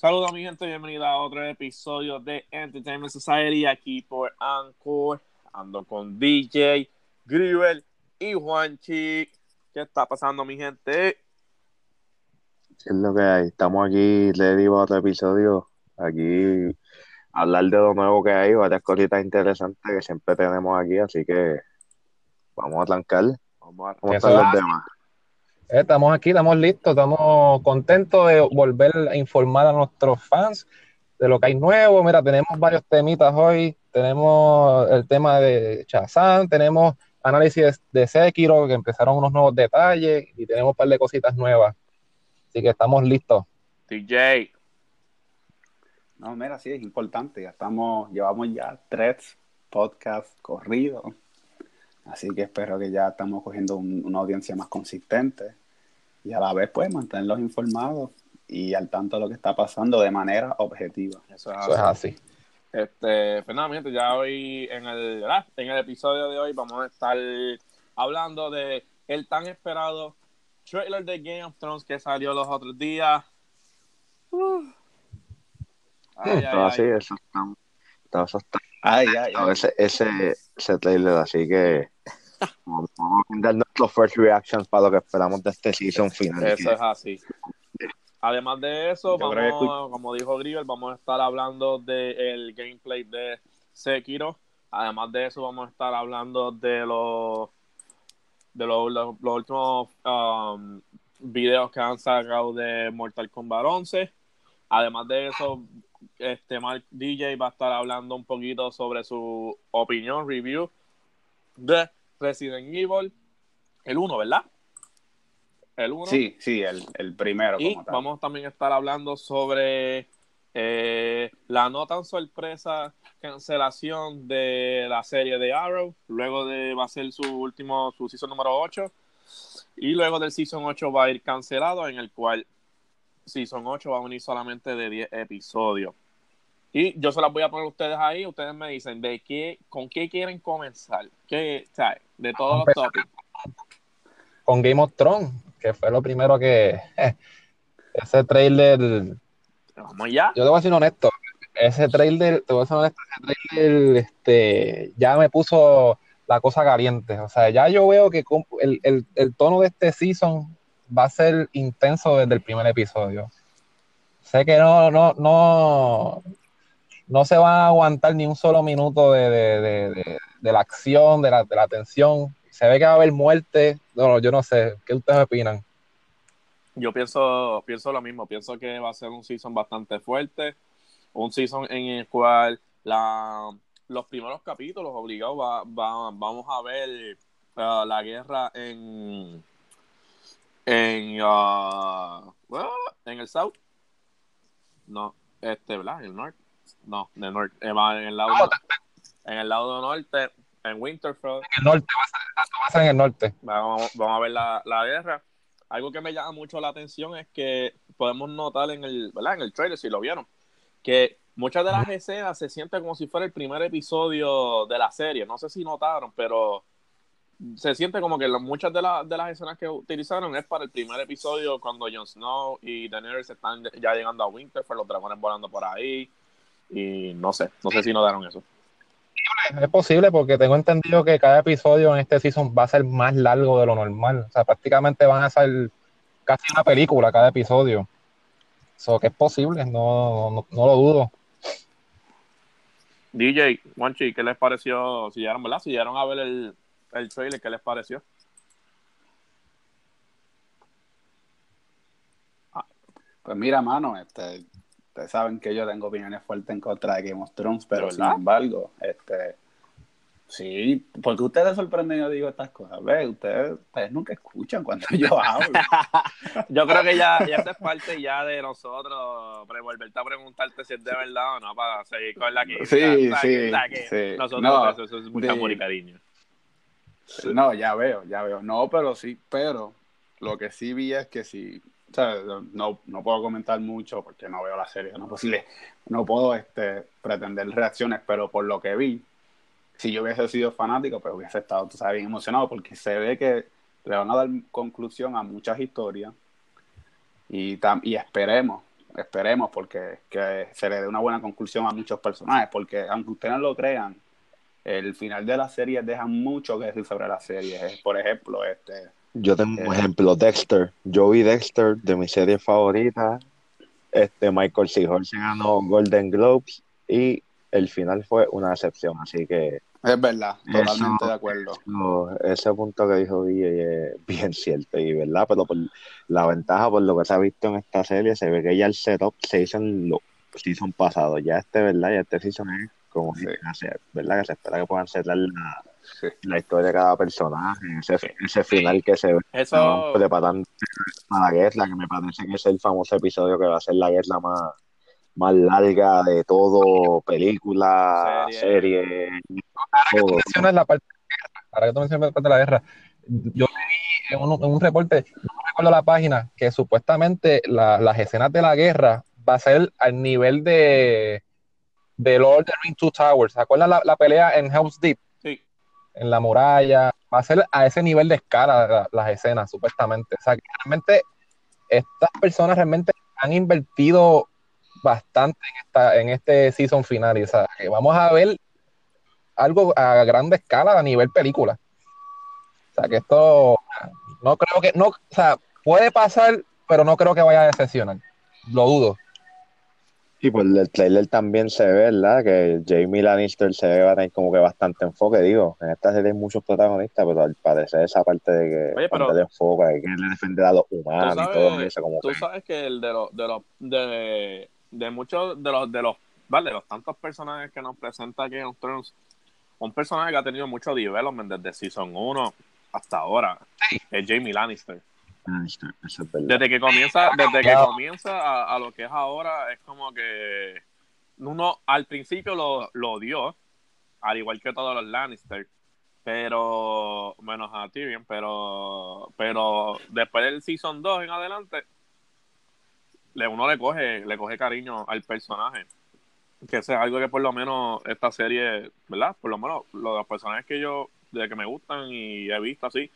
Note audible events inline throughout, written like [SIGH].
Saludos mi gente, bienvenida a otro episodio de Entertainment Society aquí por Anchor. Ando con DJ, Gribel y Juanchi. ¿Qué está pasando mi gente? es lo que hay? Estamos aquí, le digo otro episodio. Aquí hablar de lo nuevo que hay, varias cositas interesantes que siempre tenemos aquí, así que vamos a trancar. Vamos a están los demás. Eh, estamos aquí, estamos listos, estamos contentos de volver a informar a nuestros fans de lo que hay nuevo. Mira, tenemos varios temitas hoy. Tenemos el tema de Chazán, tenemos análisis de Sekiro, que empezaron unos nuevos detalles y tenemos un par de cositas nuevas. Así que estamos listos. DJ. No, mira, sí, es importante. Ya estamos, llevamos ya tres podcasts corridos. Así que espero que ya estamos cogiendo una audiencia más consistente y a la vez, pues, mantenerlos informados y al tanto de lo que está pasando de manera objetiva. Eso es así. Este, pues ya hoy en el, en el episodio de hoy vamos a estar hablando de el tan esperado trailer de Game of Thrones que salió los otros días. Ay, así, eso está, eso está. Ay, ay, Ese, ese, ese trailer, así que [LAUGHS] vamos a dar nuestros first reactions para lo que esperamos de este season final. Eso es así. Además de eso, vamos, como dijo Grieber, vamos a estar hablando del gameplay de Sekiro. Además de eso, vamos a estar hablando de los de los, los, últimos um, videos que han sacado de Mortal Kombat 11. Además de eso, este Mark DJ va a estar hablando un poquito sobre su opinión, review de Resident Evil, el 1, ¿verdad? El 1. Sí, sí, el, el primero. Y vamos también a estar hablando sobre eh, la no tan sorpresa cancelación de la serie de Arrow, luego de va a ser su último, su season número 8, y luego del season 8 va a ir cancelado, en el cual season 8 va a venir solamente de 10 episodios. Y yo se las voy a poner a ustedes ahí, ustedes me dicen de qué, con qué quieren comenzar, ¿Qué, de todos los tópicos. Con Game of Thrones, que fue lo primero que [LAUGHS] ese trailer Vamos ya. Yo te voy a decir honesto, ese trailer, te voy a decir honesto, ese trailer este, ya me puso la cosa caliente. O sea, ya yo veo que el, el, el tono de este season va a ser intenso desde el primer episodio. Sé que no, no, no, no se va a aguantar ni un solo minuto de, de, de, la acción, de la, la tensión. Se ve que va a haber muerte. No, yo no sé. ¿Qué ustedes opinan? Yo pienso, pienso lo mismo, pienso que va a ser un season bastante fuerte, un season en el cual la, los primeros capítulos obligados va, vamos a ver uh, la guerra en en uh, en el south. No este verdad en el norte no en el norte eh, en el lado en el lado norte en Winterfell. En el norte va a ser, en el norte. Vamos, vamos a ver la, la guerra. Algo que me llama mucho la atención es que podemos notar en el, ¿verdad? En el trailer, si lo vieron, que muchas de las escenas se sienten como si fuera el primer episodio de la serie. No sé si notaron, pero se siente como que muchas de, de las escenas que utilizaron es para el primer episodio cuando Jon Snow y Daenerys están ya llegando a Winterfell, los dragones volando por ahí. Y no sé, no sé si notaron eso. Es posible porque tengo entendido que cada episodio en este season va a ser más largo de lo normal. O sea, prácticamente van a ser casi una película cada episodio. Eso que es posible, no, no, lo dudo. DJ, Juanchi, ¿qué les pareció? Si llegaron, ¿verdad? Si llegaron a ver el, el trailer, ¿qué les pareció? Pues mira, mano, este, ustedes saben que yo tengo opiniones fuertes en contra de Game of Thrones, pero sin embargo, este, sí, porque ustedes sorprenden yo digo estas cosas, ve, ustedes, ustedes nunca escuchan cuando [LAUGHS] yo hablo. [LAUGHS] yo creo que ya, ya es parte ya de nosotros, volverte a preguntarte si es de verdad o no, para seguir con la que... Sí, sí, sí. Nosotros, no, eso, es mucho amor y cariño. No, ya veo, ya veo. No, pero sí, pero lo que sí vi es que si no, no puedo comentar mucho porque no veo la serie, no, no puedo este, pretender reacciones, pero por lo que vi, si yo hubiese sido fanático, pues hubiese estado, tú sabes, bien emocionado porque se ve que le van a dar conclusión a muchas historias y, y esperemos esperemos porque que se le dé una buena conclusión a muchos personajes, porque aunque ustedes no lo crean, el final de la serie deja mucho que decir sobre la serie. Por ejemplo, este... Yo tengo un eh, ejemplo, Dexter. Yo vi Dexter de mi serie favorita. Este Michael C. se ganó Golden Globes y el final fue una excepción, así que es verdad, totalmente de acuerdo. ese punto que dijo Guille es bien cierto, y verdad, pero por la ventaja, por lo que se ha visto en esta serie, se ve que ya el setup se hizo en los season pasados. Ya este, ¿verdad? Ya este season es como sí. ¿verdad? Que se espera que puedan cerrar la, la historia de cada personaje, ese, ese final que se ve Eso... preparando para la guerra, que me parece que es el famoso episodio que va a ser la guerra más más larga de todo, película, serie. Ahora que tú la parte de la guerra, ahora que tú mencionas la parte de la guerra, yo leí en un, en un reporte, no recuerdo la página, que supuestamente la, las escenas de la guerra va a ser al nivel de, de Lord of the Rings Two Towers. ¿Se acuerdan la, la, pelea en House Deep? Sí. En la muralla. Va a ser a ese nivel de escala la, las escenas, supuestamente. O sea, que realmente estas personas realmente han invertido bastante en, esta, en este season final. O sea, que vamos a ver algo a grande escala a nivel película. O sea, que esto no creo que, no, o sea, puede pasar, pero no creo que vaya a decepcionar. Lo dudo. Y por el trailer también se ve, ¿verdad? Que Jamie Lannister se ve va a tener como que bastante enfoque, digo. En esta serie hay muchos protagonistas, pero al parecer esa parte de que Oye, pero, de enfoque, hay que defender a los humanos y todo eso. Como tú que... sabes que el de los, de los, de, de muchos de los de los vale los tantos personajes que nos presenta Game of Thrones un personaje que ha tenido mucho development desde season 1 hasta ahora es Jamie Lannister Eso es verdad. desde que comienza desde que comienza a, a, lo que es ahora es como que uno al principio lo, lo odió al igual que todos los Lannister pero menos a Tyrion pero pero después del season 2 en adelante le, uno le coge, le coge cariño al personaje. Que es algo que por lo menos esta serie, ¿verdad? Por lo menos los personajes que yo, de que me gustan y he visto así,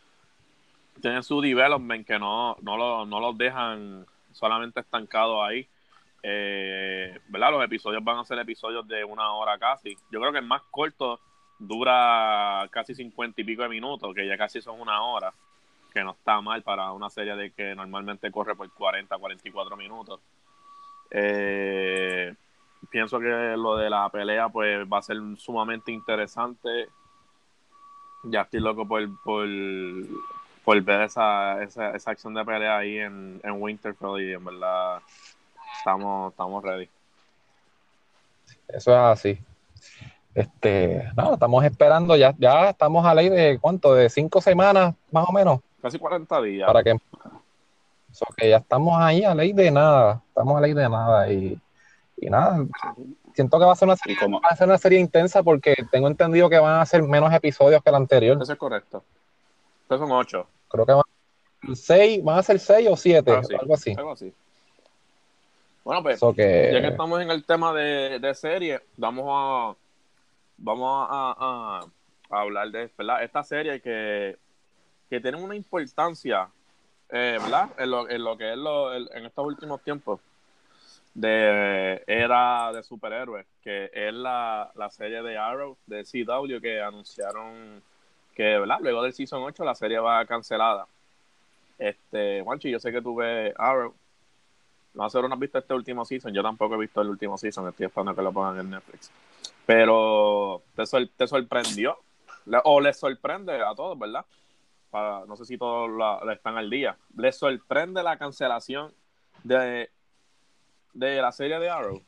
tienen su development que no, no, lo, no los dejan solamente estancados ahí. Eh, ¿verdad? Los episodios van a ser episodios de una hora casi. Yo creo que el más corto dura casi cincuenta y pico de minutos, que ya casi son una hora que no está mal para una serie de que normalmente corre por 40, 44 minutos. Eh, pienso que lo de la pelea pues va a ser sumamente interesante. Ya estoy loco por, por, por ver esa, esa, esa, acción de pelea ahí en, en Winterfell y en verdad estamos, estamos ready. Eso es así. Este, no, estamos esperando, ya, ya estamos a ley de cuánto, de cinco semanas más o menos casi 40 días. Para que, so que ya estamos ahí a ley de nada, estamos a ley de nada y, y nada, siento que va a ser una serie, va a ser una serie intensa porque tengo entendido que van a ser menos episodios que la anterior. Eso es correcto. Estos son 8. Creo que van, seis, van a ser 6 o 7, ah, sí. algo así. Algo así. Bueno, pues, so que... ya que estamos en el tema de, de serie, vamos a vamos a, a, a hablar de ¿verdad? esta serie que que tienen una importancia, eh, ¿verdad? En lo, en lo, que es lo, en estos últimos tiempos de era de superhéroes, que es la, la serie de Arrow de CW que anunciaron que, ¿verdad? Luego del Season 8 la serie va cancelada. Este, Juanchi, yo sé que tú ves Arrow. No sé, no has visto este último season. Yo tampoco he visto el último season. Estoy esperando que lo pongan en Netflix. Pero te, sor te sorprendió. O les sorprende a todos, ¿verdad? no sé si todos la, están al día. ¿Les sorprende la cancelación de, de la serie de Arrow?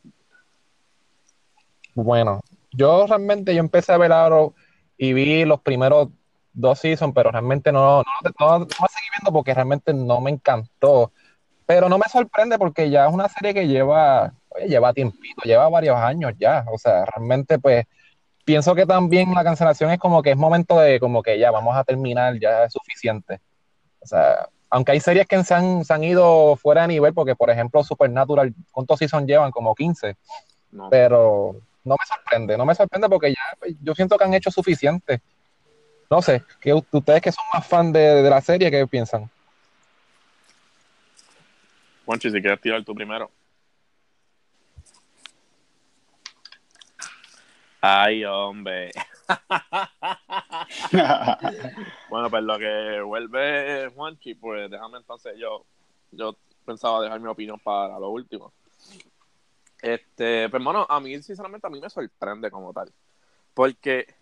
Bueno, yo realmente yo empecé a ver Arrow y vi los primeros dos seasons, pero realmente no, no, no, no seguí viendo porque realmente no me encantó. Pero no me sorprende porque ya es una serie que lleva, oye, lleva tiempito, lleva varios años ya. O sea, realmente pues pienso que también la cancelación es como que es momento de como que ya vamos a terminar, ya es suficiente. O sea, aunque hay series que se han, se han ido fuera de nivel, porque por ejemplo Supernatural, ¿cuántos seasons llevan? Como 15. No. Pero no me sorprende, no me sorprende porque ya pues, yo siento que han hecho suficiente. No sé, que ustedes que son más fan de, de la serie, ¿qué piensan? Monchi, si quieres tirar tú primero. Ay, hombre. [LAUGHS] bueno, pues lo que vuelve Juanchi, pues déjame entonces yo, yo pensaba dejar mi opinión para lo último. Este, pues bueno, a mí sinceramente a mí me sorprende como tal. Porque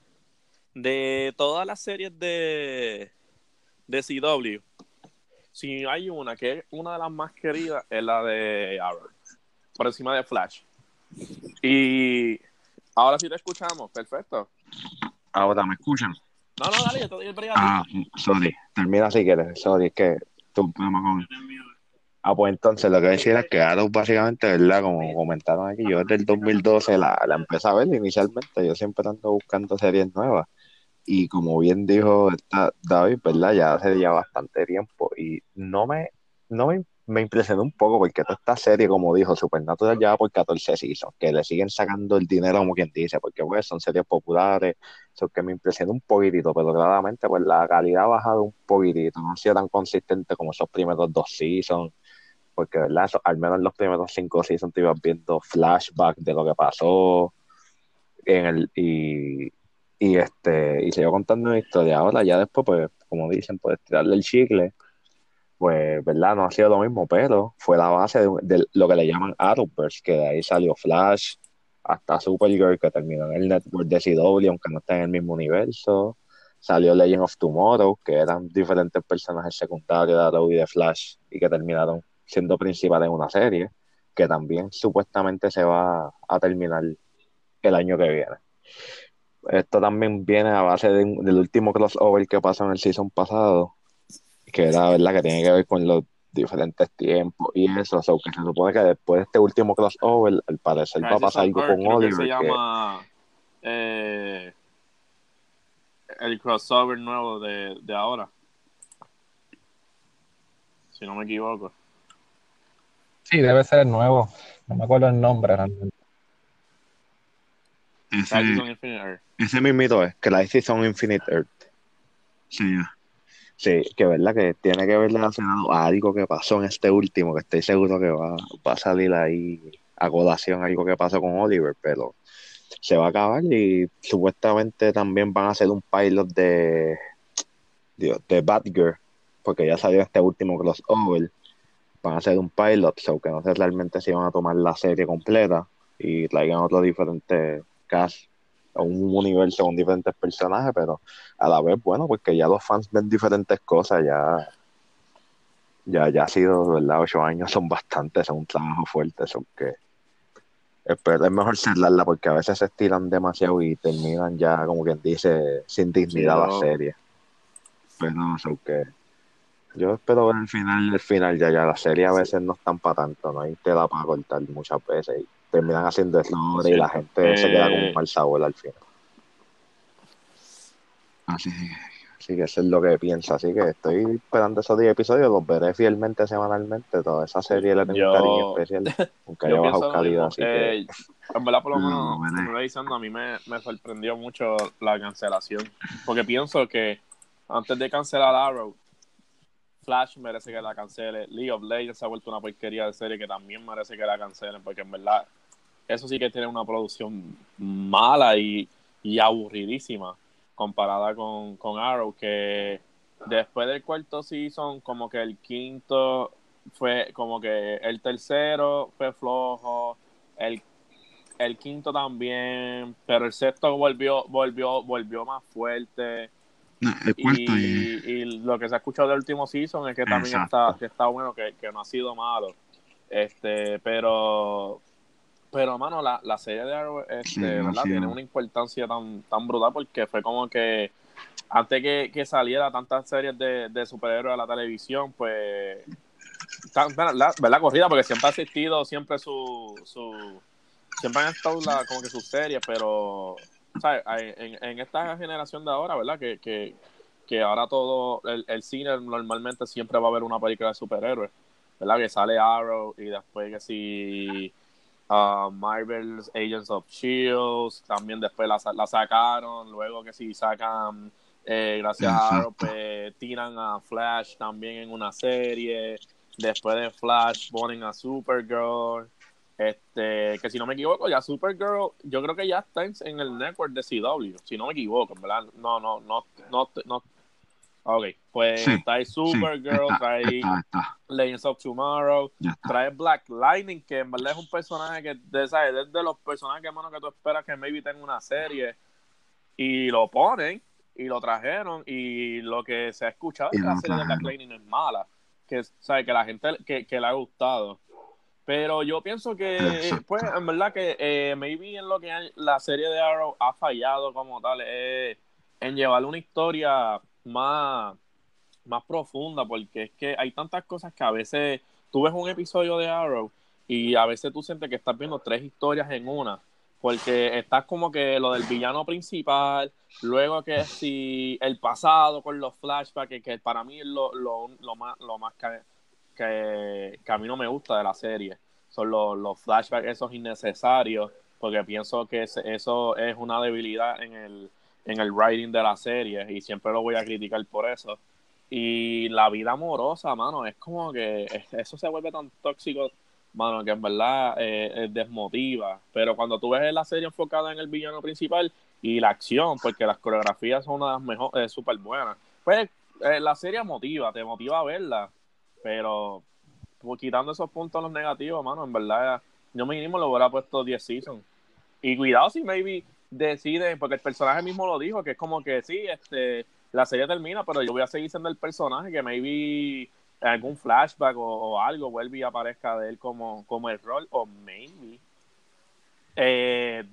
de todas las series de, de CW, si hay una que es una de las más queridas, es la de Arrow, por encima de Flash. Y ahora sí te escuchamos, perfecto. Ahora me escuchan. No, no, dale, yo te doy el Ah, sorry, termina si quieres, sorry, es que tú con... Ah, pues entonces lo que decía es que Arrow básicamente, ¿verdad? Como comentaron aquí, yo desde el 2012 la, la empecé a ver inicialmente, yo siempre ando buscando series nuevas y como bien dijo David, ¿verdad? Ya hace ya bastante tiempo y no me, no me, impresionó un poco porque toda esta serie, como dijo, Supernatural ya por 14 seasons, que le siguen sacando el dinero como quien dice, porque pues son series populares, eso que me impresionó un poquitito, pero claramente pues la calidad ha bajado un poquitito, no ha sido tan consistente como esos primeros dos seasons, porque verdad, al menos en los primeros cinco seasons te ibas viendo flashbacks de lo que pasó en el, y este, y se iba contando una historia. Ahora ya después, pues, como dicen, pues tirarle el chicle, pues, ¿verdad? No ha sido lo mismo, pero fue la base de, lo que le llaman Arrowverse, que de ahí salió Flash, hasta Supergirl, que terminó en el network de CW, aunque no está en el mismo universo. Salió Legend of Tomorrow, que eran diferentes personajes secundarios de Arrow y de Flash, y que terminaron siendo principales en una serie, que también supuestamente se va a terminar el año que viene esto también viene a base del último crossover que pasó en el season pasado, que era verdad que tiene que ver con los diferentes tiempos y eso, o que se supone que después de este último crossover, al parecer va a pasar algo con Oliver. se llama eh, el crossover nuevo de, de ahora. Si no me equivoco. Sí, debe ser el nuevo. No me acuerdo el nombre realmente. Ese, ese mismito es, que la son Infinite Earth. Sí, Sí, que verdad que tiene que ver relacionado a algo que pasó en este último, que estoy seguro que va, va a salir ahí a colación algo que pasó con Oliver, pero se va a acabar y supuestamente también van a hacer un pilot de, de, de Batgirl, porque ya salió este último crossover. Van a hacer un pilot, so que no sé realmente si van a tomar la serie completa y traigan otros diferentes cast un universo con diferentes personajes, pero a la vez, bueno, porque ya los fans ven diferentes cosas, ya ya, ya ha sido, ¿verdad? Ocho años son bastantes, son un trabajo fuerte, son que es mejor cerrarla porque a veces se estiran demasiado y terminan ya, como quien dice, sin dignidad la serie. Pero son que yo espero ver el final, el final ya, ya la serie a veces no están para tanto, no hay tela para cortar muchas veces y terminan haciendo eso y la gente se queda con un eh, mal sabor al final. Así, así que eso es lo que pienso. Así que estoy esperando esos 10 episodios, los veré fielmente semanalmente. Toda esa serie la tengo un cariño especial, aunque [LAUGHS] haya bajado calidad. Así que... Eh, en verdad, por lo [LAUGHS] menos, lo diciendo, a mí me, me sorprendió mucho la cancelación. Porque pienso que antes de cancelar Arrow, Flash merece que la cancele. League of Legends se ha vuelto una porquería de serie que también merece que la cancelen, porque en verdad eso sí que tiene una producción mala y, aburridísima comparada con, con, Arrow, que después del cuarto season, como que el quinto fue como que el tercero fue flojo, el, el quinto también, pero el sexto volvió, volvió, volvió más fuerte. Y, lo que se ha escuchado del último season es que también está, que está bueno, que, que no ha sido malo. Este, pero pero, mano, la, la serie de Arrow este, ¿verdad? tiene una importancia tan, tan brutal porque fue como que antes que, que saliera tantas series de, de superhéroes a la televisión, pues. ¿verdad? Corrida, porque siempre ha existido siempre su. su siempre han estado la, como que sus series, pero. ¿Sabes? En, en esta generación de ahora, ¿verdad? Que, que, que ahora todo. El, el cine normalmente siempre va a haber una película de superhéroes, ¿verdad? Que sale Arrow y después que si uh, Marvel's Agents of Shields, también después la, la sacaron, luego que si sacan, eh, gracias a Arrow, pues, tiran a Flash también en una serie, después de Flash ponen a Supergirl, Este, que si no me equivoco, ya Supergirl, yo creo que ya está en, el network de CW, si no me equivoco, ¿verdad? No, no, no, no, no. Ok, pues trae Supergirl, trae Legends of Tomorrow, trae Black Lightning, que en verdad es un personaje que, de, ¿sabes? de los personajes hermano, que tú esperas que maybe tenga una serie, y lo ponen, y lo trajeron, y lo que se ha escuchado es que la serie de Black Lightning es mala, que, ¿sabes? Que la gente, que, que le ha gustado. Pero yo pienso que, pues, en verdad que eh, maybe en lo que la serie de Arrow ha fallado como tal es en llevar una historia más, más profunda, porque es que hay tantas cosas que a veces tú ves un episodio de Arrow y a veces tú sientes que estás viendo tres historias en una, porque estás como que lo del villano principal, luego que si el pasado con los flashbacks, que, para mí es lo, lo, lo más, lo más que que, a mí no me gusta de la serie. Son los, los flashbacks esos innecesarios, porque pienso que eso es una debilidad en el, en el writing de la serie y siempre lo voy a criticar por eso. Y la vida amorosa, mano, es como que eso se vuelve tan tóxico, mano, que en verdad eh, desmotiva. Pero cuando tú ves la serie enfocada en el villano principal y la acción, porque las coreografías son una de las mejores, súper buenas, pues eh, la serie motiva, te motiva a verla. Pero pues, quitando esos puntos los negativos, mano, en verdad yo mínimo lo hubiera puesto 10 seasons. Y cuidado si maybe decide, porque el personaje mismo lo dijo, que es como que sí, este, la serie termina, pero yo voy a seguir siendo el personaje que maybe en algún flashback o, algo vuelve y aparezca de él como, como el rol, o maybe eh,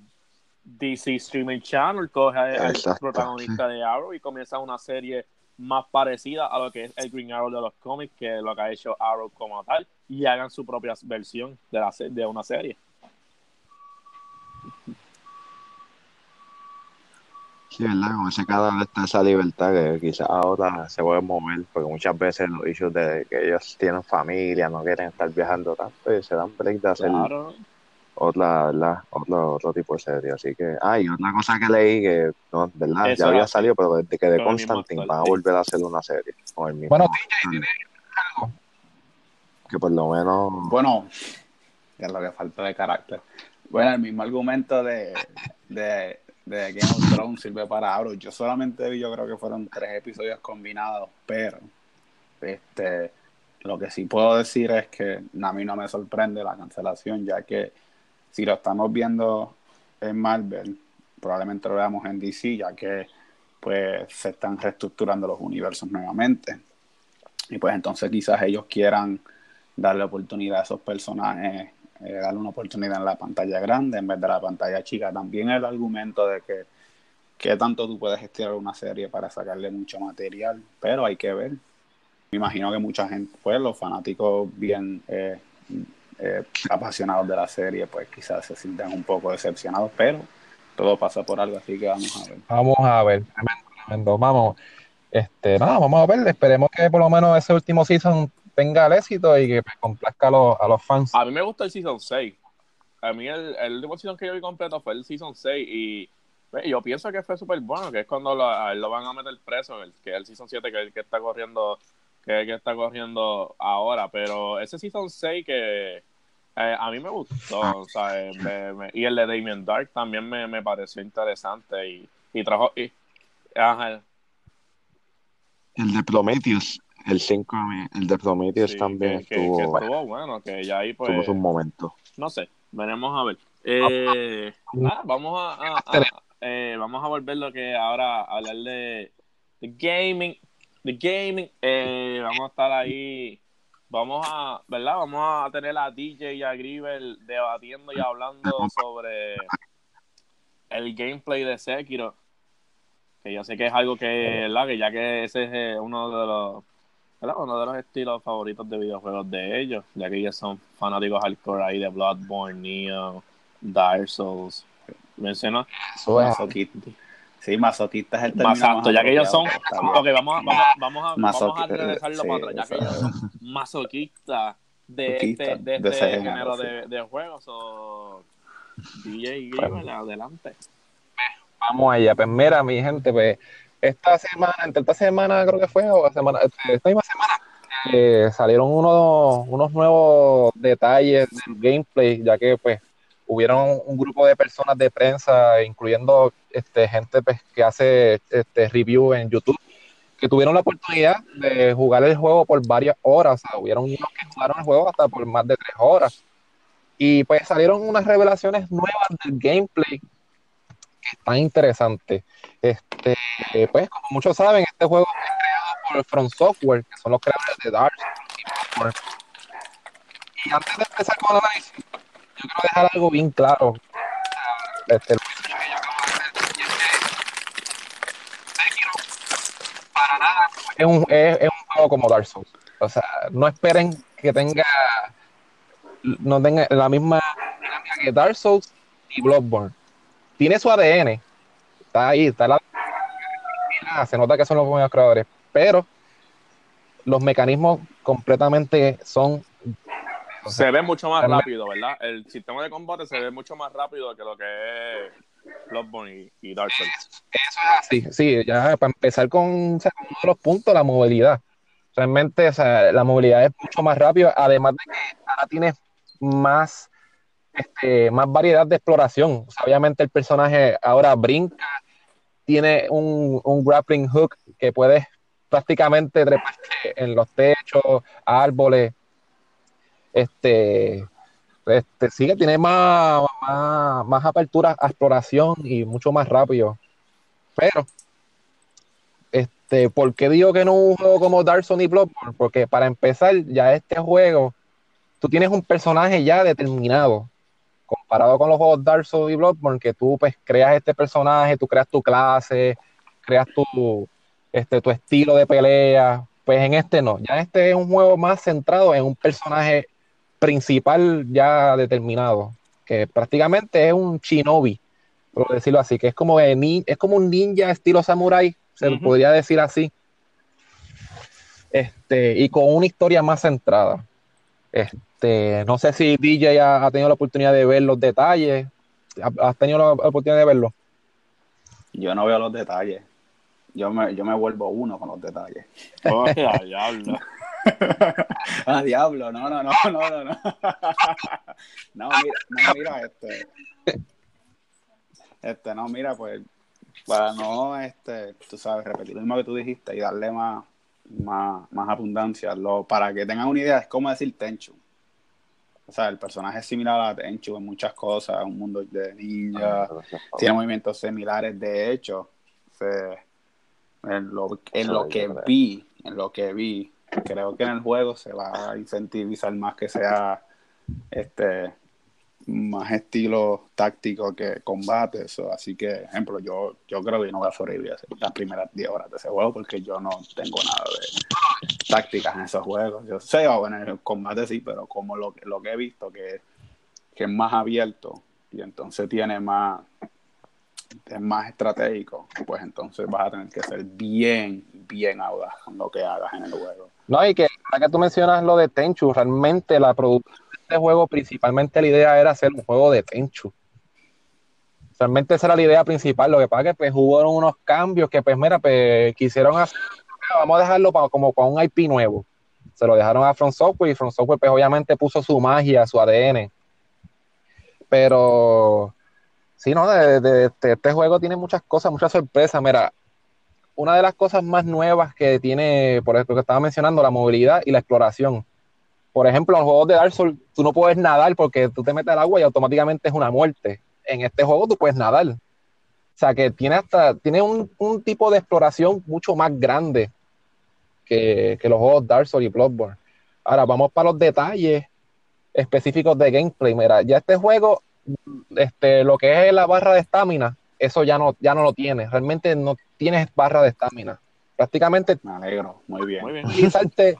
DC Streaming Channel coge al protagonista de Arrow y comienza una serie más parecida a lo que es el Green Arrow de los cómics, que lo que ha hecho Arrow como tal, y hagan su propia versión de, la, de una serie. Sí, ¿verdad? Como ese cada vez está esa libertad que quizás ahora se puede mover, porque muchas veces los issues de que ellos tienen familia, no quieren estar viajando tanto y se dan break de hacer otra, ¿verdad? Otro, otro tipo de serie. Así que, ah, y otra cosa que leí que, no, ¿verdad? ya había salido, pero desde que de Constantine van a volver a hacer una serie con el mismo. Bueno, TJ, algo? Que por lo menos. Bueno, es lo que falta de carácter. Bueno, el mismo argumento de, de, de Game of Thrones sirve para Arrow. Yo solamente vi, yo creo que fueron tres episodios combinados, pero este lo que sí puedo decir es que a mí no me sorprende la cancelación, ya que si lo estamos viendo en Marvel, probablemente lo veamos en DC, ya que pues se están reestructurando los universos nuevamente. Y pues entonces quizás ellos quieran darle oportunidad a esos personajes, eh, darle una oportunidad en la pantalla grande en vez de la pantalla chica. También el argumento de que qué tanto tú puedes estirar una serie para sacarle mucho material, pero hay que ver. Me imagino que mucha gente, pues los fanáticos bien eh, eh, apasionados de la serie, pues quizás se sientan un poco decepcionados, pero todo pasa por algo, así que vamos a ver. Vamos a ver, tremendo, Vamos, este, nada, vamos a ver, esperemos que por lo menos ese último season tenga el éxito y que complazca a los, a los fans. A mí me gusta el season 6. A mí el, el último season que yo vi completo fue el season 6 y pues, yo pienso que fue súper bueno, que es cuando lo, lo, van a meter preso, el, que es el season 7 que es el que está corriendo que, que está corriendo ahora, pero ese season 6 que eh, a mí me gustó, ah. y el de Damien Dark también me, me pareció interesante y, y trajo. Y, El de Prometheus, el 5, el de Prometheus también estuvo, que, estuvo bueno. que ya ahí pues. un momento. No sé, veremos a ver. Eh, ah, vamos a, eh, vamos a volver lo que ahora hablar de, de gaming, de gaming. Eh, vamos a estar ahí vamos a, ¿verdad? Vamos a tener a DJ y a Gribel debatiendo y hablando sobre el gameplay de Sekiro. Que yo sé que es algo que, ¿verdad? Que ya que ese es eh, uno de los, ¿verdad? Uno de los estilos favoritos de videojuegos de ellos, ya que ellos son fanáticos hardcore ahí de Bloodborne, Neo, Dark Souls. Menciona. Sí, masoquista es el término Exacto, ya que ellos son. Ok, vamos a, vamos, vamos a, vamos a regresarlo para atrás, ya que ellos son masoquistas de este, de este género de, de juegos. O DJ Gamer, adelante. Vamos allá, pues mira, mi gente, pues esta semana, entre esta semana creo que fue, o semana, esta misma semana, eh, salieron unos, unos nuevos detalles del gameplay, ya que pues hubieron un grupo de personas de prensa, incluyendo este, gente pues, que hace este, review en YouTube, que tuvieron la oportunidad de jugar el juego por varias horas. O sea, hubieron unos que jugaron el juego hasta por más de tres horas. Y pues salieron unas revelaciones nuevas del gameplay que están interesantes. Este, pues, como muchos saben, este juego fue creado por From Software, que son los creadores de Dark y antes de empezar con el análisis, yo quiero dejar algo bien claro. Este, para nada es un, es, es un juego como Dark Souls. O sea, no esperen que tenga no tenga la misma dinámica que Dark Souls y Bloodborne. Tiene su ADN, está ahí, está la se nota que son los buenos creadores, pero los mecanismos completamente son se ve mucho más rápido, ¿verdad? El sistema de combate se ve mucho más rápido que lo que es Bloodborne y, Dark Souls. Eso, es así, sí, ya para empezar con uno de los puntos, la movilidad. Realmente, o sea, la movilidad es mucho más rápida, además de que ahora tienes más, este, más variedad de exploración. obviamente el personaje ahora brinca, tiene un, un grappling hook que puedes prácticamente treparte en los techos, árboles. Este, este sigue, tiene más, más, más apertura a exploración y mucho más rápido. Pero, este, ¿por qué digo que no un juego como Dark Souls y Bloodborne? Porque para empezar, ya este juego tú tienes un personaje ya determinado, comparado con los juegos Dark Souls y Bloodborne, que tú pues creas este personaje, tú creas tu clase, creas tu, este, tu estilo de pelea, pues en este no, ya este es un juego más centrado en un personaje principal ya determinado, que prácticamente es un shinobi, por decirlo así, que es como, es como un ninja estilo samurai, se podría decir así, este, y con una historia más centrada. Este, no sé si DJ ha, tenido la oportunidad de ver los detalles. ¿Has tenido la oportunidad de verlo? Yo no veo los detalles. Yo me, yo me vuelvo uno con los detalles. [LAUGHS] Oh, diablo. [LAUGHS] ah, diablo, no, no, no, no, no, no. [LAUGHS] no, mira, no, mira, este. Este, no, mira, pues, para no, este, tú sabes, repetir lo mismo que tú dijiste y darle más, más, más abundancia. Lo, para que tengan una idea, es como decir Tenchu. O sea, el personaje es similar a Tenchu en muchas cosas, un mundo de ninja, ah, tiene movimientos similares. De hecho, en lo, en lo que vi, en lo que vi, creo que en el juego se va a incentivizar más que sea este más estilo táctico que combate. Eso. Así que, ejemplo, yo, yo creo que no voy a sobrevivir las primeras 10 horas de ese juego porque yo no tengo nada de tácticas en esos juegos. Yo sé, bueno, en el combate sí, pero como lo, lo que he visto que, que es más abierto y entonces tiene más es más estratégico, pues entonces vas a tener que ser bien, bien audaz con lo que hagas en el juego. No, y que ahora que tú mencionas lo de Tenchu, realmente la producción este juego principalmente la idea era hacer un juego de Tenchu. Realmente esa era la idea principal, lo que pasa es que pues hubo unos cambios que pues mira, pues quisieron hacer, vamos a dejarlo como para un IP nuevo. Se lo dejaron a Front Software y Front Software pues obviamente puso su magia, su ADN. Pero sí, no, de, este, este juego tiene muchas cosas, muchas sorpresas. Mira, una de las cosas más nuevas que tiene, por ejemplo, que estaba mencionando, la movilidad y la exploración. Por ejemplo, en los juegos de Dark Souls tú no puedes nadar porque tú te metes al agua y automáticamente es una muerte. En este juego tú puedes nadar. O sea que tiene hasta tiene un, tipo de exploración mucho más grande que, los juegos Dark Souls y Bloodborne. Ahora vamos para los detalles específicos de gameplay. Mira, ya este juego, este, lo que es la barra de estamina, eso ya no, ya no lo tiene. Realmente no tienes barra de estamina. Prácticamente. Me alegro, muy bien. Muy bien. [LAUGHS]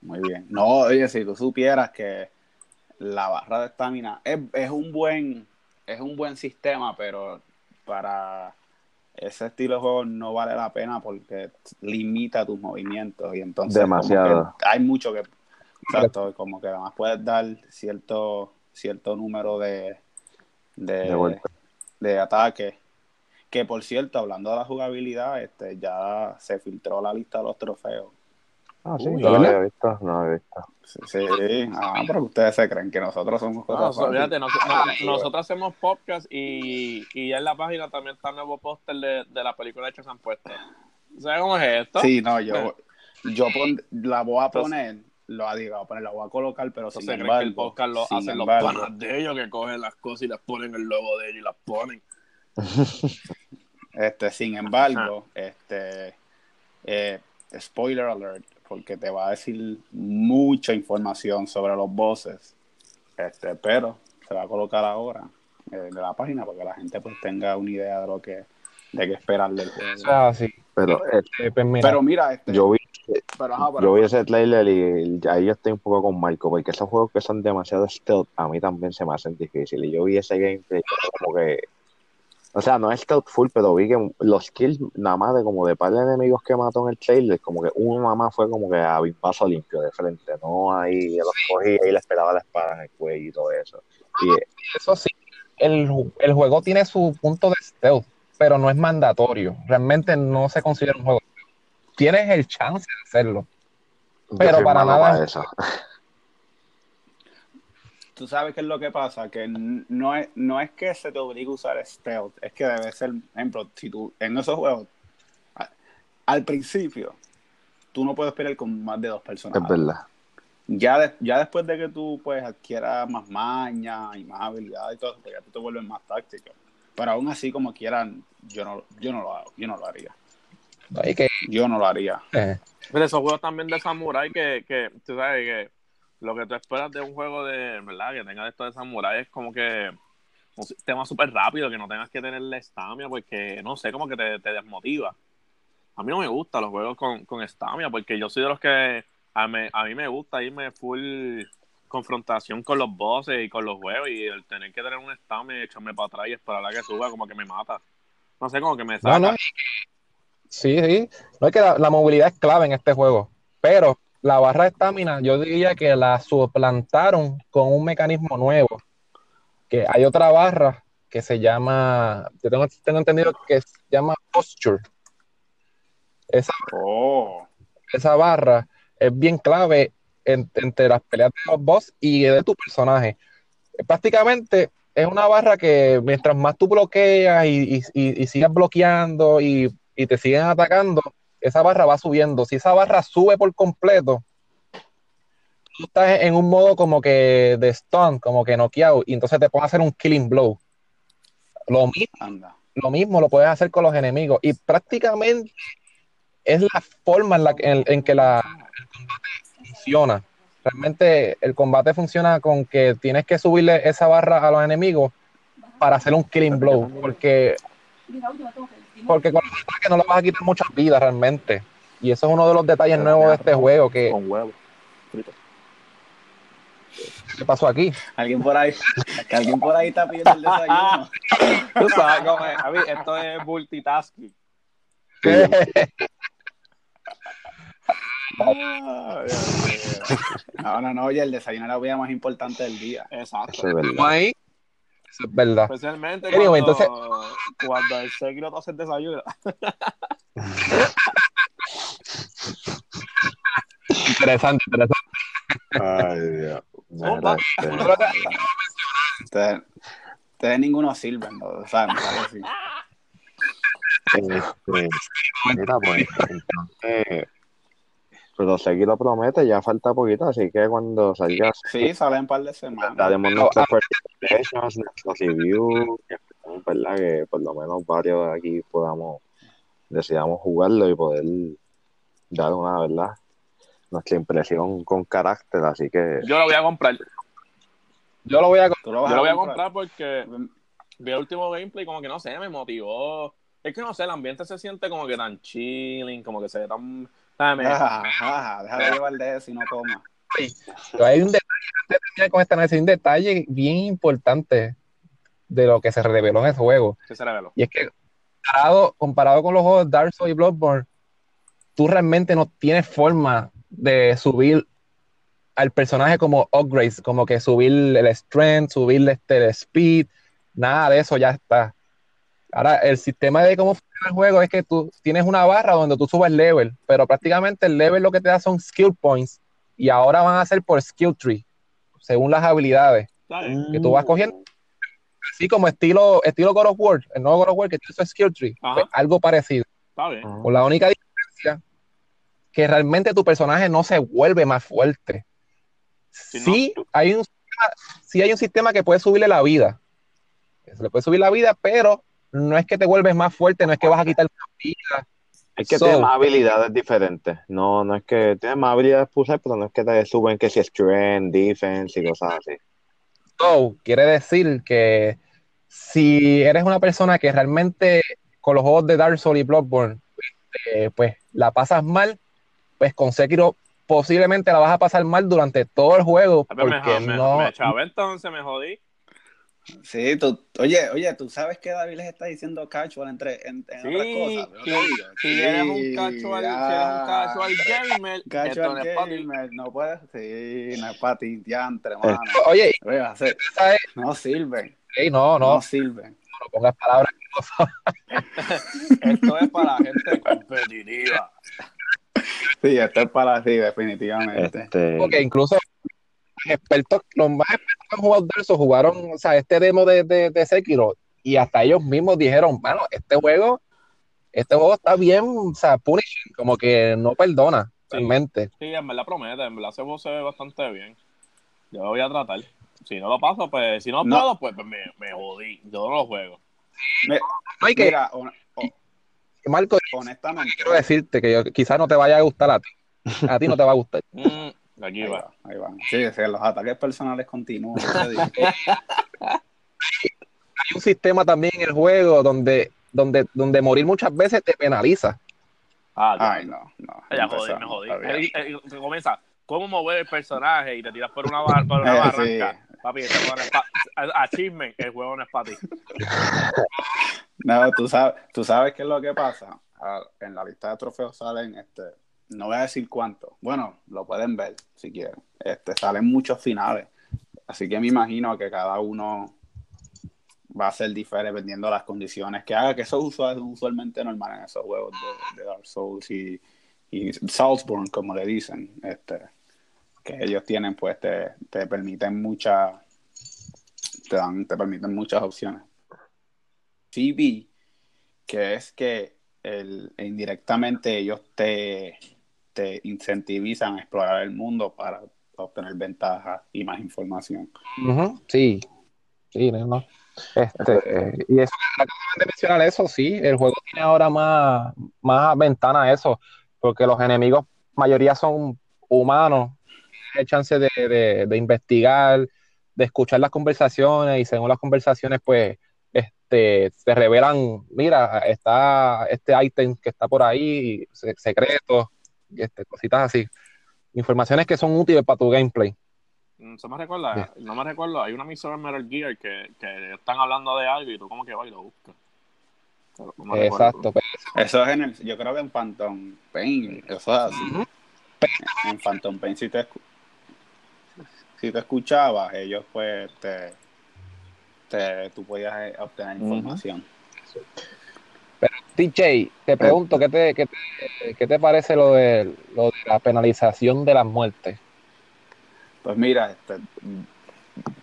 Muy bien. No, oye, si tú supieras que la barra de estamina es, un buen es un buen sistema, pero para ese estilo de juego no vale la pena porque limita tus movimientos y entonces demasiado hay mucho que exacto como que además puedes dar cierto cierto número de de, de, ataques que por cierto hablando de la jugabilidad este ya se filtró la lista de los trofeos Ah, sí, no lo había visto, no lo había visto. Sí, sí. Ah, pero ustedes se creen que nosotros somos cosas no, fíjate, nosotros hacemos podcast y, y ya en la página también está el nuevo póster de, de, la película hecha se han puesto. ¿Sabes cómo es esto? Sí, no, yo, yo la voy a poner, lo digo, a poner, la voy a colocar, pero sin embargo, que el podcast lo hacen los panas de ellos que cogen las cosas y las ponen el logo de ellos y las ponen. [LAUGHS] este, sin embargo, este eh, spoiler alert, porque te va a decir mucha información sobre los bosses. Este, pero se va a colocar ahora en eh, la página para que la gente pues tenga una idea de lo que de qué esperar del juego. sí. Pero, este, pues, pero mira, este, yo vi yo vi ese trailer y, ahí yo estoy un poco con Marco, porque esos juegos que son demasiado stealth a mí también se me hacen difíciles. Y yo vi ese gameplay como que o sea, no es full, pero vi que los kills, nada más de como de par de enemigos que mató en el trailer, como que uno nada más fue como que a paso limpio de frente, no ahí los cogí y le esperaba la espada en el cuello y todo eso. Y, eso sí, el, el juego tiene su punto de stealth, pero no es mandatorio. Realmente no se considera un juego. Tienes el chance de hacerlo. Pero para nada. eso [LAUGHS] tú sabes qué es lo que pasa, que no es, no es que se te obligue a usar stealth, es que debe ser, ejemplo, si tú en esos juegos, al principio, tú no puedes pelear con más de dos personas. Es verdad. Ya, ya después de que tú pues adquieras más maña y más habilidad y todo, pues ya tú te vuelves más táctico. Pero aún así, como quieran, yo no, yo no lo hago, yo no lo haría. Yo no lo haría. Eh. Pero esos juegos también de Samurai que, que tú sabes que lo que tú esperas de un juego de, ¿verdad? Que tenga esto de samurai es como que un sistema súper rápido, que no tengas que tener la estamina, porque no sé, como que te, desmotiva. A mí no me gustan los juegos con, con estamina, porque yo soy de los que a, mí me gusta irme full confrontación con los bosses y con los juegos y el tener que tener un estamina y echarme para atrás y esperar a que suba, como que me mata. No sé, como que me saca. Sí, sí. No es que la movilidad es clave en este juego, pero la barra de estamina, yo diría que la suplantaron con un mecanismo nuevo. Que hay otra barra que se llama, yo tengo, entendido que se llama posture. Esa, oh. esa barra es bien clave entre las peleas de los boss y de tu personaje. Prácticamente es una barra que mientras más tú bloqueas y, y, sigas bloqueando y, y te siguen atacando, esa barra va subiendo. Si esa barra sube por completo, tú estás en un modo como que de stun, como que noqueado, y entonces te puedes hacer un killing blow. Lo mismo, lo mismo lo puedes hacer con los enemigos. Y prácticamente es la forma en, la, en, que la, el combate funciona. Realmente el combate funciona con que tienes que subirle esa barra a los enemigos para hacer un killing blow. Porque porque con los ataques no le vas a quitar muchas vidas realmente. Y eso es uno de los detalles nuevos de este juego. Que... Con huevo. ¿Qué pasó aquí? Alguien por ahí, que alguien por ahí está pidiendo el desayuno. Tú sabes cómo es. esto es multitasking. no, no, no, oye, el desayuno es la vida más importante del día. Exacto. ahí eso es verdad. Especialmente cuando, entonces... cuando el Sekiro te hace desayuno. interesante, interesante. Ay, Dios. Ustedes, ustedes ninguno sirven, ¿no? ¿saben? Este, mira, pues, entonces pero seguido promete, ya falta poquito, así que cuando salga. Sí, sale un par de semanas. Daremos nuestras presentations, nuestros reviews, ¿verdad? Que por lo menos varios de aquí podamos, decidamos jugarlo y poder dar una, ¿verdad? Nuestra impresión con carácter, así que. Yo lo voy a comprar. Yo lo voy a, yo lo voy a comprar porque vi el último gameplay, como que no sé, me motivó. Es que no sé, el ambiente se siente como que tan chilling, como que se ve tan Dame. déjame llevar de eso y no toma. hay un detalle, antes de terminar con esta un detalle bien importante de lo que se reveló en ese juego. ¿Qué se reveló? Y es que comparado, comparado con los juegos Dark Souls y Bloodborne, tú realmente no tienes forma de subir al personaje como upgrades, como que subir el strength, subir este, el speed, nada de eso ya está. Ahora, el sistema de cómo funciona el juego es que tú tienes una barra donde tú subes level, pero prácticamente el level lo que te da son skill points y ahora van a ser por skill tree, según las habilidades que tú vas cogiendo. Así como estilo, estilo God of War, el nuevo God of War que tiene su skill tree, pues, algo parecido. Con la única diferencia que realmente tu personaje no se vuelve más fuerte. Sí, hay un, sí hay un sistema que puede subirle la vida. Se le puede subir la vida, pero no es que te vuelves más fuerte, no es que vas a quitar vida. Es que tiene más habilidades diferentes. No, no es que tiene más habilidades pulsar, pero no es que te suben que si es strength, defense y cosas así. So, quiere decir que si eres una persona que realmente con los juegos de Dark Souls y Bloodborne, este, pues la pasas mal, pues con Sekiro posiblemente la vas a pasar mal durante todo el juego. Porque me, no... me, me entonces me jodí. Sí, tú, oye, oye, tú sabes que David les está diciendo casual entre, en, en sí, otras cosas. Si, sí, eres un casual, ya, si eres un casual gamer, casual no gamer, no puedes, sí, no es para ti, diantre, mano. Oye, oye hacer, no sirve. Sí, no, no. No sirve. No pongas palabras que [LAUGHS] Esto es para la gente competitiva. Sí, esto es para sí, definitivamente. Este... Porque incluso expertos, los más expertos que han jugado Dark jugaron, o sea, este demo de, de, de, Sekiro y hasta ellos mismos dijeron, bueno, este juego, este juego está bien, o sea, punishing, como que no perdona, realmente. Sí, en verdad promete, en verdad se ve bastante bien. Yo lo voy a tratar. Si no lo paso, pues, si no, puedo, pues, me, me, jodí. Yo no lo juego. Me, hay que, mira, Marco, honestamente, quiero decirte que yo, quizás no te vaya a gustar a ti. A ti no te va a gustar. [LAUGHS] Aquí ahí va. Ahí va. Sí, los ataques personales continúan. [LAUGHS] Hay un sistema también en el juego donde, donde, donde morir muchas veces te penaliza. Ah, Ay, no, no. Ya jodí, me jodí. Eh, eh, comienza, ¿cómo mover el personaje? Y te tiras por una, bar, por una eh, barranca. Papi, este juego no es Achievement, el juego no es para ti. [LAUGHS] No, tú sabes, tú sabes qué es lo que pasa. Ah, en la lista de trofeos salen este no voy a decir cuánto. Bueno, lo pueden ver si quieren. Este, salen muchos finales. Así que me imagino que cada uno va a ser diferente dependiendo de las condiciones que haga, que eso es usualmente normal en esos juegos de, Dark Souls y, y como le dicen. Este, que ellos tienen, pues te, te permiten muchas te dan, te permiten muchas opciones. Vi que es que el, indirectamente ellos te, te incentivizan a explorar el mundo para obtener ventajas y más información. Sí, sí, no. Este, y eso, de mencionar eso, sí, el juego tiene ahora más, más ventana a eso, porque los enemigos, mayoría son humanos, hay chance de, de, investigar, de escuchar las conversaciones, y según las conversaciones, pues, este, se revelan, mira, está este ítem que está por ahí, secreto, este, cositas así. Informaciones que son útiles para tu gameplay. Mm, se me recuerda, no me recuerdo, hay una misión en Metal Gear que, que, están hablando de algo y tú como que vas y lo buscas. Exacto. Pues. eso es en el, yo creo que en Phantom Pain, eso es así. En Phantom Pain si te, si te escuchabas, ellos pues te, te tú podías eh, obtener información. Pero, TJ, te pregunto, ¿qué te, qué te, qué te parece lo de, lo de la penalización de las muertes? Pues mira, este,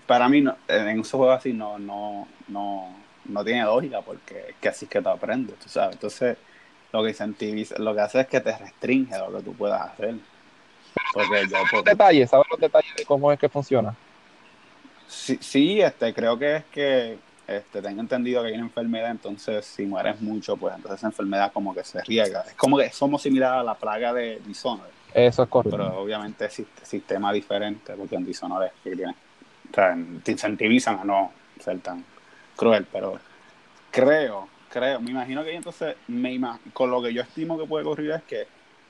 para mí en esos juegos así no, no, no, no tiene lógica porque es que así es que te aprendes, tú sabes. Entonces, lo que incentiviza, lo que hace es que te restringe lo que tú puedas hacer. Porque yo, los detalles, ¿sabes los detalles de cómo es que funciona? Sí, sí, este, creo que es que este, tengo entendido que hay una enfermedad, entonces si mueres mucho, pues entonces esa enfermedad como que se riega. Es como que somos similares a la plaga de Dishonored. Eso es correcto. Pero obviamente existe sistema diferente, porque en Dishonored que tiene, o sea, te incentivizan a no ser tan cruel, pero creo, creo, me imagino que entonces, me con lo que yo estimo que puede ocurrir es que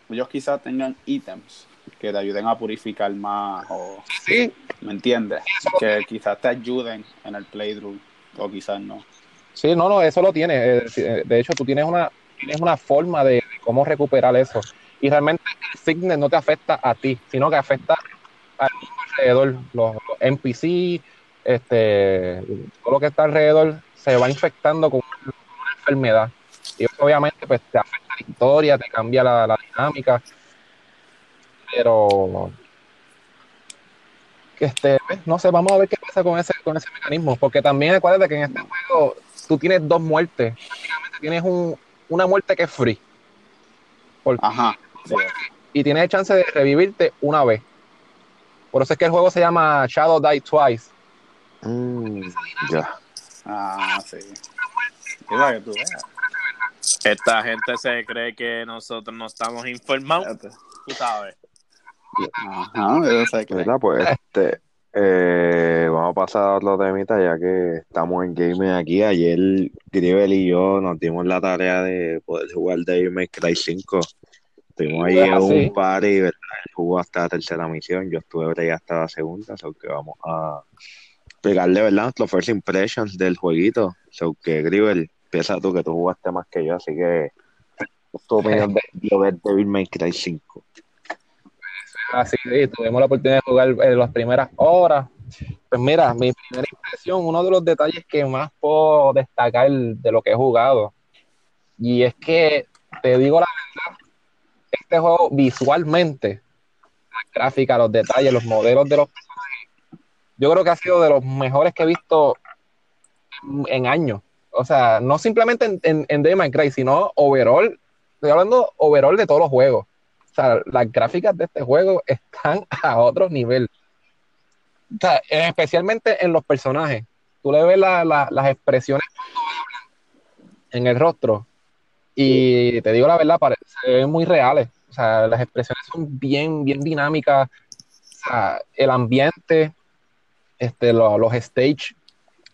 ellos quizás tengan ítems que te ayuden a purificar más o sí. ¿me entiendes? Que quizás te ayuden en el playthrough o quizás no. Sí, no, no, eso lo tienes. Eh, eh, de hecho, tú tienes una, tienes una forma de cómo recuperar eso. Y realmente el fitness no te afecta a ti, sino que afecta al alrededor. Los, NPC, este, todo lo que está alrededor se va infectando con una enfermedad. Y obviamente pues te afecta la historia, te cambia la, dinámica. Pero que este, no sé, vamos a ver qué pasa con ese, con ese mecanismo. Porque también acuérdate que en este juego tú tienes dos muertes. Prácticamente tienes un, una muerte que es free. Ajá. Y tienes chance de revivirte una vez. Por eso es que el juego se llama Shadow Die Twice. Mm, ya. Ah, sí. que tú Esta gente se cree que nosotros no estamos informados. Tú sabes. Ajá, cree. Pues este, eh, vamos a pasar a otro temita ya que estamos en gaming aquí. Ayer Gribel y yo nos dimos la tarea de poder jugar Devil May Cry 5. Estuvimos ahí en ah, un party, ¿verdad? Él jugó hasta la tercera misión, yo estuve ahí hasta la segunda, so que vamos a pegarle, ¿verdad? Los first impressions del jueguito. So que Gribel, piensa tú que tú jugaste más que yo, así que tu opinión de, de Devil May Cry 5. Así, sí, tuvimos la oportunidad de jugar en las primeras horas. Pues mira, mi primera impresión, uno de los detalles que más puedo destacar de lo que he jugado, y es que, te digo la verdad, este juego visualmente, la gráfica, los detalles, los modelos de los personajes, yo creo que ha sido de los mejores que he visto en, años. O sea, no simplemente en, en, en Cry, sino overall, estoy hablando overall de todos los juegos sea, las gráficas de este juego están [LAUGHS] a otro nivel. O sea, especialmente en los personajes. Tú le ves las expresiones en el rostro y te digo la verdad, se ven muy reales. O sea, las expresiones son bien, bien dinámicas. O sea, el ambiente, este, los, stage,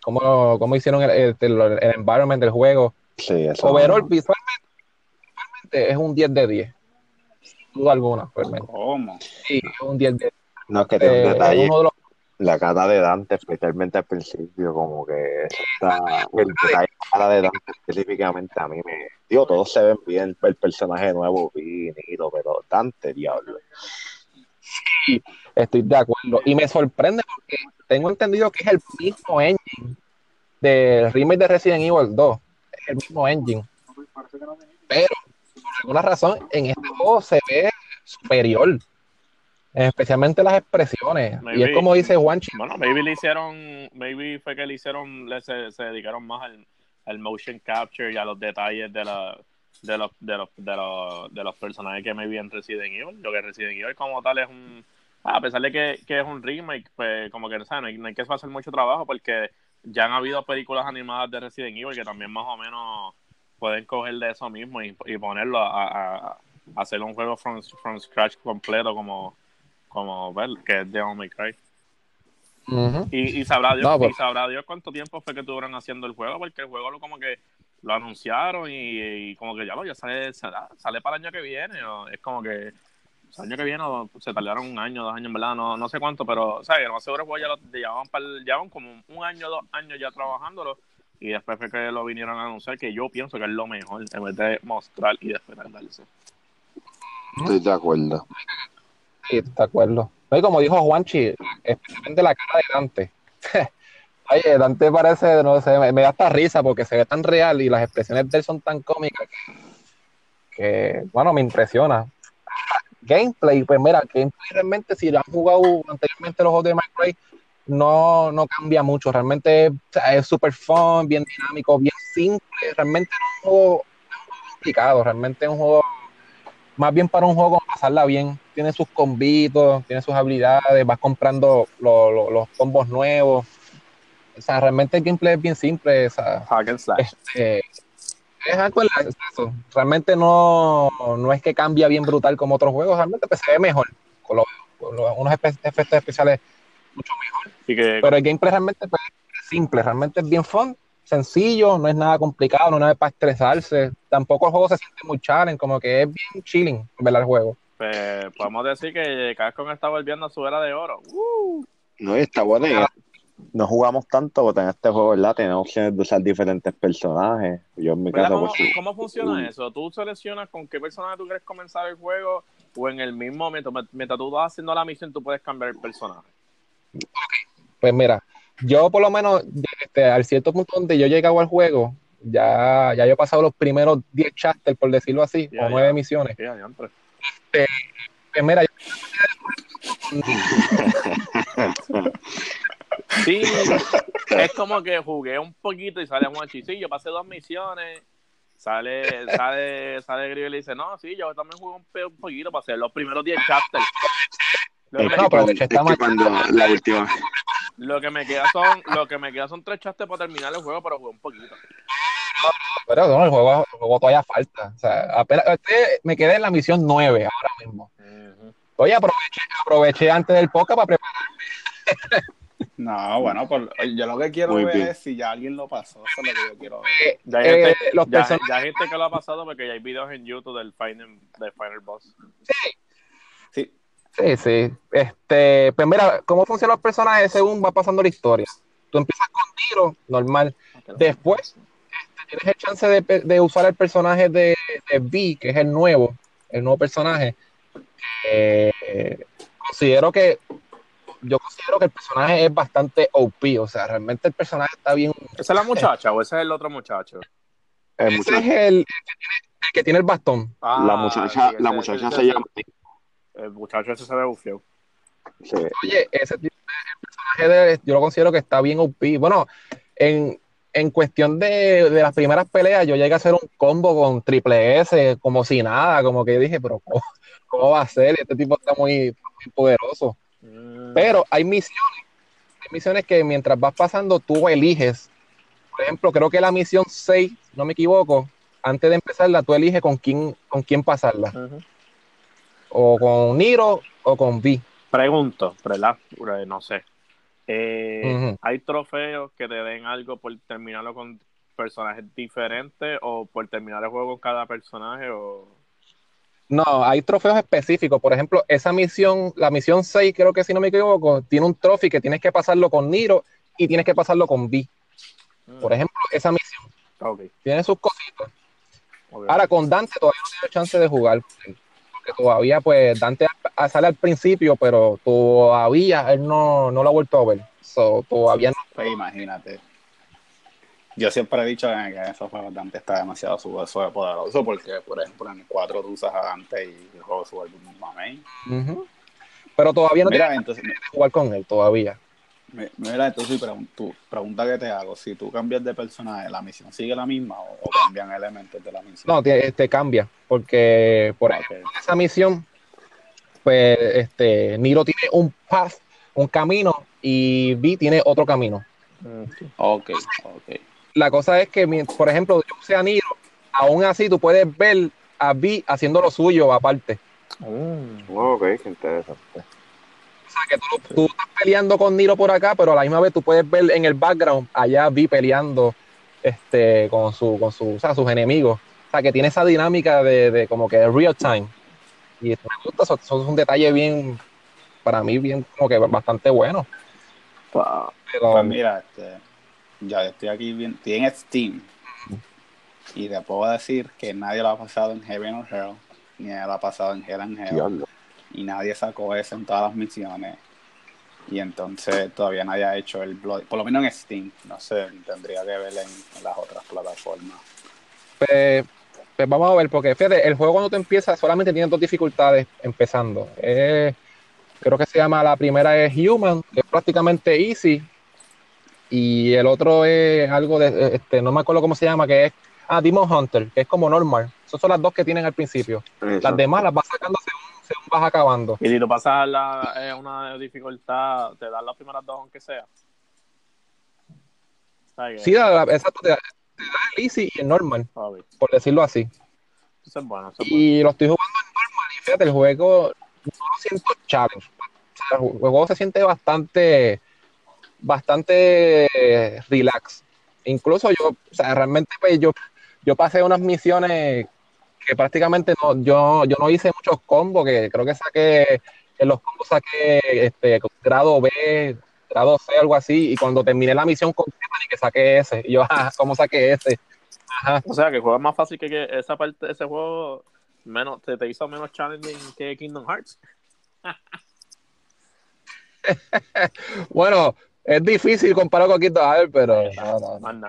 cómo, cómo hicieron el, el, environment del juego. Sí, eso Overall, visualmente, visualmente es un 10 de 10 duda alguna. Pues, ¿Cómo? Sí, un 10 de No, es que tiene un eh, detalle. La cara de Dante, especialmente al principio, como que está, el detalle de la cara de Dante específicamente a mí me. Digo, todos se ven bien, el personaje nuevo, vinilo, pero Dante, diablo. Sí, estoy de acuerdo. Y me sorprende porque tengo entendido que es el mismo engine del remake de Resident Evil 2. Es el mismo engine. Pero alguna razón, en este juego se ve superior. Especialmente las expresiones. y es como dice Juanchi. Bueno, maybe le hicieron, maybe fue que le hicieron, le, se, dedicaron más al, motion capture y a los detalles de la, de los, de los, de los, de los personajes que maybe en Resident Evil. Lo que Resident Evil como tal es un, a pesar de que, es un remake, pues como que no hay, no hay que hacer mucho trabajo porque ya han habido películas animadas de Resident Evil que también más o menos pueden coger de eso mismo y, ponerlo a, hacer un juego from, from scratch completo como, como ver, que es Devil May Cry. y, sabrá Dios, pues. sabrá Dios cuánto tiempo fue que estuvieron haciendo el juego, porque el juego lo, como que lo anunciaron y, como que ya lo ya sale, sale para el año que viene, es como que el año que viene se tardaron un año, dos años, en verdad, no, no sé cuánto, pero, o sea, lo más seguro es que ya lo llevaban, para llevaban como un año, dos años ya trabajándolo y después fue que lo vinieron a anunciar, que yo pienso que es lo mejor, en vez de mostrar y después darse. Estoy de acuerdo. Sí, de acuerdo. Y como dijo Juanchi, especialmente la cara de Dante. [LAUGHS] Oye, Dante parece, no sé, me, da hasta risa porque se ve tan real y las expresiones de él son tan cómicas que, bueno, me impresiona. Gameplay, pues mira, gameplay realmente, si han jugado anteriormente los juegos de Minecraft, no, no cambia mucho. Realmente es súper fun, bien dinámico, bien simple. Realmente es un juego complicado. Realmente es un juego más bien para un juego pasarla bien. Tiene sus combitos, tiene sus habilidades, vas comprando los combos nuevos. O sea, realmente el gameplay es bien simple. O sea, este, es algo eso. Realmente no, no es que cambia bien brutal como otros juegos, realmente pues, se ve mejor. Con, unos efectos especiales mucho mejor. Pero el gameplay realmente pues, es simple, realmente es bien fun, sencillo, no es nada complicado, no es nada para estresarse. Tampoco el juego se siente muy challenge, como que es bien chilling ver el juego. Pues podemos decir que Capcom está volviendo a su era de oro. No, está bueno. no jugamos tanto porque en este juego, ¿verdad? Tenemos opciones de usar diferentes personajes. Yo en mi caso, ¿Cómo, pues, ¿Cómo funciona eso? ¿Tú seleccionas con qué personaje tú quieres comenzar el juego? O en el mismo momento, mientras tú vas haciendo la misión, tú puedes cambiar el personaje. Pues mira, yo por lo menos, este, al cierto punto donde yo he llegado al juego, Ya, ya yo he pasado los primeros 10 chapters, por decirlo así, o 9 misiones. Este, pues mira, [LAUGHS] Sí, es como que jugué un poquito y sale un Sí, yo pasé dos misiones. Sale, sale, sale Grivel y dice, no, sí, yo también jugué un, un poquito, pasé los primeros 10 chapters. Lo que, no, pero la última. Lo que me queda son, lo que me queda son tres chapters para terminar el juego, pero jugué un poquito. Pero no, el juego, el juego todavía falta. O sea, apenas, me quedé en la misión 9 ahora mismo. Oye, aproveché, aproveché antes del podcast para prepararme. [LAUGHS] No, bueno, por, yo lo que quiero ver es si ya alguien lo pasó. Eso es lo que yo quiero ver. Eh, ya hay, gente, eh, ya, hay gente que lo ha pasado porque ya hay videos en YouTube del Final, del final Boss. Sí. Sí. Sí. Este, pues mira, ¿cómo funcionan los personajes según va pasando la historia? Tú empiezas con tiro, normal. Después este, tienes el chance de, de, usar el personaje de, de V, que es el nuevo, el nuevo personaje. Eh, considero que yo considero que el personaje es bastante OP, o sea, realmente el personaje está bien. ¿Esa es la muchacha o ese es el otro muchacho? El ese es el, que tiene el bastón. Ah, la muchacha, la muchacha se llama. El muchacho ese se ve bufio. Sí. Oye, ese tipo de personaje yo lo considero que está bien OP. Bueno, en, en cuestión de, de, las primeras peleas, yo llegué a hacer un combo con triple S, como si nada, como que dije, pero ¿cómo, va a ser? Este tipo está muy, muy poderoso. Mm. Pero hay misiones, hay misiones que mientras vas pasando tú eliges. Por ejemplo, creo que la misión 6, no me equivoco, antes de empezarla tú eliges con quién, con quién pasarla. O con Niro o con V. Pregunto, ¿verdad? No sé. Eh, ¿Hay trofeos que te den algo por terminarlo con personajes diferentes o por terminar el juego con cada personaje? O... No, hay trofeos específicos. Por ejemplo, esa misión, la misión 6, creo que si no me equivoco, tiene un trofeo que tienes que pasarlo con Niro y tienes que pasarlo con V. Mm. Por ejemplo, esa misión. Tiene sus cositas. Ahora, con Dante todavía no tiene chance de jugar. Porque todavía, pues, Dante sale al principio, pero todavía él no, no lo ha vuelto a ver. todavía no. Pues imagínate yo siempre he dicho que esos juegos Dante está demasiado poderoso porque, por ejemplo, en el 4 tú usas a Dante y el juego sube un mamey. Pero todavía no tienes entonces, jugar con él, todavía. Mira, entonces tu pregunta que te hago, si tú cambias de personaje, ¿la misión sigue la misma o, cambian elementos de la misión? No, te, te cambia, porque por ejemplo, en esa misión, pues este Niro tiene un path, un camino, y Vi tiene otro camino. Ok, ok la cosa es que, por ejemplo, yo sea Niro, aún así tú puedes ver a Vi haciendo lo suyo aparte. Mm. ok, qué interesante. O sea, que tú, estás peleando con Niro por acá, pero a la misma vez tú puedes ver en el background allá Vi peleando este, con, su, con su, o sea, sus enemigos. O sea, que tiene esa dinámica de, de como que real time. Y me gusta, eso, es un detalle bien, para mí, bien como que bastante bueno. Pero, pues mira, este ya estoy aquí bien, estoy en Steam. Y te puedo decir que nadie lo ha pasado en Heaven or Hell, ni nadie lo ha pasado en Hell and Hell. Y nadie sacó eso en todas las misiones. Y entonces todavía nadie ha hecho el Blood, por lo menos en Steam. No sé, tendría que ver en, las otras plataformas. Pues, pues, vamos a ver, porque fíjate, el juego cuando tú empiezas solamente tiene dos dificultades empezando. creo que se llama, la primera es Human, que es prácticamente easy, y el otro es algo de, este, no me acuerdo cómo se llama, que es, ah, Demon Hunter, que es como normal. Esas son las dos que tienen al principio. Las demás las vas sacando según, vas acabando. Y si tú pasas la, eh, una dificultad, te dan las primeras dos aunque sea. Sí, exacto, te, da el easy y el normal, por decirlo así. Eso es bueno, y lo estoy jugando en normal y fíjate, el juego no lo siento challenge. el juego se siente bastante bastante relax. Incluso yo, o sea, realmente pues yo, yo pasé unas misiones que prácticamente no, yo, yo no hice muchos combos, que creo que saqué, en los combos saqué este, grado B, grado C, algo así, y cuando terminé la misión completa, ni que saqué ese. Y yo, ajá, [LAUGHS] ¿cómo saqué ese? O sea, que es más fácil que, que esa parte, ese juego menos, te, te hizo menos challenging que Kingdom Hearts. [LAUGHS] bueno, es difícil comparar con a él, pero no, no, no,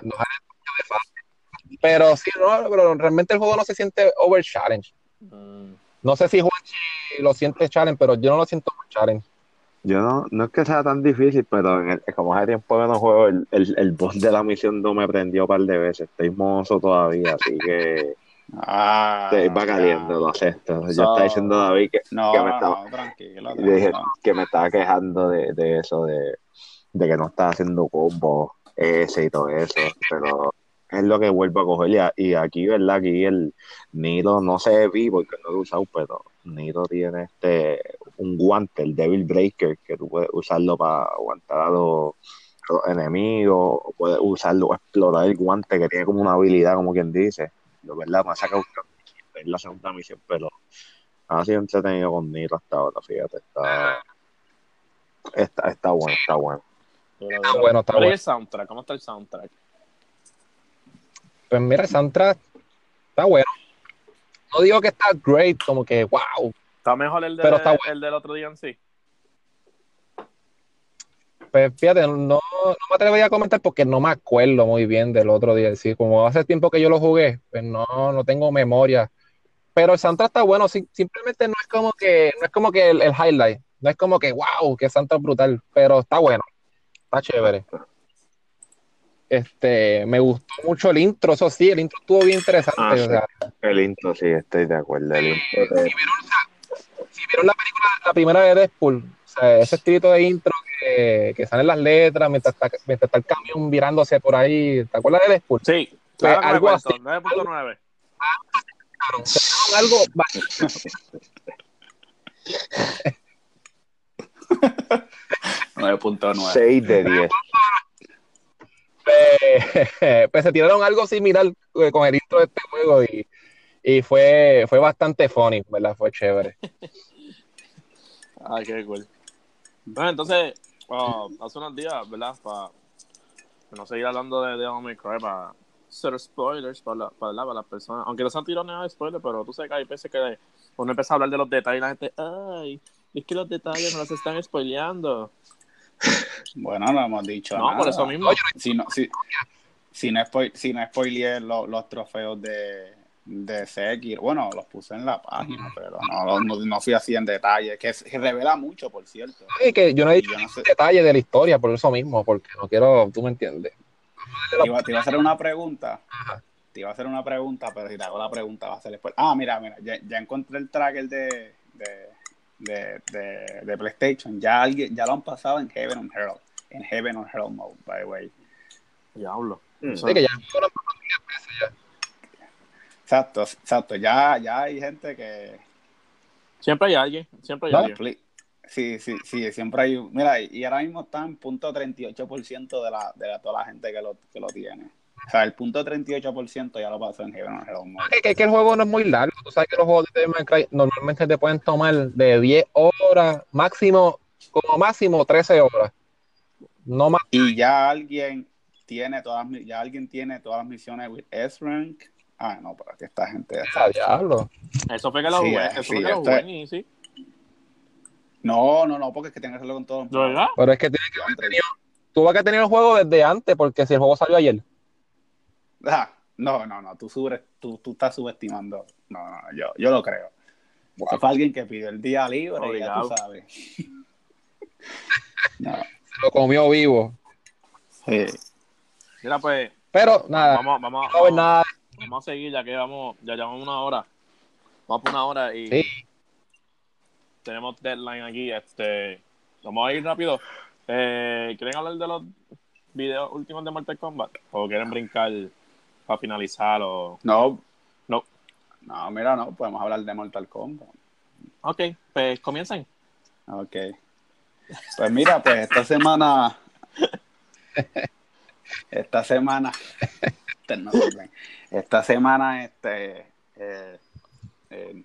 Pero sí, no, pero realmente el juego no se siente over challenge. Mm. No sé si Juanchi lo siente challenge, pero yo no lo siento over challenge. Yo no, no es que sea tan difícil, pero en el, como hace tiempo que no juego, el, el, el boss de la misión no me prendió un par de veces. Estoy mozo todavía, así que. Ah, va caliente, lo acepto. yo estaba diciendo a David que, no, que me estaba, tranquilo, que me estaba quejando de, de eso, de, de, que no estaba haciendo combo ese y todo eso, pero es lo que vuelvo a coger. Y, aquí, ¿verdad? Aquí el Nido no se vi porque no lo he usado, pero Nido tiene este un guante, el Devil Breaker, que tú puedes usarlo para aguantar a los, enemigos, o puedes usarlo, explorar el guante que tiene como una habilidad, como quien dice. Lo verdad, me ha sacado es la segunda misión, pero ha sido entretenido con Nido hasta ahora, fíjate, está, está, está bueno, está bueno. Está bueno, está bueno. el soundtrack? ¿Cómo está el soundtrack? Pues mira, el soundtrack está bueno. No digo que está great, como que wow. Está mejor el, de, el del otro día en sí. Pues fíjate, no, no me atrevería a comentar porque no me acuerdo muy bien del otro día. Sí, como hace tiempo que yo lo jugué, pues no, no tengo memoria. Pero el soundtrack está bueno, simplemente no es como que, no es como que el, highlight, no es como que wow, que soundtrack brutal, pero está bueno, está chévere. Este, me gustó mucho el intro, eso sí, el intro estuvo bien interesante. Ah, el intro, sí, estoy de acuerdo. El intro si, vieron, la película, la primera de Deadpool, o sea, ese estilito de intro que, que salen las letras mientras está, mientras está el camión virándose por ahí, ¿te acuerdas de Deadpool? Sí, pues, claro, algo así. 9.9. Algo, algo 9.9. 6 de 10. [LAUGHS] pues, se tiraron algo similar eh, con el intro de este juego y, y fue, fue bastante funny, ¿verdad? Fue chévere. Ay, [LAUGHS] qué cool. Bueno, entonces, uh, hace unos días, ¿verdad? Para no seguir hablando de May Cry, para ser spoilers para, para, para las personas. Aunque no se han tirado nada de spoilers, pero tú sabes que hay veces que uno empieza a hablar de los detalles y la gente, ay, es que los detalles no los están spoileando. Bueno, no hemos dicho no, por eso mismo. Si no, si, si no, si no spoileé los, los trofeos de, de Sekir, bueno, los puse en la página, pero no, no, fui así en detalle, que, revela mucho, por cierto. Sí, que yo no he dicho detalle de la historia por eso mismo, porque no quiero, tú me entiendes. Te iba, te iba a hacer una pregunta. Te iba a hacer una pregunta, pero si te hago la pregunta va a ser después. Ah, mira, mira, ya, ya encontré el tracker de, de de, de, de, PlayStation. Ya alguien, ya lo han pasado en Heaven on Hell. En Heaven on Hell mode, by the way. Diablo. Mm. Sí, que ya Exacto, exacto. Ya, ya hay gente que. Siempre hay alguien. Siempre hay alguien. Sí, sí, sí, siempre hay. Mira, y ahora mismo está en punto 38% de, la, de la, toda la gente que lo, que lo tiene. O sea, el punto 38% ya lo pasó en Heaven on Es que, el juego no es muy largo. Tú sabes que los juegos de Minecraft normalmente te pueden tomar de 10 horas, máximo, como máximo 13 horas. No más. Y ya alguien tiene todas ya alguien tiene todas las misiones with S-Rank. Ah, no, pero que esta gente está. Ah, diablo. Eso fue que lo jugué. Eso fue que lo jugué, sí. No, no, no, porque es que tiene que hacerlo con todo. ¿Verdad? Pero es que tiene que haber tenido. Tú vas a tener el juego desde antes, porque si el juego salió ayer. Ah, no, no, no, tú, tú, tú estás subestimando. No, no, yo, yo lo creo. Wow. fue alguien que pidió el día libre, ya tú sabes. [LAUGHS] no. Se lo comió vivo. Sí. Mira, pues. Pero nada. Vamos, vamos, vamos, nada. vamos a seguir, ya que vamos, ya llevamos una hora. Vamos por una hora y. Sí. Tenemos deadline aquí. Este. Vamos a ir rápido. Eh, ¿Quieren hablar de los videos últimos de Mortal Kombat? ¿O quieren brincar? Para finalizar o... No. No. No, mira, no, podemos hablar de Mortal Kombat. Ok, pues comiencen. Ok. Pues mira, pues esta semana... esta semana... esta semana, este... Eh, eh,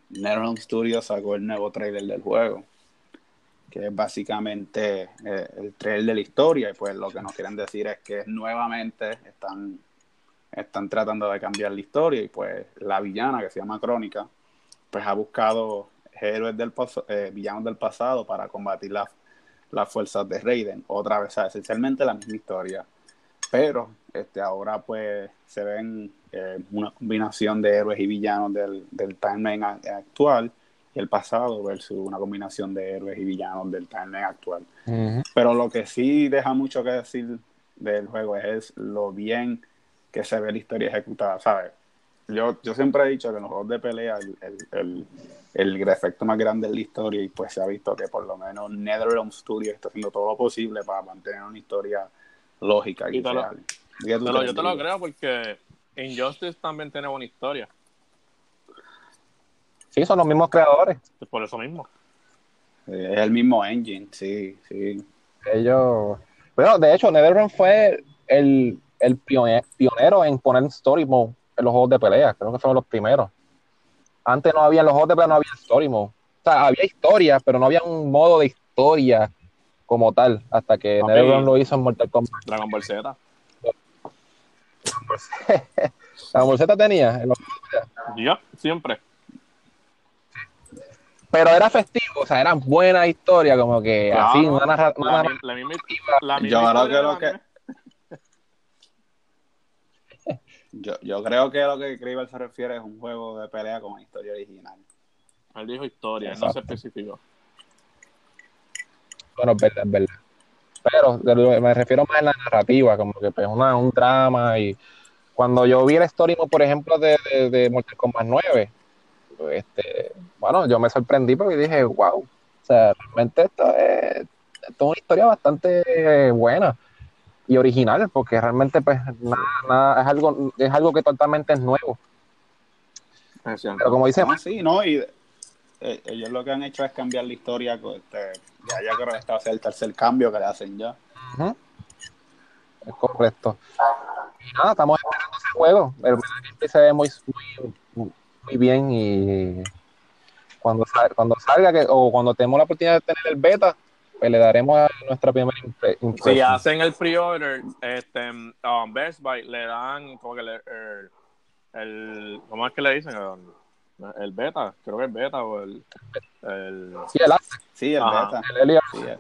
Studios sacó el nuevo trailer del juego que es básicamente eh, el trailer de la historia y pues lo que nos quieren decir es que nuevamente están están tratando de cambiar la historia y pues la villana que se llama Crónica, pues ha buscado héroes del eh, villanos del pasado para combatir las fuerzas de Raiden. Otra vez, esencialmente la misma historia. pero este, ahora pues se ven eh, una combinación de héroes y villanos del, del timeline actual y el pasado versus una combinación de héroes y villanos del timeline actual. Pero lo que sí deja mucho que decir del juego es lo bien que se ve la historia ejecutada, ¿sabes? Yo, yo siempre he dicho que en los juegos de pelea el, el, el, efecto más grande es la historia y pues se ha visto que por lo menos NetherRealm Studios está haciendo todo lo posible para mantener una historia lógica y, real. yo te lo creo porque Injustice también tiene buena historia. Sí, son los mismos creadores. Por eso mismo. Es el mismo engine, sí, sí. Ellos. Bueno, de hecho, NetherRealm fue el, el pionero en poner story mode en los juegos de pelea. Creo que fueron los primeros. Antes no había, en los juegos de pelea no había story mode. O sea, había historia, pero no había un modo de historia como tal, hasta que NetherRealm lo hizo en Mortal Kombat. Dragon Ball Z. [LAUGHS] Dragon Ball Z tenía. Ya, siempre. Pero era festivo, o sea, eran buenas historias, como que así, una, narrativa. yo creo que lo que. Yo, yo creo que lo que Kriver se refiere es un juego de pelea con historia original. Él dijo historia, no se especificó. Bueno, es verdad, es verdad. Pero me refiero más a la narrativa, como que pues una, un drama y cuando yo vi el story por ejemplo, de, de, de Mortal Kombat 9, este, bueno, yo me sorprendí porque dije, wow, o sea, realmente esto es, una historia bastante buena y original, porque realmente pues nada, es algo es algo que totalmente es nuevo. Pero como dice, sí, no, y eh, ellos lo que han hecho es cambiar la historia, este, ya, ya creo que está el tercer cambio que le hacen ya. Es correcto. Y nada, estamos esperando ese juego. El se ve muy, muy, muy bien y cuando, salga, cuando salga que, o cuando tenemos la oportunidad de tener el beta, pues le daremos a nuestra primera impresión. Si hacen el pre-order, este, um, Best Buy le dan como que le, el, ¿cómo es que le dicen? El, beta, creo que el beta o el, el sí, el, sí, el beta. El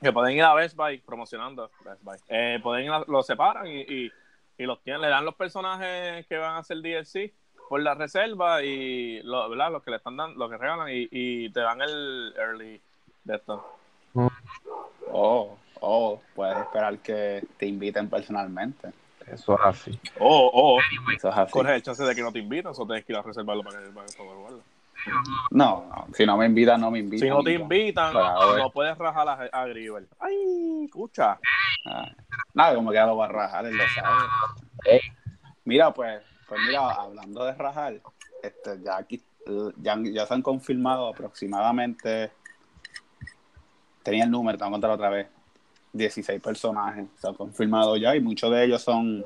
que pueden ir a Best Buy promocionando Best Buy. Eh, pueden ir lo separan y, y, y, los tienen, le dan los personajes que van a hacer DLC por la reserva y lo, ¿verdad? los que le están dando, los que regalan y, y te dan el early de esto. Oh, oh, puedes esperar que te inviten personalmente. Eso es así. Oh, oh, eso es así. Corre el chance de que no te inviten, o tienes que ir a reservarlo para que para guardarlo. No, no, si no me invitan, no me invitan. Si no te invitan, no, puedes rajar a, a Ay, escucha. Ah, nada, como que ya lo va a rajar, él lo sabe. Mira, pues, pues mira, hablando de rajar, este, ya aquí ya, ya se han confirmado aproximadamente, tenía el número, te voy a contar otra vez, 16 personajes, se han confirmado ya y muchos de ellos son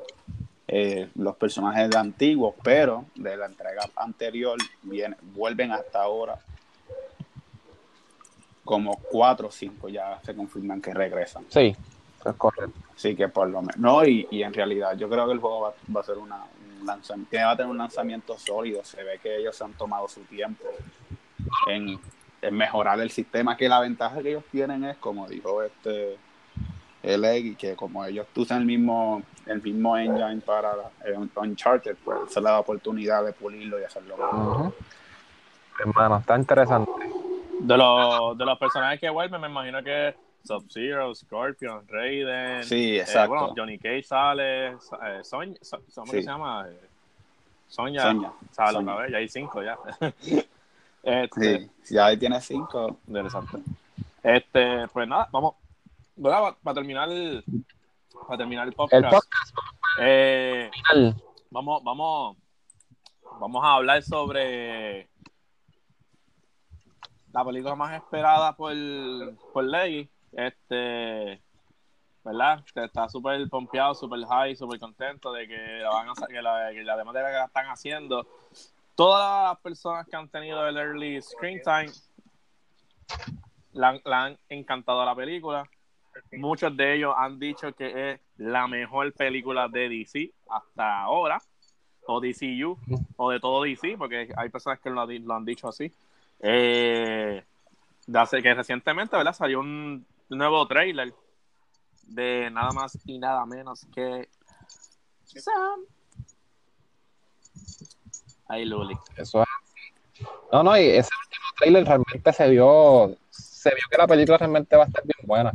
eh, los personajes de antiguos, pero de la entrega anterior viene, vuelven hasta ahora como cuatro o cinco ya se confirman que regresan. Sí, es correcto. Sí, que por lo menos. No, y, y en realidad yo creo que el juego va, va a ser una, lanzamiento, va a tener un lanzamiento sólido. Se ve que ellos se han tomado su tiempo en, mejorar el sistema, que la ventaja que ellos tienen es, como dijo este el Egg, que como ellos usan el mismo, el mismo engine para Uncharted, pues se le da oportunidad de pulirlo y hacerlo mejor. Hermano, está interesante. De los, de los personajes que vuelven, me imagino que Sub-Zero, Scorpion, Raiden. Sí, eh, exacto. bueno, Johnny Cage sale. Eh, Sonya, ¿cómo se llama? Sonya, Sonya. sale otra vez, ya hay cinco ya. [LAUGHS] este, sí, ya ahí tiene cinco. Interesante. Este, pues nada, vamos. Para, para terminar el, para terminar el podcast. El podcast. Eh, vamos, vamos, vamos a hablar sobre la película más esperada por, por Leggy este, ¿verdad? Está súper pompeado, súper high, súper contento de que la van a que la, que la demanda que la están haciendo. Todas las personas que han tenido el early screen time la, han encantado la película. Muchos de ellos han dicho que es la mejor película de DC hasta ahora, o DCU, o de todo DC, porque hay personas que lo, han dicho así. Eh, que recientemente, ¿verdad? Salió un nuevo trailer de nada más y nada menos que Ahí, Luli. Eso es. No, no, y ese último trailer realmente se vio, se vio que la película realmente va a estar bien buena.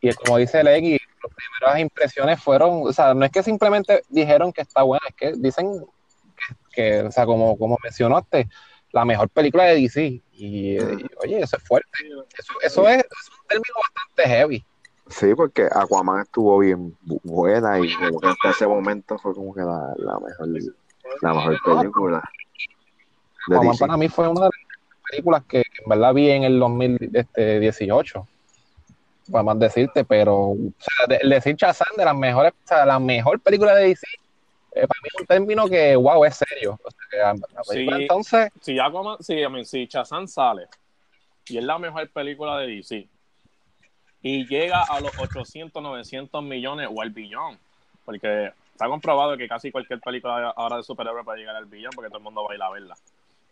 Y como dice Leggy, las primeras impresiones fueron, o sea, no es que simplemente dijeron que está buena, es que dicen que, o sea, como, como mencionaste, la mejor película de DC. Y, oye, eso es fuerte. Eso, eso es, un término bastante heavy. Sí, porque Aquaman estuvo bien buena y como que hasta ese momento fue como que la, la mejor la mejor película. Aquaman para mí fue una de las películas que, en verdad vi en el 2018. Para más decirte, pero o sea, decir Chazán de las mejores, o sea, la mejor película de DC eh, para mí es un término que, wow, es serio. entonces. Si, Aquaman, si, si Chazán sale y es la mejor película de DC y llega a los 800, 900 millones o al billón, porque está comprobado que casi cualquier película ahora de superhéroe puede llegar al billón porque todo el mundo va a ir a verla.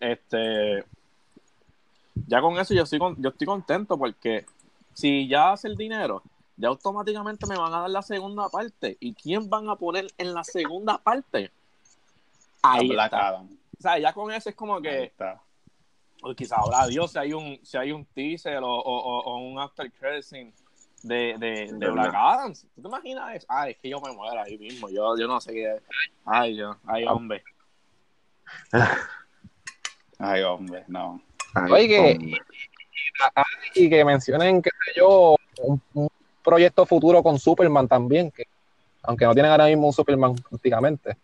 Este, ya con eso yo estoy, yo estoy contento porque si ya hace el dinero, ya automáticamente me van a dar la segunda parte. ¿Y quién van a poner en la segunda parte? Ahí está. O sea, ya con eso es como que. O quizás ahora Dios si hay un, si hay un teaser o, o, o un after credit de, de, de Black Adam. ¿Tú te imaginas eso? Ay, es que yo me muero ahí mismo. Yo, yo no sé qué. Ay, yo, ay, hombre. [LAUGHS] Ay, hombre, no. Oye, y que mencionen, qué sé yo, un, proyecto futuro con Superman también, que aunque no tienen ahora mismo un Superman prácticamente.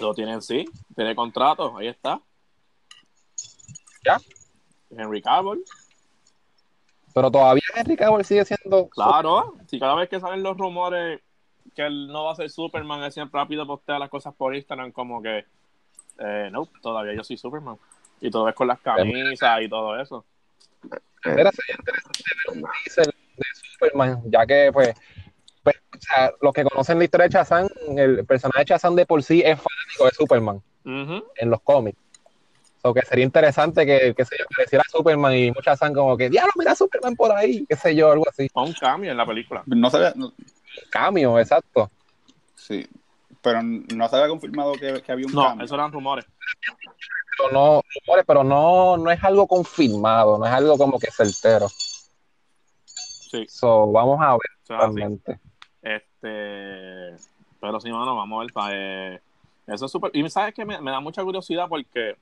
Lo tienen, sí, tiene contrato, ahí está. ¿Ya? Henry Cavill. Pero todavía Henry Cavill sigue siendo. Claro, si cada vez que salen los rumores que él no va a ser Superman, él siempre rápido postea las cosas por Instagram como que, eh, no, todavía yo soy Superman. Y todo es con las camisas y todo eso. Era sería interesante ver un teaser de Superman, ya que pues, pues o sea, los que conocen la historia de Shazam, el personaje de Shazam de por sí es fanático de Superman en los cómics. O que sería interesante que, que se apareciera Superman y muchas Shazam como que, diablo, mira Superman por ahí, qué sé yo, algo así. O un cambio en la película. No sabía. Cambio, exacto. Sí, pero no se había confirmado que, había un no, cambio. No, esos eran rumores. Pero no, rumores, pero no, no es algo confirmado, no es algo como que certero. Sí. So, vamos a ver realmente. Este, pero sí, mano, vamos a ver. Eh, eso es súper. Y sabes que me, da mucha curiosidad porque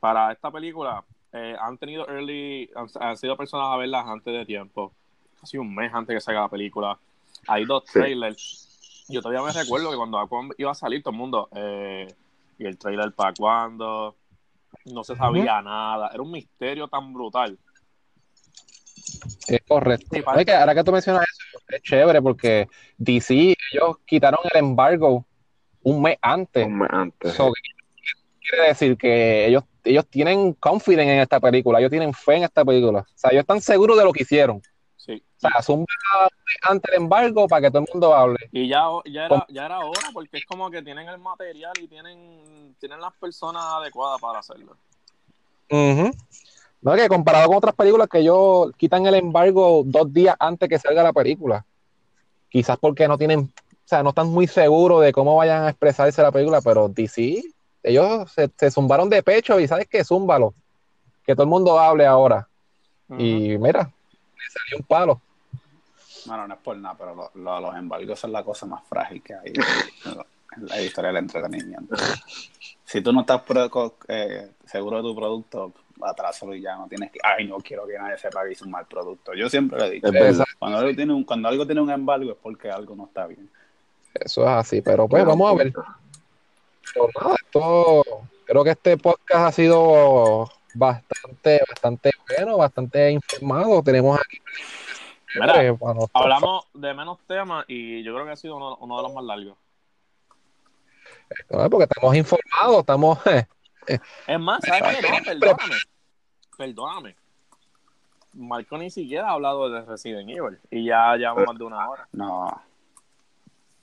para esta película eh, han tenido early, han, sido personas a verlas antes de tiempo, casi un mes antes que salga la película. Hay dos trailers. Yo todavía me recuerdo que cuando Aquaman iba a salir, todo el mundo, eh, y el trailer para cuándo, no se sabía nada, era un misterio tan brutal es correcto. ahora que tú mencionas eso, es chévere porque DC, ellos quitaron el embargo un mes antes. Un mes antes. quiere decir que ellos, ellos tienen confidence en esta película, ellos tienen fe en esta película. O sea, ellos están seguros de lo que hicieron. Sí. O sea, son antes el embargo para que todo el mundo hable. Y ya, ya, era, ya era hora, porque es como que tienen el material y tienen, tienen las personas adecuadas para hacerlo. No, que comparado con otras películas que ellos quitan el embargo dos días antes que salga la película. Quizás porque no tienen, o sea, no están muy seguros de cómo vayan a expresarse la película, pero DC, ellos se, zumbaron de pecho y sabes que zúmbalo. Que todo el mundo hable ahora. Y mira, le salió un palo. Bueno, no es por nada, pero los embargos son la cosa más frágil que hay en la historia del entretenimiento. Si tú no estás eh, seguro de tu producto, atrásalo y ya no tienes que, ay, no quiero que nadie sepa que hice un mal producto. Yo siempre le he dicho, cuando algo, tiene un, cuando algo tiene un embargo es porque algo no está bien. Eso es así, pero pues vamos a ver. Pero nada, esto, creo que este podcast ha sido bastante, bastante bueno, bastante informado. Tenemos aquí. hablamos de menos temas y yo creo que ha sido uno, uno de los más largos. Porque estamos informados, estamos. [LAUGHS] Es más, ¿sabes qué? No, perdóname. Perdóname. Marco ni siquiera ha hablado de Resident Evil y ya llevamos más de una hora. No.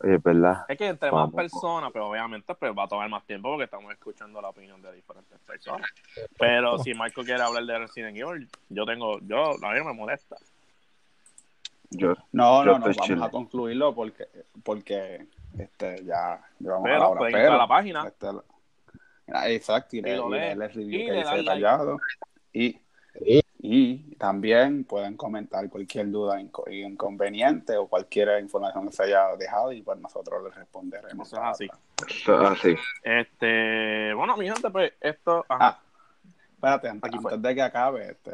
Es verdad. Es que entre más personas, pero obviamente pues, va a tomar más tiempo porque estamos escuchando la opinión de diferentes personas. Pero si Marco quiere hablar de Resident Evil, yo tengo, yo, a mí no me molesta. Yo, no, no, no, vamos a concluirlo porque, porque este, ya llevamos Pero a la hora. pueden Pero, entrar a la página. este, exacto, y, Y le- y review Y que le dice detallado. Y, Sí. Y también pueden comentar cualquier duda inco- inconveniente o cualquier información que se haya dejado y pues nosotros les responderemos. Eso es así. Eso es así. Este, bueno, mi gente, pues esto. ajá. Ah, espérate, antes, Aquí antes de que acabe, este,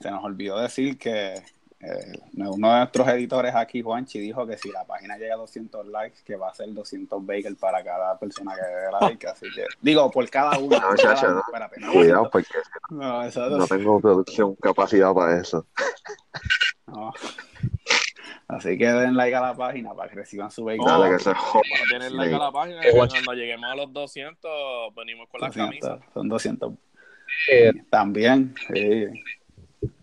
se nos olvidó decir que eh, uno de nuestros editores aquí, Juanchi, dijo que si la página llega a 200 likes, que va a ser 200 bagel para cada persona que dé [LAUGHS] like, así que, digo, por cada uno. No, uno, espérate, no, Cuidado, porque no, eso no tengo producción capacidad para eso. [LAUGHS] no. Así que den like a la página para que reciban su bagel. Dale, que se tienen like a la página. Y guacho. cuando lleguemos a los 200, venimos con las 200, camisas. son 200. Eh, También, sí.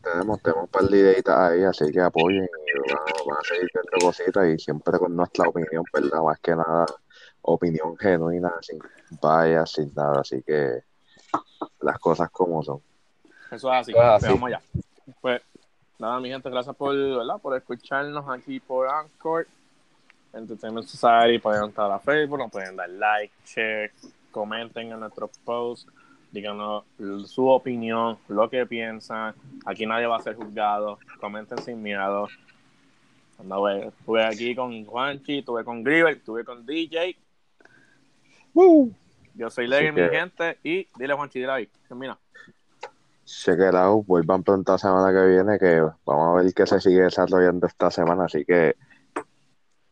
Tenemos, tenemos un par de ideitas ahí, así que apoyen y van, van a seguir viendo cositas y siempre con nuestra opinión, ¿verdad? Más que nada, opinión genuina, sin bias, sin nada, así que las cosas como son. Eso es así. Eso es así. Pues vamos allá. Pues, nada, mi gente, gracias por, ¿verdad? por escucharnos aquí por Anchor. Entertainment Society. Pueden entrar a Facebook, nos pueden dar like, share, comenten en nuestros posts. Díganos su opinión, lo que piensan. Aquí nadie va a ser juzgado. Comenten sin miedo. Estuve aquí con Juanchi, estuve con Griver, estuve con DJ. Yo soy Así mi que- gente. Y dile, Juanchi, dile ahí. Termina. Out, vuelvan pronto la semana que viene, que vamos a ver qué se sigue desarrollando esta semana, así que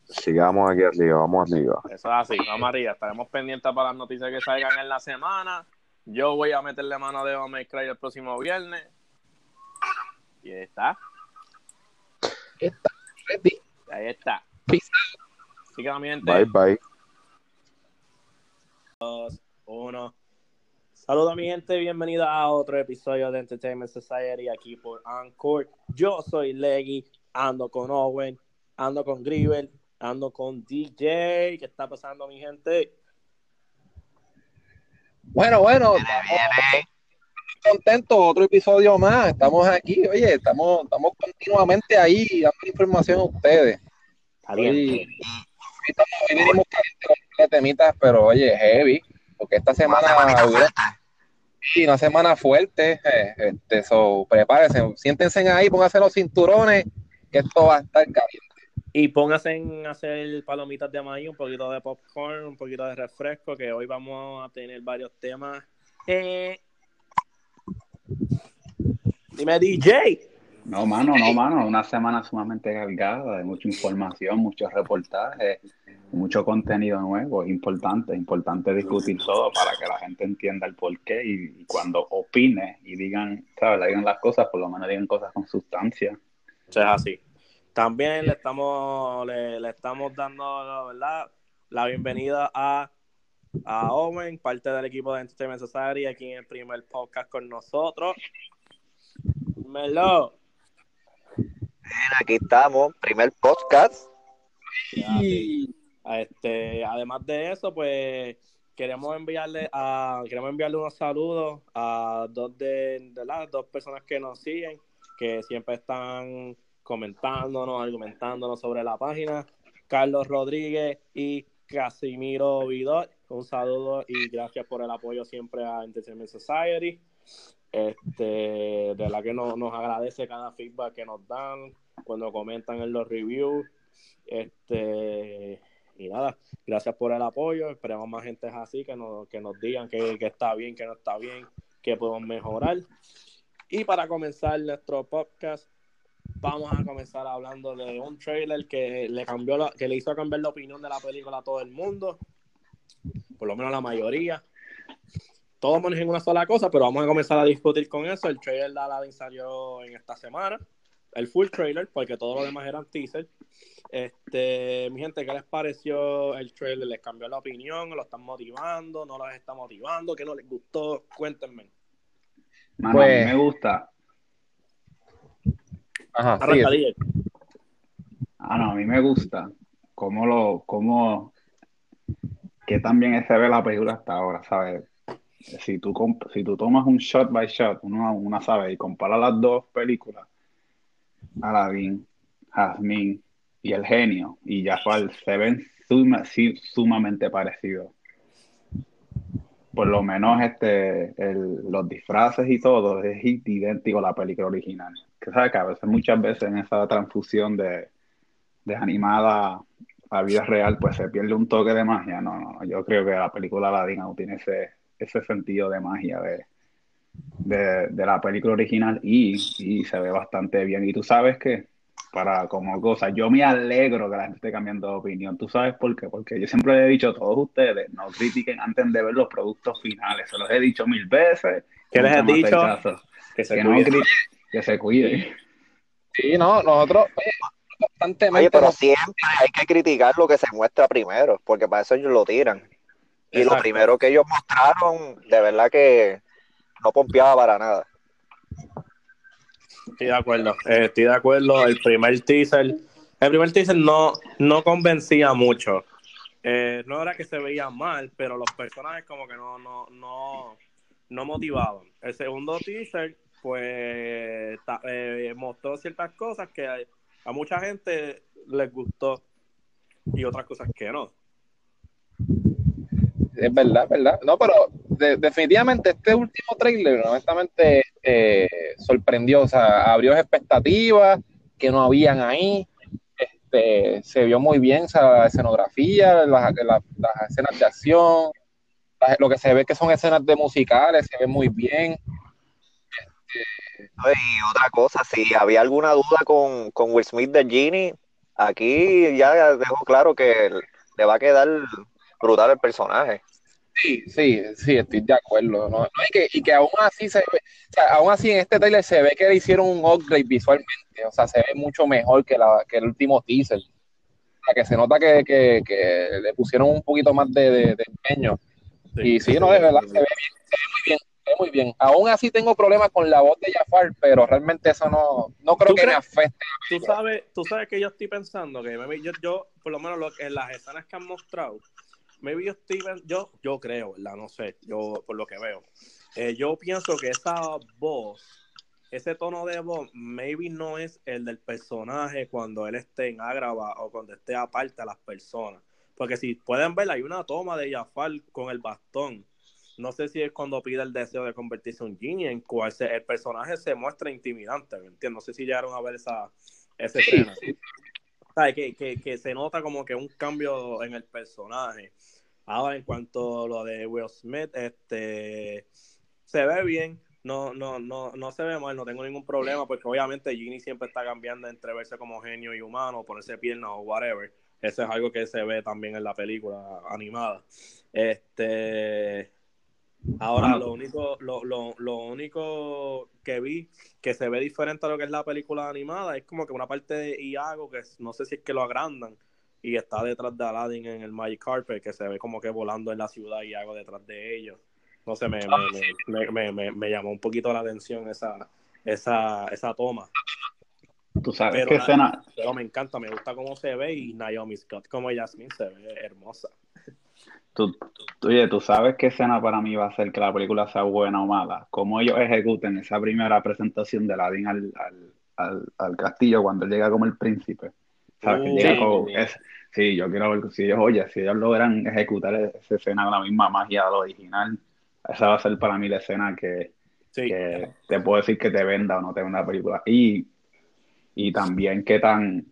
sigamos aquí arriba, vamos arriba. Eso es así, vamos arriba. Estaremos pendientes para las noticias que salgan en la semana. Yo voy a meterle mano de Devil May Cry el próximo viernes. Y ahí está. está ready. Ahí está. Peace Así que mi gente. Bye bye. Uno. Saludos mi gente, bienvenida a otro episodio de Entertainment Society aquí por Anchor. Yo soy Leggy, ando con Owen, ando con Grivel, ando con DJ. ¿Qué está pasando mi gente? Bueno, bueno, estamos contentos, otro episodio más. Estamos aquí, oye, estamos, estamos continuamente ahí dando información a ustedes. Hoy, hoy estamos- hoy venimos con temitas, pero oye, heavy, porque esta semana sí, una semana fuerte, eh, este, so, prepárense, siéntense ahí, pónganse los cinturones, que esto va a estar caliente. Y póngase en hacer palomitas de maíz, un poquito de popcorn, un poquito de refresco, que hoy vamos a tener varios temas. Eh... Dime, DJ. No, mano, no, mano. Una semana sumamente cargada de mucha información, muchos reportajes, mucho contenido nuevo. Es importante, es importante discutir todo para que la gente entienda el porqué y, y cuando opine y digan, ¿sabes? Le digan las cosas, por lo menos digan cosas con sustancia. Eso es así. También le estamos, le, le estamos dando ¿verdad? la bienvenida a, a Owen, parte del equipo de Entertainment Society, aquí en el primer podcast con nosotros. Dímelo. Aquí estamos, primer podcast. Y este, además de eso, pues queremos enviarle a queremos enviarle unos saludos a dos de, de las dos personas que nos siguen, que siempre están comentándonos, argumentándonos sobre la página. Carlos Rodríguez y Casimiro Vidor. Un saludo y gracias por el apoyo siempre a Entertainment Society. Este, de verdad que nos, nos agradece cada feedback que nos dan cuando comentan en los reviews. Este, y nada, gracias por el apoyo. Esperemos más gente así que nos, que nos digan que, que está bien, que no está bien, que podemos mejorar. Y para comenzar nuestro podcast, vamos a comenzar hablando de un trailer que le cambió la- que le hizo cambiar la opinión de la película a todo el mundo, por lo menos la mayoría. Todos manejan una sola cosa, pero vamos a comenzar a discutir con eso. El trailer de Aladdin salió en esta semana, el full trailer, porque todo lo demás eran teaser. Este, mi gente, ¿qué les pareció el trailer? ¿Les cambió la opinión? ¿Lo están motivando? ¿No los está motivando? ¿Qué no les gustó? Cuéntenme. Mano, Pues- a mí me gusta. Ajá, Arranca. DJ. Ah, no, a mí me gusta cómo lo, cómo, que tan bien se ve la película hasta ahora, ¿sabes? Si tú, si tú tomas un shot by shot, una, una, ¿sabes? Y comparas las dos películas, Aladdin, Jasmine y El Genio, y Jafar, se ven sumamente parecido. Por lo menos este, los disfraces y todo es idéntico a la película original. Que sabes que a veces, muchas veces en esa transfusión de, de animada a vida real, pues se pierde un toque de magia. No, no, yo creo que la película Aladdin no tiene ese, ese sentido de magia de, de, la película original y, y, se ve bastante bien. Y tú sabes que, para como cosa, yo me alegro que la gente esté cambiando de opinión. ¿Tú sabes por qué? Porque yo siempre le he dicho a todos ustedes, no critiquen antes de ver los productos finales. Se los he dicho mil veces. ¿Qué les he dicho? Que se, cuiden. Que se cuiden. Sí, no, nosotros, Oye, pero siempre hay que criticar lo que se muestra primero, porque para eso ellos lo tiran. Y lo primero que ellos mostraron, de verdad que no pompeaba para nada. Estoy de acuerdo, eh, estoy de acuerdo. El primer teaser, el primer teaser no, no convencía mucho. Eh, no era que se veía mal, pero los personajes como que no, no, no, no motivaban. El segundo teaser, pues, eh, mostró ciertas cosas que a mucha gente les gustó y otras cosas que no. Es verdad, verdad. No, pero definitivamente este último trailer, honestamente, eh, sorprendió, o sea, abrió expectativas que no habían ahí. Este, se vio muy bien la escenografía, las, escenas de acción, lo que se ve que son escenas de musicales, se ve muy bien. Y otra cosa, si había alguna duda con, con Will Smith de Genie, aquí ya dejó claro que le va a quedar brutal el personaje. Sí, sí, sí, estoy de acuerdo. ¿no? y, que, y, que, aún así se ve, o sea, aún así en este trailer se ve que le hicieron un upgrade visualmente, o sea, se ve mucho mejor que, la, que el último teaser. O sea, que se nota que, que, que le pusieron un poquito más de, de, empeño. y sí, no, de verdad, se ve bien, se ve muy bien muy bien. Aún así tengo problemas con la voz de Jafar, pero realmente eso no, no creo que me afecte. Tú sabes, tú sabes que yo estoy pensando que yo, yo por lo menos lo, en las escenas que han mostrado, maybe yo estoy, yo, yo creo, ¿verdad? No sé, yo por lo que veo. Eh, yo pienso que esa voz, ese tono de voz, maybe no es el del personaje cuando él esté en Agrava o cuando esté aparte a las personas. Porque si pueden ver, hay una toma de Jafar con el bastón no sé si es cuando pide el deseo de convertirse en un genie, en cual el personaje se muestra intimidante, ¿me entiendes? No sé si llegaron a ver esa, escena. Que, se nota como que un cambio en el personaje. Ahora, en cuanto a lo de Will Smith, este se ve bien, no, no, no, no se ve mal, no tengo ningún problema, porque obviamente Genie siempre está cambiando entre verse como genio y humano, ponerse pierna o whatever. Eso es algo que se ve también en la película animada. Este, Ahora, lo único, lo, lo, lo, único que vi que se ve diferente a lo que es la película animada es como que una parte de Iago que no sé si es que lo agrandan y está detrás de Aladdin en el Magic Carpet que se ve como que volando en la ciudad y Iago detrás de ellos. No sé, me, me, me, me, llamó un poquito la atención esa, esa, esa toma. Tú sabes pero, escena... pero me encanta, me gusta cómo se ve y Naomi Scott como Jasmine se ve hermosa. Tú, oye, tú sabes qué escena para mí va a ser que la película sea buena o mala. Cómo ellos ejecuten esa primera presentación de Aladdin al, al, al, castillo cuando él llega como el príncipe. Uh, sí, yo quiero ver si ellos, oye, si ellos logran ejecutar esa escena con la misma magia de lo original, esa va a ser para mí la escena que, que te puedo decir que te venda o no te venda la película. Y, y también qué tan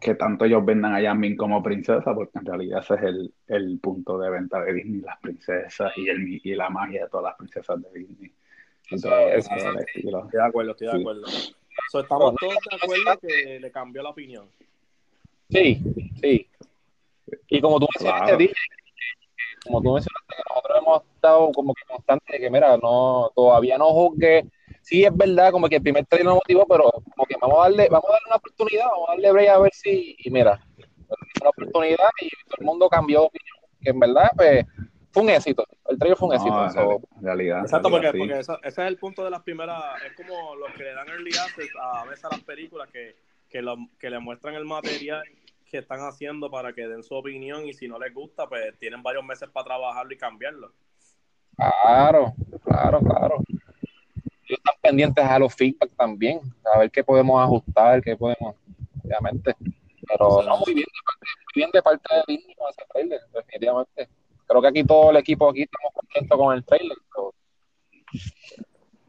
que tanto ellos vendan a Jasmine como princesa, porque en realidad ese es el, el punto de venta de Disney, las princesas y, el, y la magia de todas las princesas de Disney. estoy de acuerdo, estoy de acuerdo. estamos todos de acuerdo que le cambió la opinión. Sí, sí. Y como tú mencionaste, como tú mencionaste, que nosotros hemos estado como que constantes de que, mira, no, todavía no juzgue sí es verdad, como que el primer trailer no motivó, pero como que vamos a darle, vamos a darle una oportunidad, vamos a darle break a ver si, y mira, una oportunidad y todo el mundo cambió de opinión, que en verdad, pues, fue un éxito, el trailer fue un éxito. en realidad. Exacto, porque, porque ese es el punto de las primeras, es como los que le dan early access a veces a las películas que, que, lo, que le muestran el material que están haciendo para que den su opinión y si no les gusta, pues tienen varios meses para trabajarlo y cambiarlo. Claro, claro, claro están pendientes a los feedback también, a ver qué podemos ajustar, qué podemos, obviamente. Pero no, muy bien, bien de parte de Disney con ese trailer, definitivamente. Creo que aquí todo el equipo aquí estamos contentos con el trailer.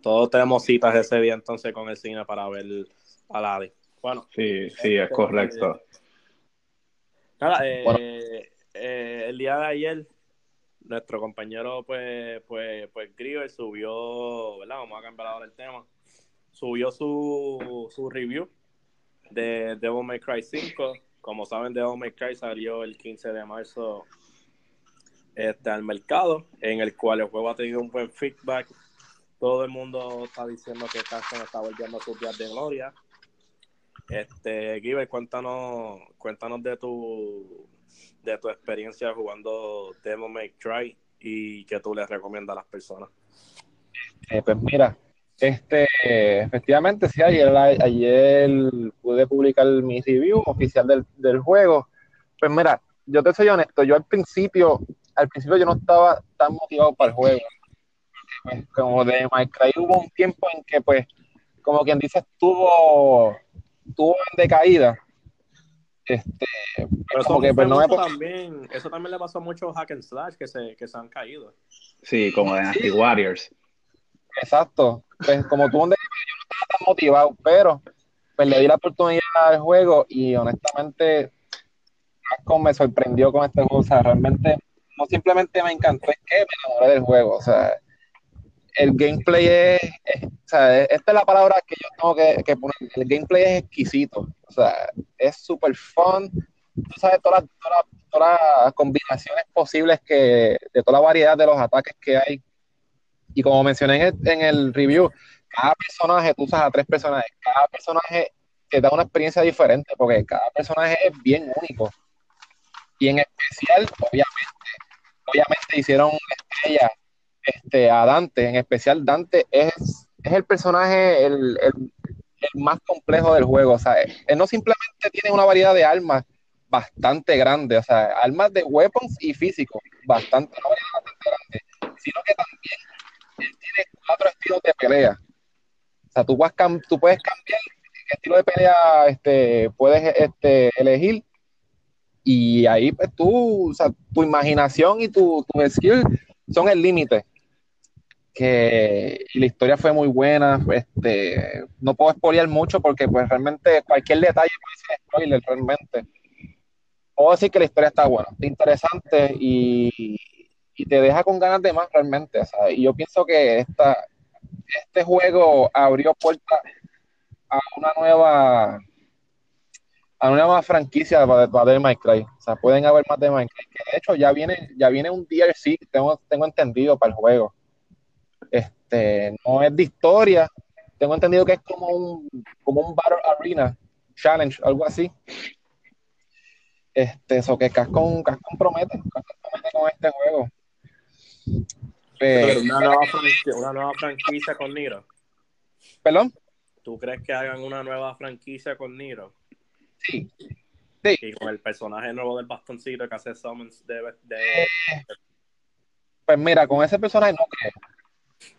Todos tenemos citas ese día entonces con el cine para ver a Ladi. Bueno. Sí, sí, es este, correcto. Nada, eh, eh, el día de ayer nuestro compañero pues pues pues Grieber subió, ¿verdad? Vamos a cambiar ahora el tema. Subió su, su review de Devil May Cry 5. Como saben, Devil May Cry salió el 15 de marzo este, al mercado, en el cual el juego ha tenido un buen feedback. Todo el mundo está diciendo que Capcom está volviendo a sus días de gloria. Este, Giver, cuéntanos, cuéntanos de tu de tu experiencia jugando Devil May Cry y que tú les recomiendas a las personas. Eh, pues mira, este, efectivamente, sí, ayer, ayer pude publicar mi review oficial del, del juego. Pues mira, yo te soy honesto, yo al principio al principio yo no estaba tan motivado para el juego. Pues, como de Minecraft hubo un tiempo en que, pues, como quien dice, estuvo, estuvo en decaída. Este, Pero como que, pues, no me... también, eso también le pasó a muchos hack and slash que se, que se han caído. Sí, como de Anti Warriors. Exacto. Pues como tú, yo no estaba tan motivado, pero pues le di la oportunidad al juego y honestamente me sorprendió con este juego. O sea, realmente no simplemente me encantó, es que me enamoré del juego. O sea, el gameplay es, o sea, esta es la palabra que yo tengo que, poner. El gameplay es exquisito. O sea, es súper fun. Tú sabes todas las, todas, las combinaciones posibles que, de toda la variedad de los ataques que hay. Y como mencioné en el, en el review, cada personaje, tú usas a tres personajes, cada personaje te da una experiencia diferente, porque cada personaje es bien único. Y en especial, obviamente, obviamente hicieron estrella este, a Dante, en especial Dante es, es el personaje el, más complejo del juego, o sea, él no simplemente tiene una variedad de armas bastante grande, o sea, armas de weapons y físicos, bastante, grande, sino que también él tiene cuatro estilos de pelea. O sea, tú, tú puedes cambiar el estilo de pelea, este, puedes este, elegir y ahí pues tú, o sea, tu imaginación y tu, tu skill son el límite. Que y la historia fue muy buena, este, no puedo spoilear mucho porque pues realmente cualquier detalle puede ser spoiler realmente. Puedo decir que la historia está buena, interesante y, y te deja con ganas de más realmente. Sea, y yo pienso que esta, este juego abrió puertas a una nueva a una nueva franquicia para de Minecraft. O sea, pueden haber más de Minecraft. Que de hecho ya viene, ya viene un DLC, tengo, tengo entendido, para el juego. Este, no es de historia. Tengo entendido que es como un, como un Battle Arena Challenge, algo así. Este, eso que Cascon, Cascon promete, Cascon promete con este juego. Pero una, nueva franquicia, una nueva franquicia con Niro. ¿Perdón? ¿Tú crees que hagan una nueva franquicia con Niro? Sí. Y con el personaje nuevo del bastoncito que hace summons de, Pues mira, con ese personaje no creo.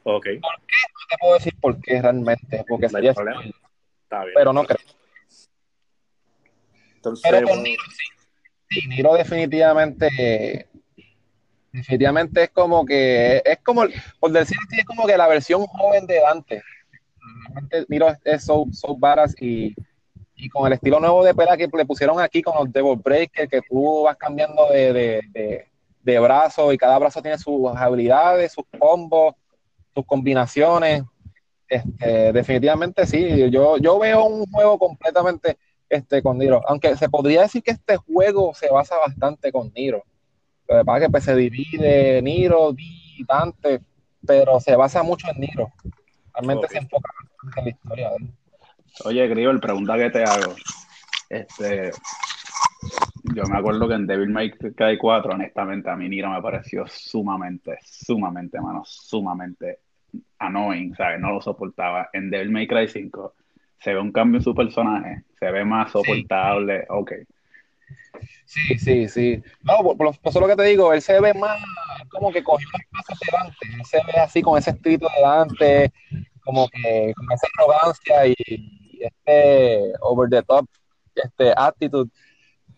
Ok. ¿Por qué? No te puedo decir por qué realmente. Porque sería Está bien. Pero no creo. Entonces, Pero con Niro sí. Sí, Niro definitivamente. Definitivamente es como que. Es como. Por decir así, es como que la versión joven de Dante. Niro es, so, so y y con el estilo nuevo de pelea que le pusieron aquí con los Devil Breaker, que tú vas cambiando de, de, de, brazo y cada brazo tiene sus habilidades, sus combos, sus combinaciones. Este, definitivamente sí, yo, yo veo un juego completamente este, con Niro, aunque se podría decir que este juego se basa bastante con Niro. Lo que pasa es que pues, se divide Niro, Dante, pero se basa mucho en Niro. Realmente se enfoca en la historia de él. Oye, el pregunta que te hago. Este, yo me acuerdo que en Devil May Cry 4, honestamente, a mí Niro me pareció sumamente, sumamente, mano, sumamente annoying, ¿sabes? No lo soportaba. En Devil May Cry 5 se ve un cambio en su personaje, se ve más soportable, ok. Sí, sí, sí. No, por, por, eso lo que te digo, él se ve más como que cogió unos pasos delante, él se ve así con ese espíritu delante, como que con esa arrogancia y este over the top este attitude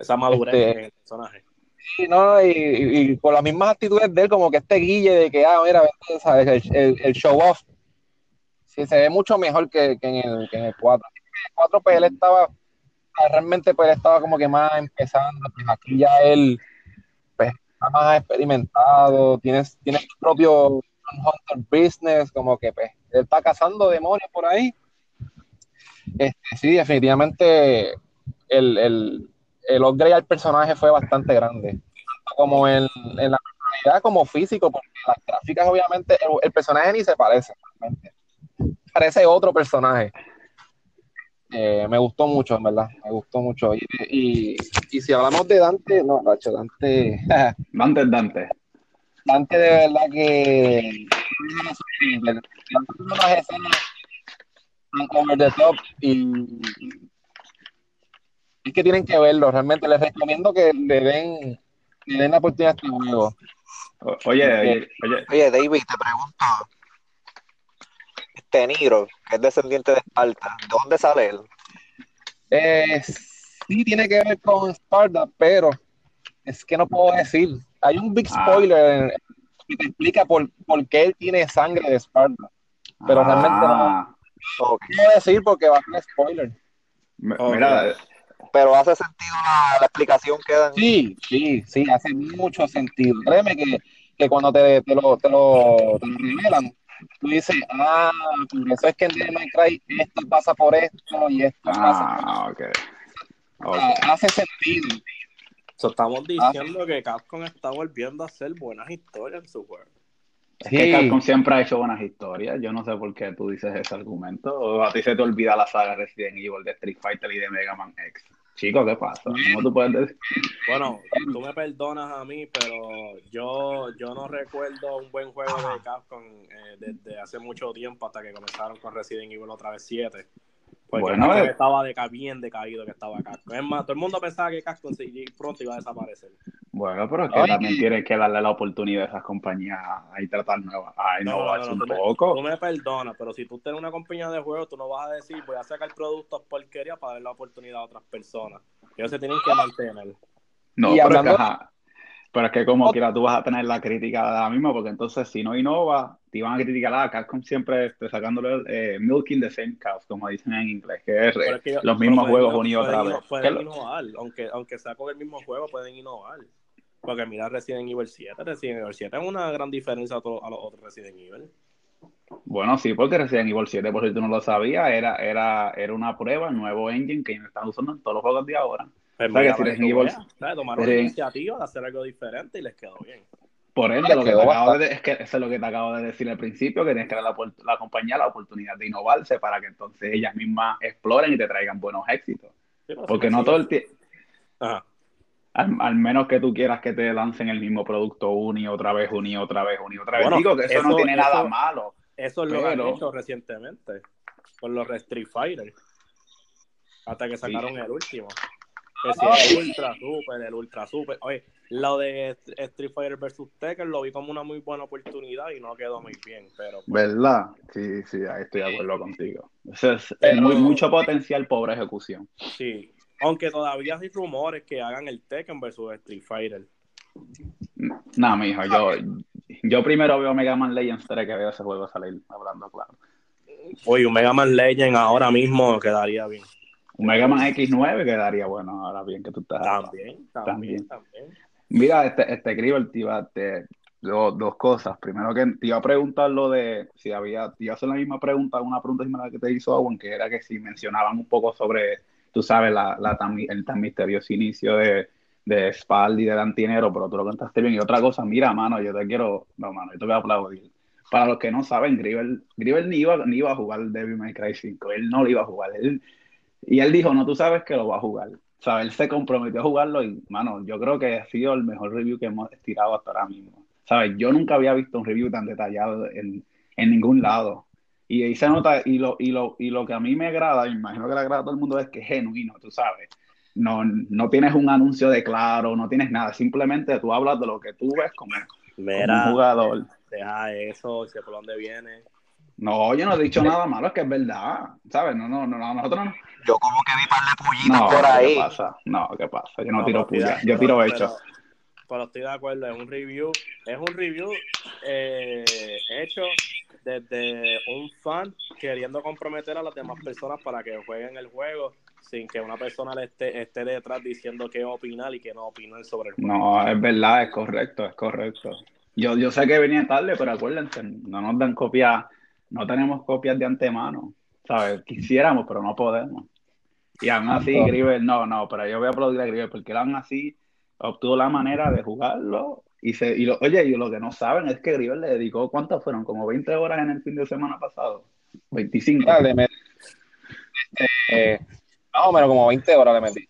Esa madurez este, en el personaje. Sí, no, y, y, con las mismas actitudes de él, como que este guille de que, ah, mira, ¿sabes? El, show off. Sí, se ve mucho mejor que, en, el, que en el 4. el 4, pues él estaba, realmente, pues él estaba como que más empezando, pues aquí ya él, pues, está más experimentado, tiene, tiene su propio hunter business, como que, pues, él está cazando demonios por ahí. Este, sí, definitivamente el, el, el upgrade al personaje fue bastante grande. Como en, en la realidad, como físico, porque las gráficas, obviamente, el, personaje ni se parece. Realmente. Parece otro personaje. Eh, me gustó mucho, en verdad. Me gustó mucho. Y, y, y si hablamos de Dante, no, Racho, Dante. [LAUGHS] Dante es Dante. Dante, de verdad que. Unas escenas over the top y es que tienen que verlo, realmente les recomiendo que le den, le den la oportunidad a este juego. Oye, oye, oye. Oye, David, te pregunto, este Niro, que es descendiente de Esparta, ¿de dónde sale él? Eh, sí tiene que ver con Esparta, pero es que no puedo decir. Hay un big ah. spoiler que te explica por, por, qué él tiene sangre de Esparta. Pero realmente no, ah. no puedo decir porque va a ser spoiler. Mira, pero hace sentido la, explicación que dan. Sí, sí, sí, hace mucho sentido. Créeme que, que cuando te, te, lo, te, lo, revelan, tú dices, ah, por eso es que en Minecraft esto pasa por esto y esto ah, pasa por esto. Okay. hace sentido. estamos diciendo que Capcom está volviendo a hacer buenas historias en su juego. Es que Capcom siempre ha hecho buenas historias. Yo no sé por qué tú dices ese argumento. O a ti se te olvida la saga Resident Evil de Street Fighter y de Mega Man X. Chico, ¿qué pasa? ¿Cómo tú puedes decir? Bueno, tú me perdonas a mí, pero yo, yo no recuerdo un buen juego de Capcom eh, desde hace mucho tiempo hasta que comenzaron con Resident Evil otra vez 7. Porque bueno, eh. estaba de, bien decaído que estaba Capcom. Es más, todo el mundo pensaba que Capcom pronto iba a desaparecer. Bueno, pero es que también tienes que darle la oportunidad a esas compañías a tratar nuevas, a innovarse un poco. tú me perdonas, pero si tú tienes una compañía de juegos, tú no vas a decir, voy a sacar productos porquería para darle la oportunidad a otras personas. Ellos se tienen que mantener. No, pero, es que, pero es que como quiera tú vas a tener la crítica de la misma, porque entonces si no innova, te iban a criticar a Capcom siempre este, sacándole eh, milking the same cows, como dicen en inglés, que es, los mismos juegos unidos otra vez. Pueden innovar, aunque, aunque sea con el mismo juego, pueden innovar. Porque mira Resident Evil 7, Resident Evil 7 es una gran diferencia a, los otros Resident Evil. Bueno, sí, porque Resident Evil 7, por si tú no lo sabías, era, era, era una prueba, nuevo engine que están usando en todos los juegos de ahora. Pues o si Resident Evil... Tomaron la iniciativa de hacer algo diferente y les quedó bien. Por ende, lo que te acabo de, es que eso es lo que te acabo de decir al principio, que tienes que dar la, la compañía la oportunidad de innovarse para que entonces ellas mismas exploren y te traigan buenos éxitos. Pues, porque no todo el tiempo... Al, menos que tú quieras que te lancen el mismo producto una y otra vez, una y otra vez, una y otra vez. Digo que eso, no tiene nada malo. Eso es lo que han hecho recientemente con los Street Fighter. Hasta que sacaron el último. El Ultra Super, el Ultra Super. Oye, lo de Street Fighter vs Tekken lo vi como una muy buena oportunidad y no quedó muy bien. pero pues ¿Verdad? Sí, sí, ahí estoy de acuerdo contigo. es, muy, mucho potencial, pobre ejecución. Sí, aunque todavía hay rumores que hagan el Tekken versus Street Fighter. No, mijo, yo, yo primero veo Mega Man Legends 3 que veo ese juego salir, hablando claro. Oye, un Mega Man Legend ahora mismo quedaría bien. Un Mega Man X9 quedaría bueno, ahora bien que tú estás. También, también, también. Mira, este, este Gribble te iba te, dos, dos cosas. Primero que te iba a preguntar lo de si había, te iba a hacer la misma pregunta, una pregunta similar que te hizo Owen, que era que si mencionaban un poco sobre tú sabes, la, la el tan misterioso inicio de, de Spaldi, de Dantinero, pero tú lo contaste bien. Y otra cosa, mira, mano, yo te quiero, no, mano, yo te voy a aplaudir. Para los que no saben, Gribel, Gribel ni, iba, ni iba a jugar Devil May Cry 5, él no lo iba a jugar. Él, y él dijo, no, tú sabes que lo va a jugar. O sea, él se comprometió a jugarlo y, mano, yo creo que ha sido el mejor review que hemos tirado hasta ahora mismo. ¿Sabes? Yo nunca había visto un review tan detallado en, en ningún lado. Y ahí se nota, y lo, y, lo, y lo que a mí me agrada, y imagino que le agrada a todo el mundo, es que es genuino, tú sabes. No, no tienes un anuncio de claro, no tienes nada, simplemente tú hablas de lo que tú ves como, un jugador. Deja eso, sé por dónde viene. No, yo no he dicho nada malo, es que es verdad, ¿sabes? No, no, no, nosotros no. Yo como que vi par de pullitos por ahí. ¿qué pasa? No, ¿qué pasa? Yo no, tiro puya, yo tiro hecho. Pero, estoy de acuerdo, es un review, es un review eh, hecho desde un fan queriendo comprometer a las demás personas para que jueguen el juego sin que una persona le esté, esté detrás diciendo qué opinar y qué no opinar sobre el juego. No, es verdad, es correcto, es correcto. Yo, yo sé que venía tarde, pero acuérdense, no nos dan copias, no tenemos copias de antemano, ¿sabes? Quisiéramos, pero no podemos. Y aún así, Griver, no, no, pero yo voy a aplaudir a Griver porque él aún así obtuvo la manera de jugarlo. Y, se, y lo, oye, y lo que no saben es que Griver le dedicó, ¿cuántas fueron? Como 20 horas en el fin de semana pasado. 25. Dale, me, este, no, pero como 20 horas le metí.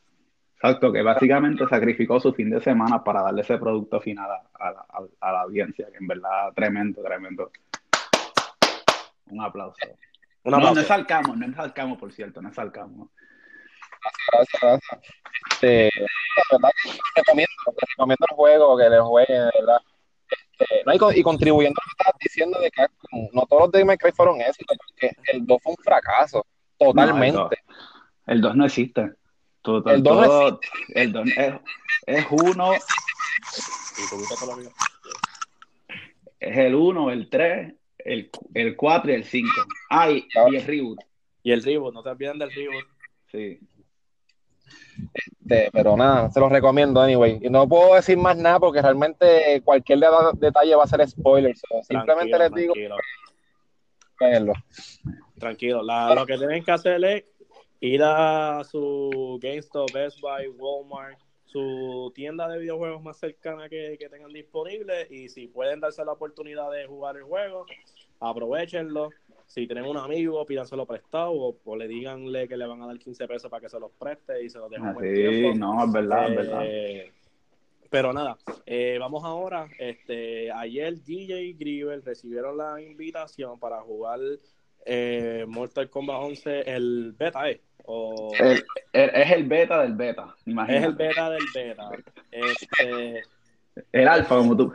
Exacto, que básicamente sacrificó su fin de semana para darle ese producto final a, la, audiencia, que en verdad tremendo, tremendo. Un aplauso. Un aplauso. No, no es Alcamo, no es Alcamo, por cierto, no es Alcamo. Gracias, gracias, Este, la verdad que recomiendo, recomiendo el juego, que le jueguen, verdad. Este, no, y, contribuyendo a lo que estás diciendo de que no todos los de Minecraft fueron éxitos, porque el 2 fue un fracaso, totalmente. el 2 no existe. el 2 no existe. El 2 es, es uno. Es el 1, el 3, el, el 4 y el 5. Ah, y, y el reboot. Y el reboot, no te olviden del reboot. Sí. Este, pero nada, se los recomiendo anyway. Y no puedo decir más nada porque realmente cualquier detalle va a ser spoiler. simplemente les digo. Tranquilo. Tranquilo. lo que tienen que hacer es ir a su GameStop, Best Buy, Walmart, su tienda de videojuegos más cercana que, que tengan disponible. Y si pueden darse la oportunidad de jugar el juego, aprovechenlo si tienen un amigo, pídanselo prestado o, le díganle que le van a dar 15 pesos para que se los preste y se los dejen ah, Sí, no, es verdad, es verdad. Eh, pero nada, eh, vamos ahora. Este, ayer DJ Grieber recibieron la invitación para jugar eh, Mortal Kombat 11, el beta, ¿eh? O... es el beta del beta, imagínate. Es el beta del beta. Este... El alfa, como tú.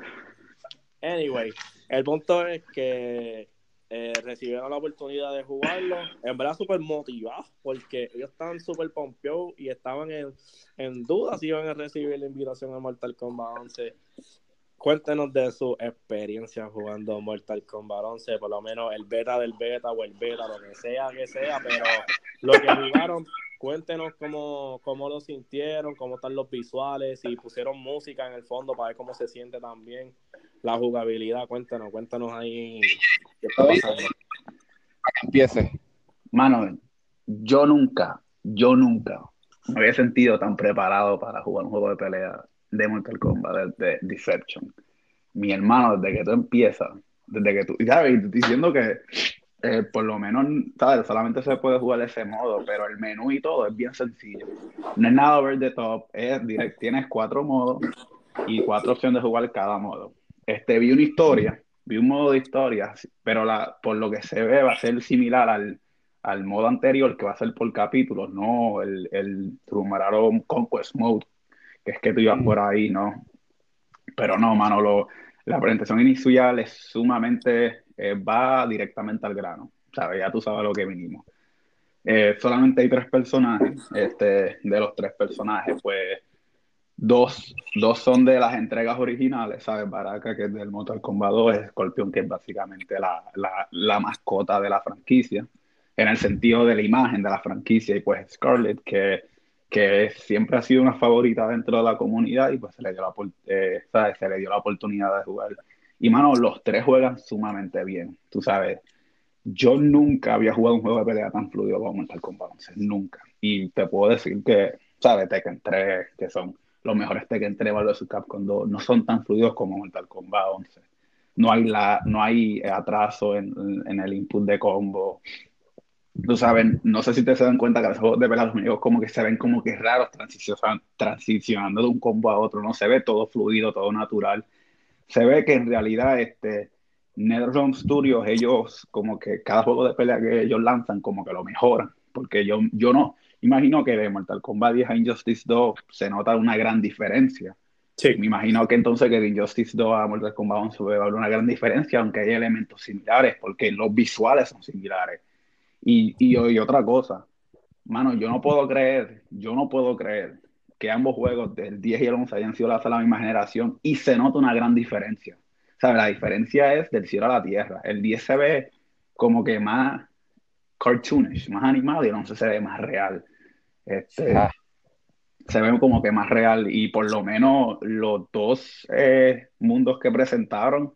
Anyway, el punto es que eh, recibieron la oportunidad de jugarlo. En verdad, súper motivados porque ellos estaban súper pompeados y estaban en, en duda si iban a recibir la invitación a Mortal Kombat 11. Cuéntenos de su experiencia jugando Mortal Kombat 11, por lo menos el beta del beta o el beta, lo que sea que sea, pero lo que jugaron, cuéntenos cómo, cómo lo sintieron, cómo están los visuales, si pusieron música en el fondo para ver cómo se siente también la jugabilidad. Cuéntanos, cuéntanos ahí qué está pasando. que empiece. Mano, yo nunca, yo nunca me había sentido tan preparado para jugar un juego de pelea de Mortal Kombat, de, Deception. Mi hermano, desde que tú empiezas, desde que tú, sabes, diciendo que eh, por lo menos, ¿sabes? Solamente se puede jugar de ese modo, pero el menú y todo es bien sencillo. No es nada over the top, es direct, tienes cuatro modos y cuatro opciones de jugar cada modo este, vi una historia, vi un modo de historia, pero la, por lo que se ve va a ser similar al, al modo anterior, que va a ser por capítulos, no el, el Conquest Mode, que es que tú ibas mm. por ahí, ¿no? Pero no, mano, lo, la presentación inicial es sumamente, eh, va directamente al grano, ¿sabes? Ya tú sabes lo que vinimos. Eh, solamente hay tres personajes, este, de los tres personajes, pues Dos, dos son de las entregas originales, ¿sabes? Baraka, que es del Mortal Kombat 2, Scorpion, que es básicamente la, la, la, mascota de la franquicia, en el sentido de la imagen de la franquicia, y pues Scarlett, que, que siempre ha sido una favorita dentro de la comunidad, y pues se le dio la, eh, ¿sabes? Se le dio la oportunidad de jugar. Y mano, los tres juegan sumamente bien, tú sabes. Yo nunca había jugado un juego de pelea tan fluido como Mortal Kombat 11, nunca. Y te puedo decir que, ¿sabes? Tekken 3, que son los mejores Tekken 3 vs Capcom 2 no son tan fluidos como Mortal Kombat 11. No hay, la, no hay atraso en, en el input de combo. Tú sabes, no sé si te se dan cuenta que los juegos de pelea los amigos como que se ven como que raros transicionando de un combo a otro. No se ve todo fluido, todo natural. Se ve que en realidad este, NetherRealm Studios, ellos como que cada juego de pelea que ellos lanzan como que lo mejoran. Porque yo, yo no, imagino que de Mortal Kombat 10 a Injustice 2 se nota una gran diferencia. Sí. Me imagino que entonces que de Injustice 2 a Mortal Kombat 11 va a haber una gran diferencia, aunque hay elementos similares, porque los visuales son similares. Y, y, y otra cosa, mano, yo no puedo creer, yo no puedo creer que ambos juegos del 10 y el 11 hayan sido la, la misma generación y se nota una gran diferencia. ¿Sabes? La diferencia es del cielo a la tierra. El 10 se ve como que más cartoonish, más animado y el 11 se ve más real. Este, ah. Se ve como que más real y por lo menos los dos eh, mundos que presentaron,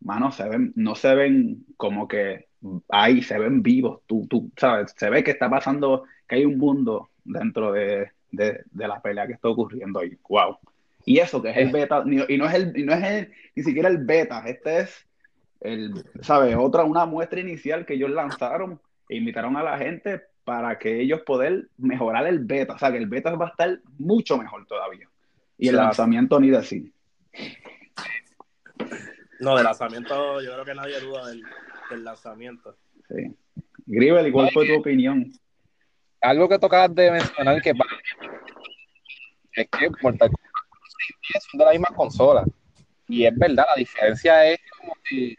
mano, se ven, no se ven como que ahí, se ven vivos. Tú, tú, ¿sabes? Se ve que está pasando, que hay un mundo dentro de, de, la pelea que está ocurriendo ahí. Wow. Y eso que es el beta, y no es el, no es ni siquiera el beta, este es el, ¿sabes? Otra, una muestra inicial que ellos lanzaron e invitaron a la gente para que ellos poder mejorar el beta, o sea que el beta va a estar mucho mejor todavía. Y el lanzamiento ni decir. No, del lanzamiento yo creo que nadie duda del, lanzamiento. Sí. Gribel, ¿cuál fue tu opinión? Algo que tocabas de mencionar que es que Mortal Kombat son de la misma consola. Y es verdad, la diferencia es como si,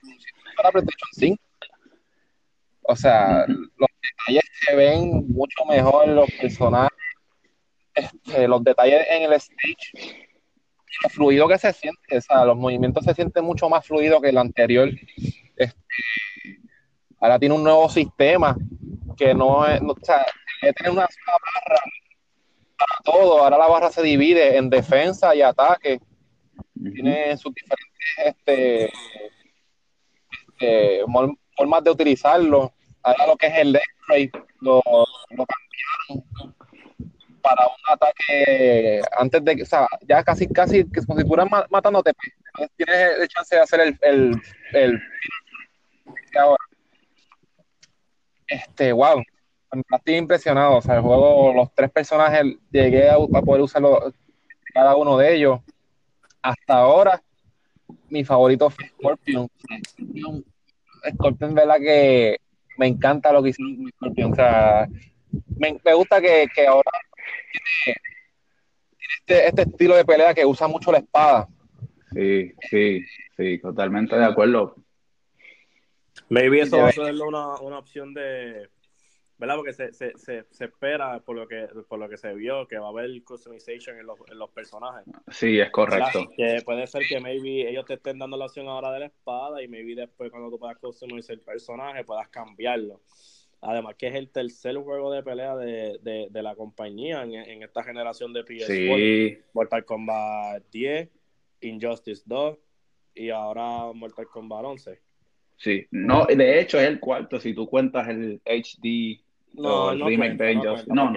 para PlayStation 5. O sea, los detalles se ven mucho mejor, los personajes, este, los detalles en el stage, lo fluido que se siente, o sea, los movimientos se sienten mucho más fluido que el anterior. Este, ahora tiene un nuevo sistema que no es, o sea, tiene una sola barra para todo. Ahora la barra se divide en defensa y ataque. Tiene sus diferentes este, este, formas de utilizarlo. Ahora lo que es el lo, cambiaron para un ataque antes de que, o sea, ya casi, casi, que como si estuvieran matándote, pues, tienes el chance de hacer el, el, el ahora. Este, wow, estoy impresionado. O sea, el juego, los tres personajes, llegué a, poder usarlo cada uno de ellos. Hasta ahora, mi favorito fue Scorpion. Scorpion, ¿verdad? Que me encanta lo que hizo Scorpion. O sea, me, gusta que, ahora tiene, este, este, estilo de pelea que usa mucho la espada. Sí, sí, sí, totalmente de acuerdo. Maybe eso va a ser una, una opción de, ¿verdad? Porque se, se, se, se, espera, por lo, que, por lo que se vio, que va a haber customization en los, en los personajes. Sí, es correcto. Que puede ser que maybe ellos te estén dando la opción ahora de la espada y maybe después cuando tú puedas customizar el personaje puedas cambiarlo. Además que es el tercer juego de pelea de, de, de la compañía en, en, esta generación de PS4. Sí. Mortal Kombat 10, Injustice 2 y ahora Mortal Kombat 11. Sí, no, de hecho es el cuarto si tú cuentas el HD no, no, remake no,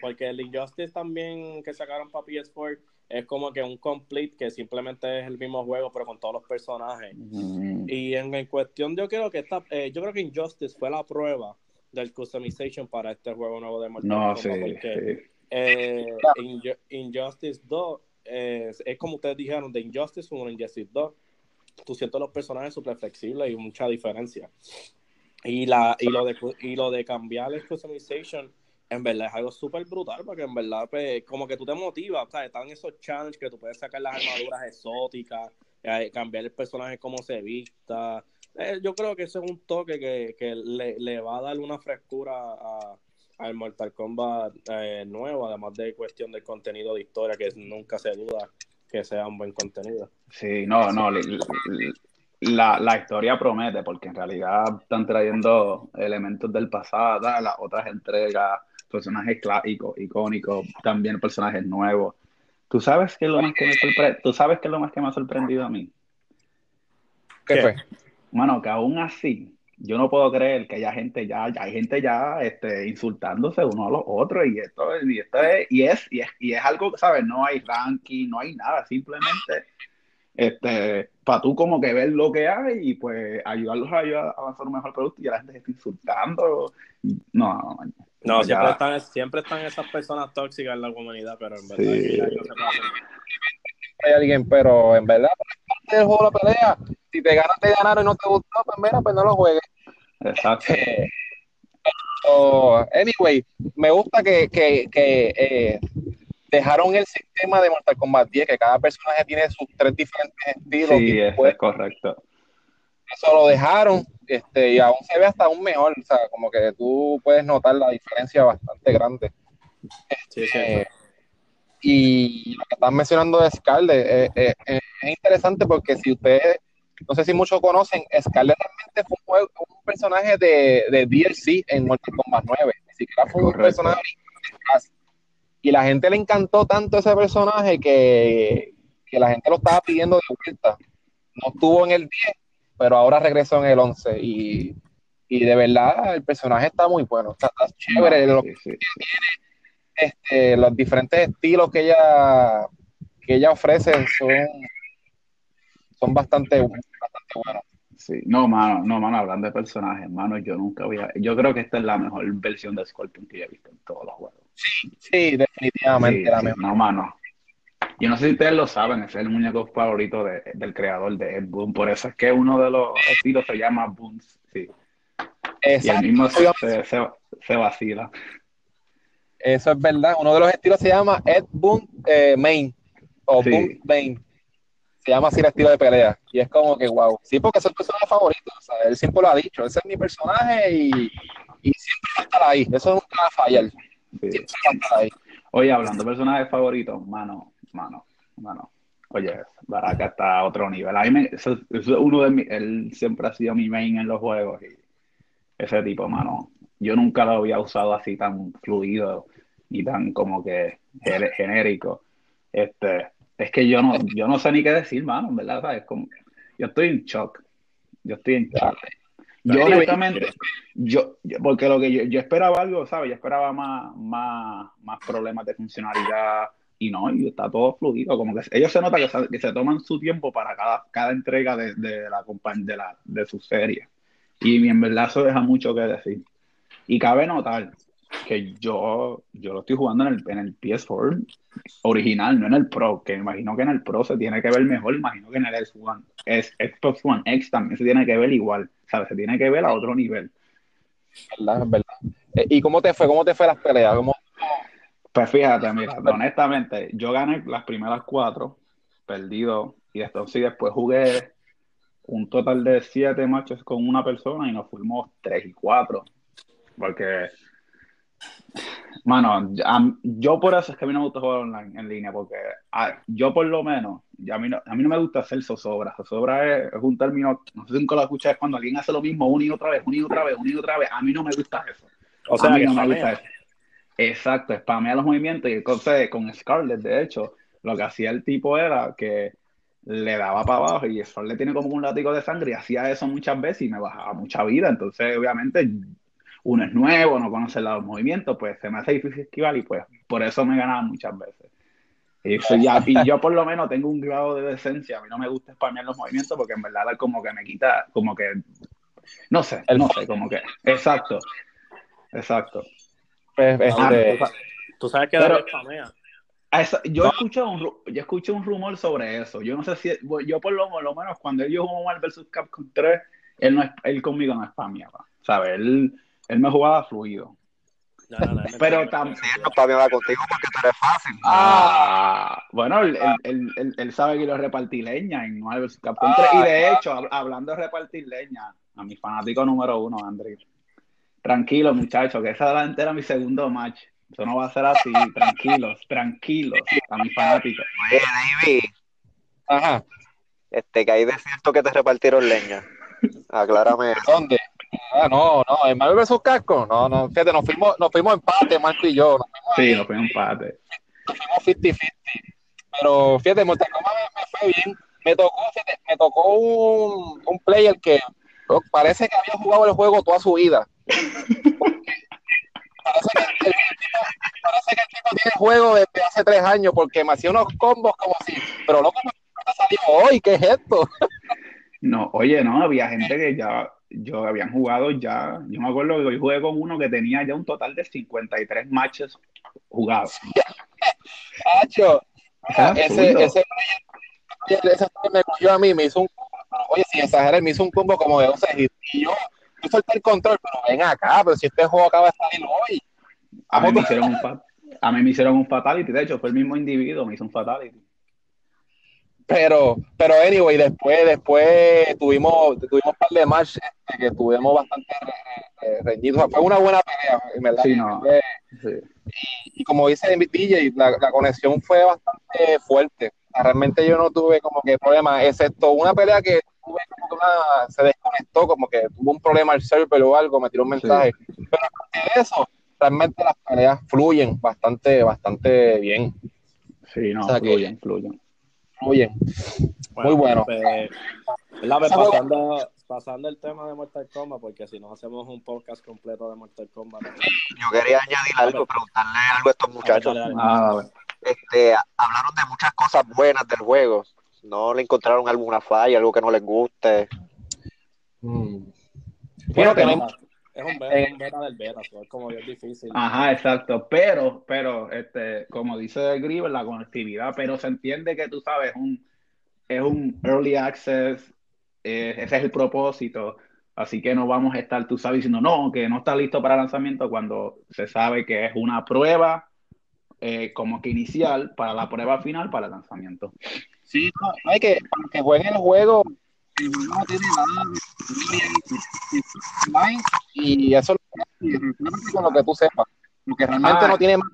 porque, el Injustice también que sacaron para PS4 es como que un complete que simplemente es el mismo juego pero con todos los personajes. Mm. Y en, cuestión yo creo que esta, eh, yo creo que Injustice fue la prueba del customization para este juego nuevo de Mortal no, Sí, porque, eh, Injustice 2 es como ustedes dijeron de Injustice 1 Injustice 2 tú sientes los personajes súper flexibles y mucha diferencia. Y, la, y, lo de, y lo de cambiar el customization, en verdad es algo súper brutal, porque en verdad, pues, como que tú te motivas, sea, Están esos challenges que tú puedes sacar las armaduras exóticas, eh, cambiar el personaje como se vista. Eh, yo creo que eso es un toque que, que le, le, va a dar una frescura al Mortal Kombat eh, nuevo, además de cuestión del contenido de historia, que nunca se duda que sea un buen contenido. Sí, no, no, la, la, historia promete, porque en realidad están trayendo elementos del pasado, las otras entregas, personajes clásicos, icónicos, también personajes nuevos. ¿Tú sabes qué es lo más que me ¿Tú sabes qué es lo más que me ha sorprendido a mí? ¿Qué, fue? Bueno, que aún así, yo no puedo creer que haya gente ya, ya hay gente ya este, insultándose uno a los otros y esto, y esto es, y es, y es, y es algo, ¿sabes? No hay ranking, no hay nada, simplemente este, para tú como que ver lo que hay y pues ayudarlos a, avanzar un mejor producto y la gente se está insultando. No, no, no. siempre, están, siempre están esas personas tóxicas en la comunidad, pero en verdad sí. hay alguien, pero en verdad, parte del juego de la pelea, si te ganas, te ganaron y no te gustó, pues mira, pues no lo juegues. Exacto. anyway, me gusta que, que, que eh, dejaron el sistema de Mortal Kombat 10, que cada personaje tiene sus tres diferentes estilos. Sí, eso es correcto. Eso lo dejaron este, y aún se ve hasta aún mejor, o sea, como que tú puedes notar la diferencia bastante grande. Este, y lo que están mencionando de Scarlet eh, eh, eh, es interesante porque si ustedes, no sé si muchos conocen, Scarlet realmente fue un, personaje de, de, DLC en Mortal Kombat 9, ni siquiera fue un personaje y la gente le encantó tanto ese personaje que, que la gente lo estaba pidiendo de vuelta. No estuvo en el 10, pero ahora regresó en el 11 y, y de verdad el personaje está muy bueno, está, chévere. lo que Tiene, este, los diferentes estilos que ella, que ella ofrece son, son bastante, bastante buenos. Sí, no, mano, no, mano, hablando de personajes, mano, yo nunca voy a... Yo creo que esta es la mejor versión de Scorpion que he visto en todos los juegos. Sí, sí, definitivamente la mejor. No, mano. Yo no sé si ustedes lo saben, es el muñeco favorito de, del creador de Ed Boon, por eso es que uno de los estilos se llama Boons, sí. Y el mismo se, se, vacila. Eso es verdad, uno de los estilos se llama Ed Boon eh, Main, o Boon Main se llama así el estilo de pelea. Y es como que, wow. Sí, porque es el personaje favorito. O sea, él siempre lo ha dicho. Ese es mi personaje y, y siempre va a estar ahí. Eso nunca va a fallar. Ahí. Oye, hablando de personajes favoritos, mano, mano, mano. Oye, Baraka está a otro nivel. A mí eso, es uno de mis, él siempre ha sido mi main en los juegos. Y ese tipo, mano, yo nunca lo había usado así tan fluido y tan como que genérico. Este, es que yo no, yo no sé ni qué decir, mano, verdad, ¿sabes? Como, yo estoy en shock. Yo estoy en shock. Yo honestamente, yo, porque lo que yo, yo, esperaba algo, ¿sabes? Yo esperaba más, más, más problemas de funcionalidad y no, y está todo fluido, como que ellos se nota que se, que se toman su tiempo para cada, cada entrega de, de la de la de su serie. Y en verdad eso deja mucho que decir. Y cabe notar que yo, yo lo estoy jugando en el, en el PS4 original, no en el Pro, que me imagino que en el Pro se tiene que ver mejor, imagino que en el Xbox One, es, Xbox One X también se tiene que ver igual, ¿sabes? Se tiene que ver a otro nivel. ¿Verdad? ¿Verdad? Eh, ¿Y cómo te fue? ¿Cómo te fue las peleas? ¿Cómo... Pues fíjate, mira, honestamente, yo gané las primeras cuatro, perdido, y entonces después jugué un total de siete matches con una persona y nos fuimos tres y cuatro, porque Mano, yo por eso es que a mí no me gusta jugar online en línea, porque yo por lo menos, a, mí no, a mí no me gusta hacer zozobra. Zozobra es, es un término, no sé si nunca lo escuchas, es cuando alguien hace lo mismo una y otra vez, una y otra vez, una y otra vez. A mí no me gusta eso. O sea, a mí no me gusta eso. Exacto, spamea los movimientos y entonces con Scarlett, de hecho, lo que hacía el tipo era que le daba para abajo y Scarlett tiene como un látigo de sangre y hacía eso muchas veces y me bajaba mucha vida. Entonces, obviamente, uno es nuevo, no conoce los movimientos, pues se me hace difícil esquivar y pues por eso me ganaba muchas veces. Y, yo por lo menos tengo un grado de decencia, a mí no me gusta spamear los movimientos porque en verdad como que me quita, como que, no sé, no sé, como que, exacto, exacto. Pues, este, tú sabes que Pero, spamea. yo, escuché un, yo escuché un rumor sobre eso. Yo no sé si. Yo, por lo, menos, cuando él jugó Marvel vs. Capcom 3, él, no, él conmigo no spameaba. ¿Sabes? Él, él me jugaba fluido. No, no, no, pero también no va contigo porque tú eres fácil. Ah, bueno, él, él, él, él, sabe que lo repartí leña en 3. y de ah, hecho, hablando de repartir leña, a mi fanático número uno, Andrés. Tranquilo, muchachos, que esa delantera era mi segundo match. Eso no va a ser así. Tranquilos, tranquilos, a mi fanático. Oye, David. Ajá. Este, que hay de cierto que te repartieron leña. Aclárame. ¿Dónde? Ah, no, no, en Marvel vs. Casco, no, no, fíjate, nos fuimos, nos fuimos empate, Marco y yo. sí, nos fuimos empate. Nos fuimos 50-50. Pero fíjate, Mortal Kombat me, fue bien. Me tocó, fíjate, me tocó un, un player que parece que había jugado el juego toda su vida. parece, que el, tipo, parece que el tipo tiene el juego desde hace tres años porque me hacía unos combos como así. Pero loco, me salió hoy, ¿qué es esto? no, oye, no, había gente que ya yo habían jugado ya, yo me acuerdo que hoy jugué con uno que tenía ya un total de 53 matches jugados. [LAUGHS] Hacho, ese, ese, ese, me cogió a mí, me hizo un, oye, sin exagerar, me hizo un combo como de 12 hits. Y yo, yo solté el control, pero ven acá, pero si este juego acaba de salir hoy. A mí me hicieron un. A mí me hicieron un fatality, de hecho, fue el mismo individuo, me hizo un fatality. Pero, pero anyway, después, después tuvimos, tuvimos un par de matches este, que estuvimos bastante reñidos. fue una buena pelea, verdad. Sí, no. Y, como dice DJ, la, la, conexión fue bastante fuerte. Realmente yo no tuve como que problemas, excepto una pelea que tuve como que una, se desconectó, como que tuvo un problema el server o algo, me tiró un mensaje. Pero aparte de eso, realmente las peleas fluyen bastante, bastante bien. Sí, no, fluyen, fluyen. Fluyen. Muy bueno. Pues, pasando, pasando el tema de Mortal Kombat, porque si no hacemos un podcast completo de Mortal Kombat. Yo quería añadir algo, preguntarle algo a estos muchachos. Ah, este, hablaron de muchas cosas buenas del juego. ¿No le encontraron alguna falla, algo que no les guste? Mm. Bueno, es un beta, del beta, es como bien difícil. Ajá, exacto. Pero, pero, este, como dice Grieber, la conectividad, pero se entiende que tú sabes, un, es un early access, eh, ese es el propósito. Así que no vamos a estar, tú sabes, diciendo, no, que no está listo para lanzamiento cuando se sabe que es una prueba eh, como que inicial para la prueba final para el lanzamiento. Sí, no, hay que, que jueguen el juego el no tiene nada y eso es con lo que tú sepas, porque realmente no tiene más.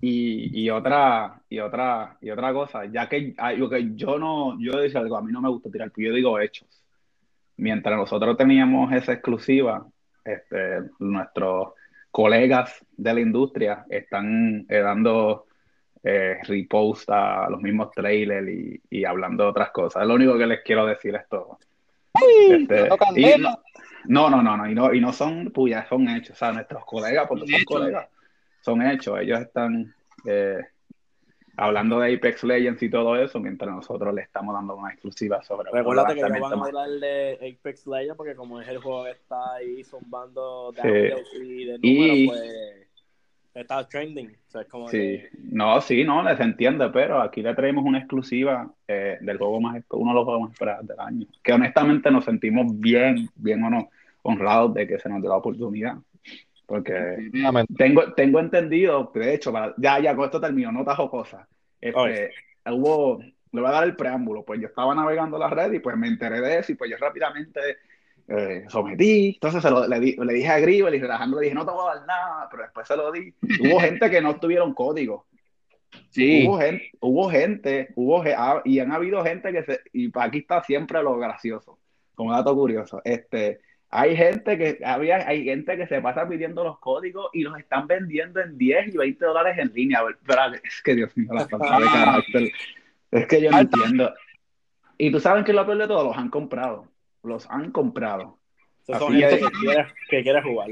Y, y, otra y otra y otra cosa, ya que, que yo no, yo decía algo, a mí no me gusta tirar, yo digo hechos. Mientras nosotros teníamos esa exclusiva, este, nuestros colegas de la industria están eh, dando eh, repost a los mismos trailers y, hablando de otras cosas. Lo único que les quiero decir es todo. Este, no, no, no, no, y no, y no son puyas, son hechos. O sea, nuestros colegas, porque son colegas, son hechos. Ellos están eh, hablando de Apex Legends y todo eso, mientras nosotros le estamos dando una exclusiva sobre. Recuérdate que no van a hablar de Apex Legends porque como es el juego que está ahí zumbando de y de números, pues está trending. como sí. No, sí, no, les entiende, pero aquí le traemos una exclusiva eh, del juego más, uno de los juegos más esperados del año. Que honestamente nos sentimos bien, bien o honrados de que se nos dé la oportunidad. Porque tengo, tengo entendido, de hecho, ya, ya, con esto termino, no tajo cosas. Este, hubo, le voy a dar el preámbulo, pues yo estaba navegando la red y pues me enteré de eso y pues yo rápidamente eh, sometí, entonces se lo, le, le, dije a Gribel y relajando le dije, no te voy a dar nada, pero después se lo di. Hubo [LAUGHS] gente que no tuvieron código. Sí. Hubo gente, hubo gente, hubo, y han habido gente que se, y aquí está siempre lo gracioso, como dato curioso, este, hay gente que, había, hay gente que se pasa pidiendo los códigos y los están vendiendo en 10 y 20 dólares en línea, [LAUGHS] es que Dios mío, la falta de [LAUGHS] carácter, es que yo no entiendo. Y tú sabes que lo peor de todo, los han comprado los han comprado. son gente que quiere, jugar.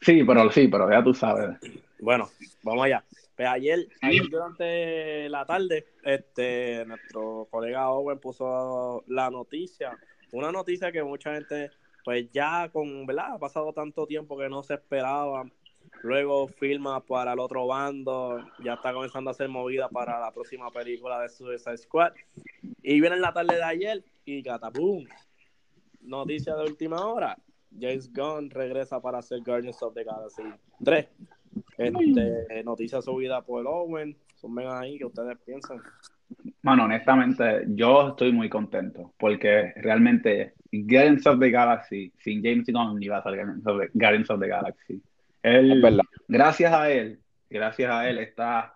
Sí, pero sí, pero ya tú sabes. Bueno, vamos allá. Pues ayer, durante la tarde, este, nuestro colega Owen puso la noticia, una noticia que mucha gente, pues ya con, ¿verdad? Ha pasado tanto tiempo que no se esperaba. Luego firma para el otro bando, ya está comenzando a ser movida para la próxima película de Suicide Squad. Y viene en la tarde de ayer y catapum, noticia de última hora, James Gunn regresa para hacer Guardians of the Galaxy 3. Este, noticia subida por Owen. Son ahí que ustedes piensan. Bueno, honestamente, yo estoy muy contento porque realmente Guardians of the Galaxy sin James Gunn iba a ser Guardians of the, Galaxy. Él, gracias a él, gracias a él, esta,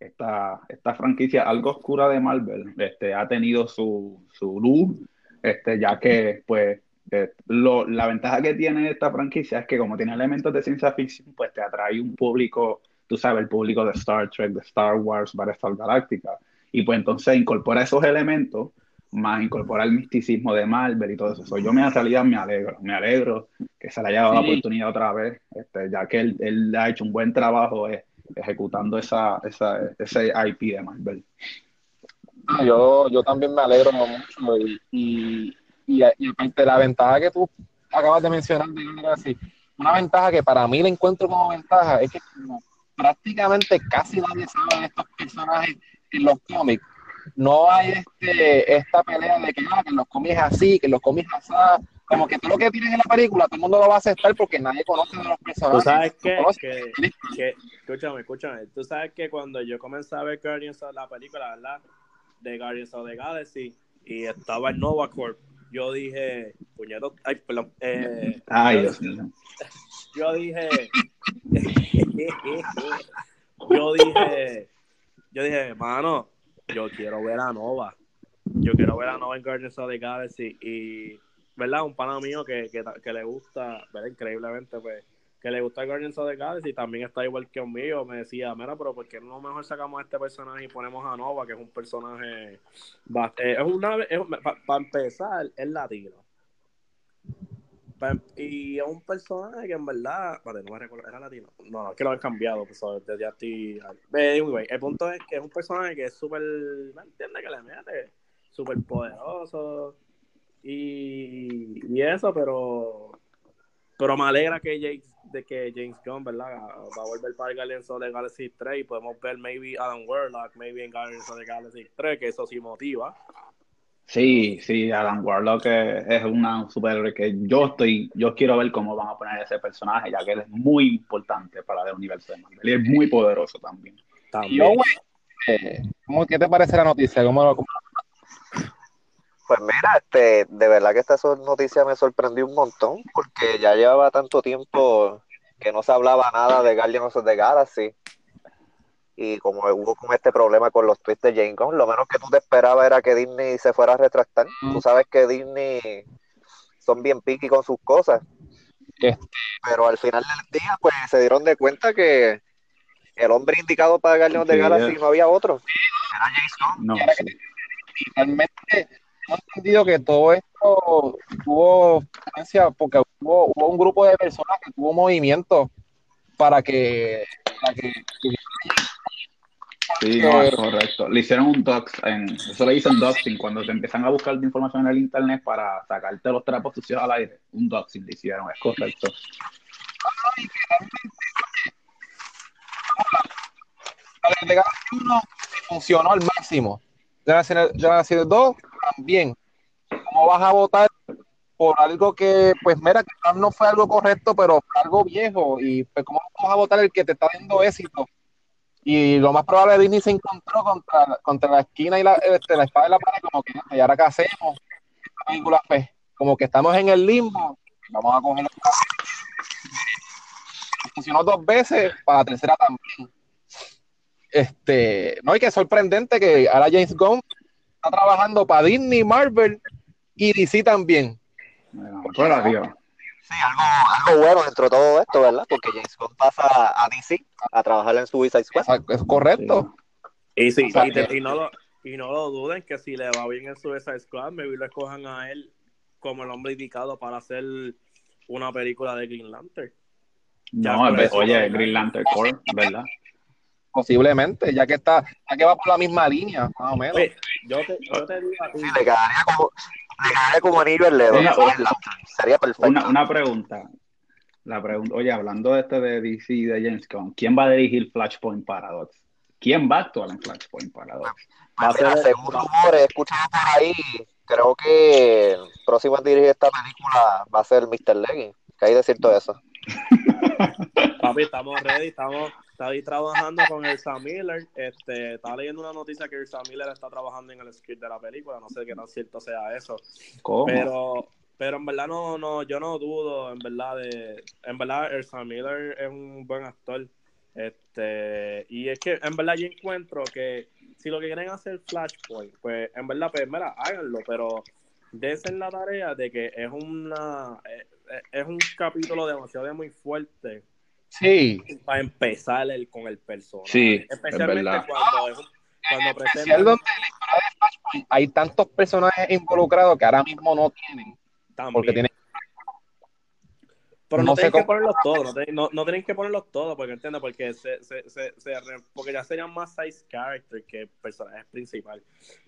esta, esta franquicia algo oscura de Marvel este, ha tenido su, su luz este, ya que pues eh, lo, la ventaja que tiene esta franquicia es que como tiene elementos de ciencia ficción, pues te atrae un público, tú sabes, el público de Star Trek, de Star Wars, Battlestar Galáctica, y pues entonces incorpora esos elementos, más incorpora el misticismo de Marvel y todo eso. yo me, en realidad me alegro, me alegro que se le haya dado la oportunidad otra vez, este, ya que él, él, ha hecho un buen trabajo eh, ejecutando esa, esa, ese IP de Marvel. Yo, yo también me alegro mucho y, y, y, aparte la ventaja que tú acabas de mencionar, así, una ventaja que para mí le encuentro como ventaja es que prácticamente casi nadie sabe de estos personajes en los cómics. No hay este, esta pelea de que, ah, que los cómics así, que los cómics así, como que todo lo que tienes en la película, todo el mundo lo va a aceptar porque nadie conoce a los personajes. Tú sabes que, que, escúchame, escúchame, tú sabes que cuando yo comencé a ver Guardians of la película, ¿verdad? De Guardians of the Galaxy, y estaba en Nova Corp, yo dije, puñero, ay, perdón, eh, ay, Dios mío. [LAUGHS] Yo dije, yo dije, yo dije, mano, yo quiero ver a Nova. Yo quiero ver a Nova en Guardians of the Galaxy y, ¿verdad? Un pana mío que, que, que le gusta, ¿verdad? Increíblemente, pues, que le gusta Guardians of the Galaxy también está igual que conmigo. Me decía, mira, pero ¿por qué no mejor sacamos a este personaje y ponemos a Nova, que es un personaje, eh, es una, para empezar, es latino. Y es un personaje que en verdad, vale, no me recuerdo, era latino. No, no, es que lo han cambiado, pues, desde ya estoy. Anyway, el punto es que es un personaje que es súper, ¿me entiendes? Que le mete, súper poderoso. Y, y eso, pero pero me alegra que James, de que James Gunn, ¿verdad? Va a volver para Guardians of the Galaxy 3 y podemos ver maybe Adam Warlock, maybe en Guardians of the Galaxy 3, que eso sí motiva. Sí, sí, Adam Warlock es una super que yo estoy, yo quiero ver cómo van a poner ese personaje, ya que él es muy importante para el universo de Marvel y es muy poderoso también. también. Eh, ¿Qué te parece la noticia? ¿Cómo, Pues mira, este, de verdad que esta noticia me sorprendió un montón, porque ya llevaba tanto tiempo que no se hablaba nada de Guardians of the Galaxy y como hubo como este problema con los tweets de Jane Gunn, lo menos que tú te esperabas era que Disney se fuera a retractar. Mm. Tú sabes que Disney son bien piqui con sus cosas. Pero al final del día, pues se dieron de cuenta que el hombre indicado para Guardians de Galaxy no había otro. Era James Gunn. No, Realmente he entendido que todo esto tuvo porque hubo, hubo, un grupo de personas que tuvo movimiento para que, para que Sí, no, es correcto. Le hicieron un dox, en, eso le dicen doxing, cuando te empiezan a buscar información en el internet para sacarte los trapos sucios al aire. Un doxing le hicieron, es correcto. La uno funcionó al máximo. Generación 2 también. ¿Cómo vas a votar por algo que, pues mira, que no fue algo correcto, pero algo viejo? Y pues, ¿cómo vas a votar el que te está dando éxito? Y lo más probable, Disney se encontró contra, contra la esquina y la, este, la espada de la pared, como que, ¿y ahora qué hacemos? película, pues, como que estamos en el limbo, vamos a coger Funcionó dos veces, para la tercera también. Este, no, y que sorprendente que ahora James Gunn está trabajando para Disney, Marvel y DC también. Bueno, Sí, algo, algo bueno dentro de todo esto, ¿verdad? Porque James Gunn pasa a DC a trabajar en Suicide Squad. Es correcto. Y sí, y, no lo, y no lo duden que si le va bien en Suicide Squad, maybe lo escojan a él como el hombre indicado para hacer una película de Green Lantern. no, oye, Green Lantern Core, ¿verdad? Posiblemente, ya que está, ya que va por la misma línea, más o menos. yo, te, yo te digo a ti. Sí, le quedaría como, le quedaría como anillo el dedo. Sería perfecto. Una, una pregunta. La pregunta, oye, hablando de este de DC y de James Gunn, ¿quién va a dirigir Flashpoint Paradox? ¿Quién va a actuar en Flashpopoint Paradox? Pues, mira, según rumores, he escuchado por ahí, creo que el próximo a dirigir esta película va a ser Mr. Legging. ¿Qué hay de cierto eso? [LAUGHS] Papi, estamos ready, estamos, trabajando con Elsa Miller. Este, estaba leyendo una noticia que Elsa Miller está trabajando en el script de la película. No sé qué tan cierto sea eso. Pero, pero en verdad no, no, yo no dudo, en verdad, de, en verdad, Elsa Miller es un buen actor. Este, y es que en verdad yo encuentro que si lo que quieren hacer Flashpoint, pues en verdad, pues mira, háganlo, pero dense la tarea de que es una eh, eh, es un capítulo demasiado muy fuerte Sí. Para empezar el, con el personaje. Sí, Especialmente cuando, cuando hay tantos personajes involucrados que ahora mismo no tienen. Porque tienen pero no, tienen que ponerlos todos, no, no, tienen que ponerlos todos, porque entiendo, porque se, se, se, porque ya serían más size character que personajes principal.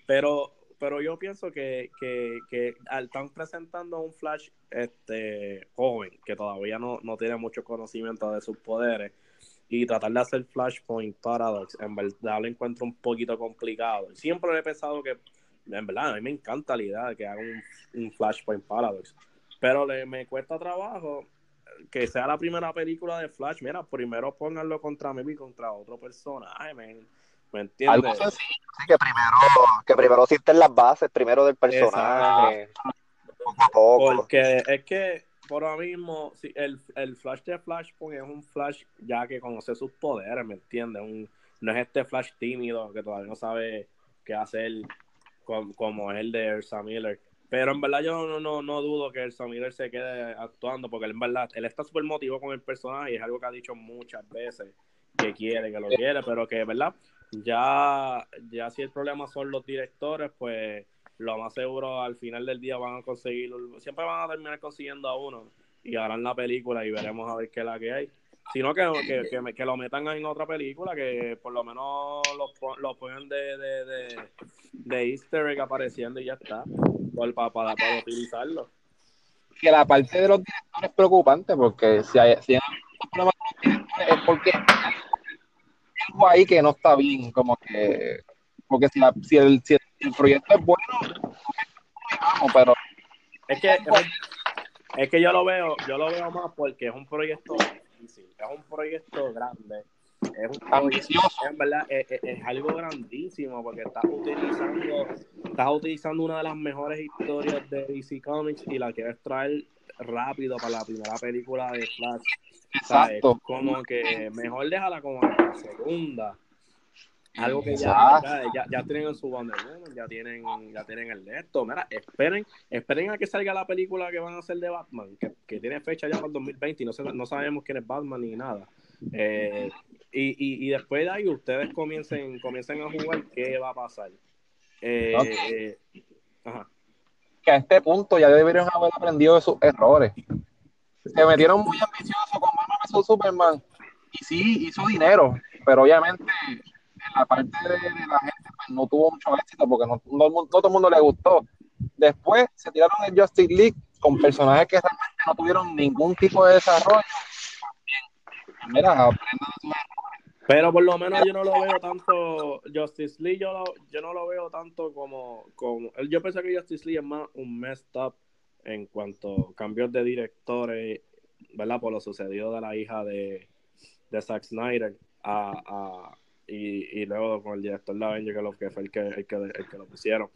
Pero pero yo pienso que, que, que están presentando un Flash este joven que todavía no, no tiene mucho conocimiento de sus poderes y tratar de hacer Flashpoint Paradox, en verdad lo encuentro un poquito complicado. Siempre he pensado que, en verdad, a mí me encanta la idea de que haga un, Flashpoint Paradox. pero le, me cuesta trabajo que sea la primera película de Flash. Mira, primero pónganlo contra mí y contra otro personaje, ¿me, ¿me entiendes? Algo que primero, que primero sienten las bases, primero del personaje, poco a poco. Porque es que por ahora mismo, si el, el Flash de Flashpoint es un Flash ya que conoce sus poderes, ¿me entiendes? Un, no es este Flash tímido que todavía no sabe qué hacer como, como es el de Ersa Miller. Pero en verdad yo no, no, no dudo que el Miller se quede actuando, porque en verdad él está súper motivado con el personaje y es algo que ha dicho muchas veces que quiere, que lo quiere, pero que, ¿verdad? Ya, ya si el problema son los directores, pues lo más seguro al final del día van a conseguir, siempre van a terminar consiguiendo a uno y harán la película y veremos a ver qué es la que hay. Sino que, que, que, lo metan en otra película, que por lo menos lo, lo pongan de, de, de, de easter egg apareciendo y ya está, para, para, para utilizarlo. Que la parte de los directores es preocupante, porque si hay, si hay un problema con los directores es porque algo ahí que no está bien, como que, porque si, la, si, el, si el proyecto es bueno, pero es que es que yo lo veo, yo lo veo más porque es un proyecto difícil, es un proyecto grande, es un proyecto, en verdad es, es, algo grandísimo porque estás utilizando, estás utilizando una de las mejores historias de DC Comics y la quieres traer rápido para la primera película de Flash. Exacto. Como que mejor déjala como la segunda algo que ya, ya, ya, tienen en su Wonder Woman, ya tienen, ya tienen el de esto. Mira, esperen, esperen a que salga la película que van a hacer de Batman, que, que tiene fecha ya para el 2020 y no, no sabemos quién es Batman ni nada. Eh, y, y, y, después de ahí ustedes comiencen, comiencen a jugar qué va a pasar. Eh, eh, ajá. Que a este punto ya deberían haber aprendido de sus errores. Se metieron muy ambiciosos con Batman vs Superman y sí hizo dinero, pero obviamente la parte de, la gente pues, no tuvo mucho éxito porque no, todo el mundo le gustó. Después se tiraron el Justice League con personajes que realmente no tuvieron ningún tipo de desarrollo. Mira, pero por lo menos yo no lo veo tanto, Justice League yo, yo no lo veo tanto como, como, yo pensé que Justice League es más un messed up en cuanto a de directores, ¿verdad? Por lo sucedido de la hija de, de Zack Snyder a, y, y luego con el director Lavenger, que, lo, que fue el que, el que, el que lo pusieron.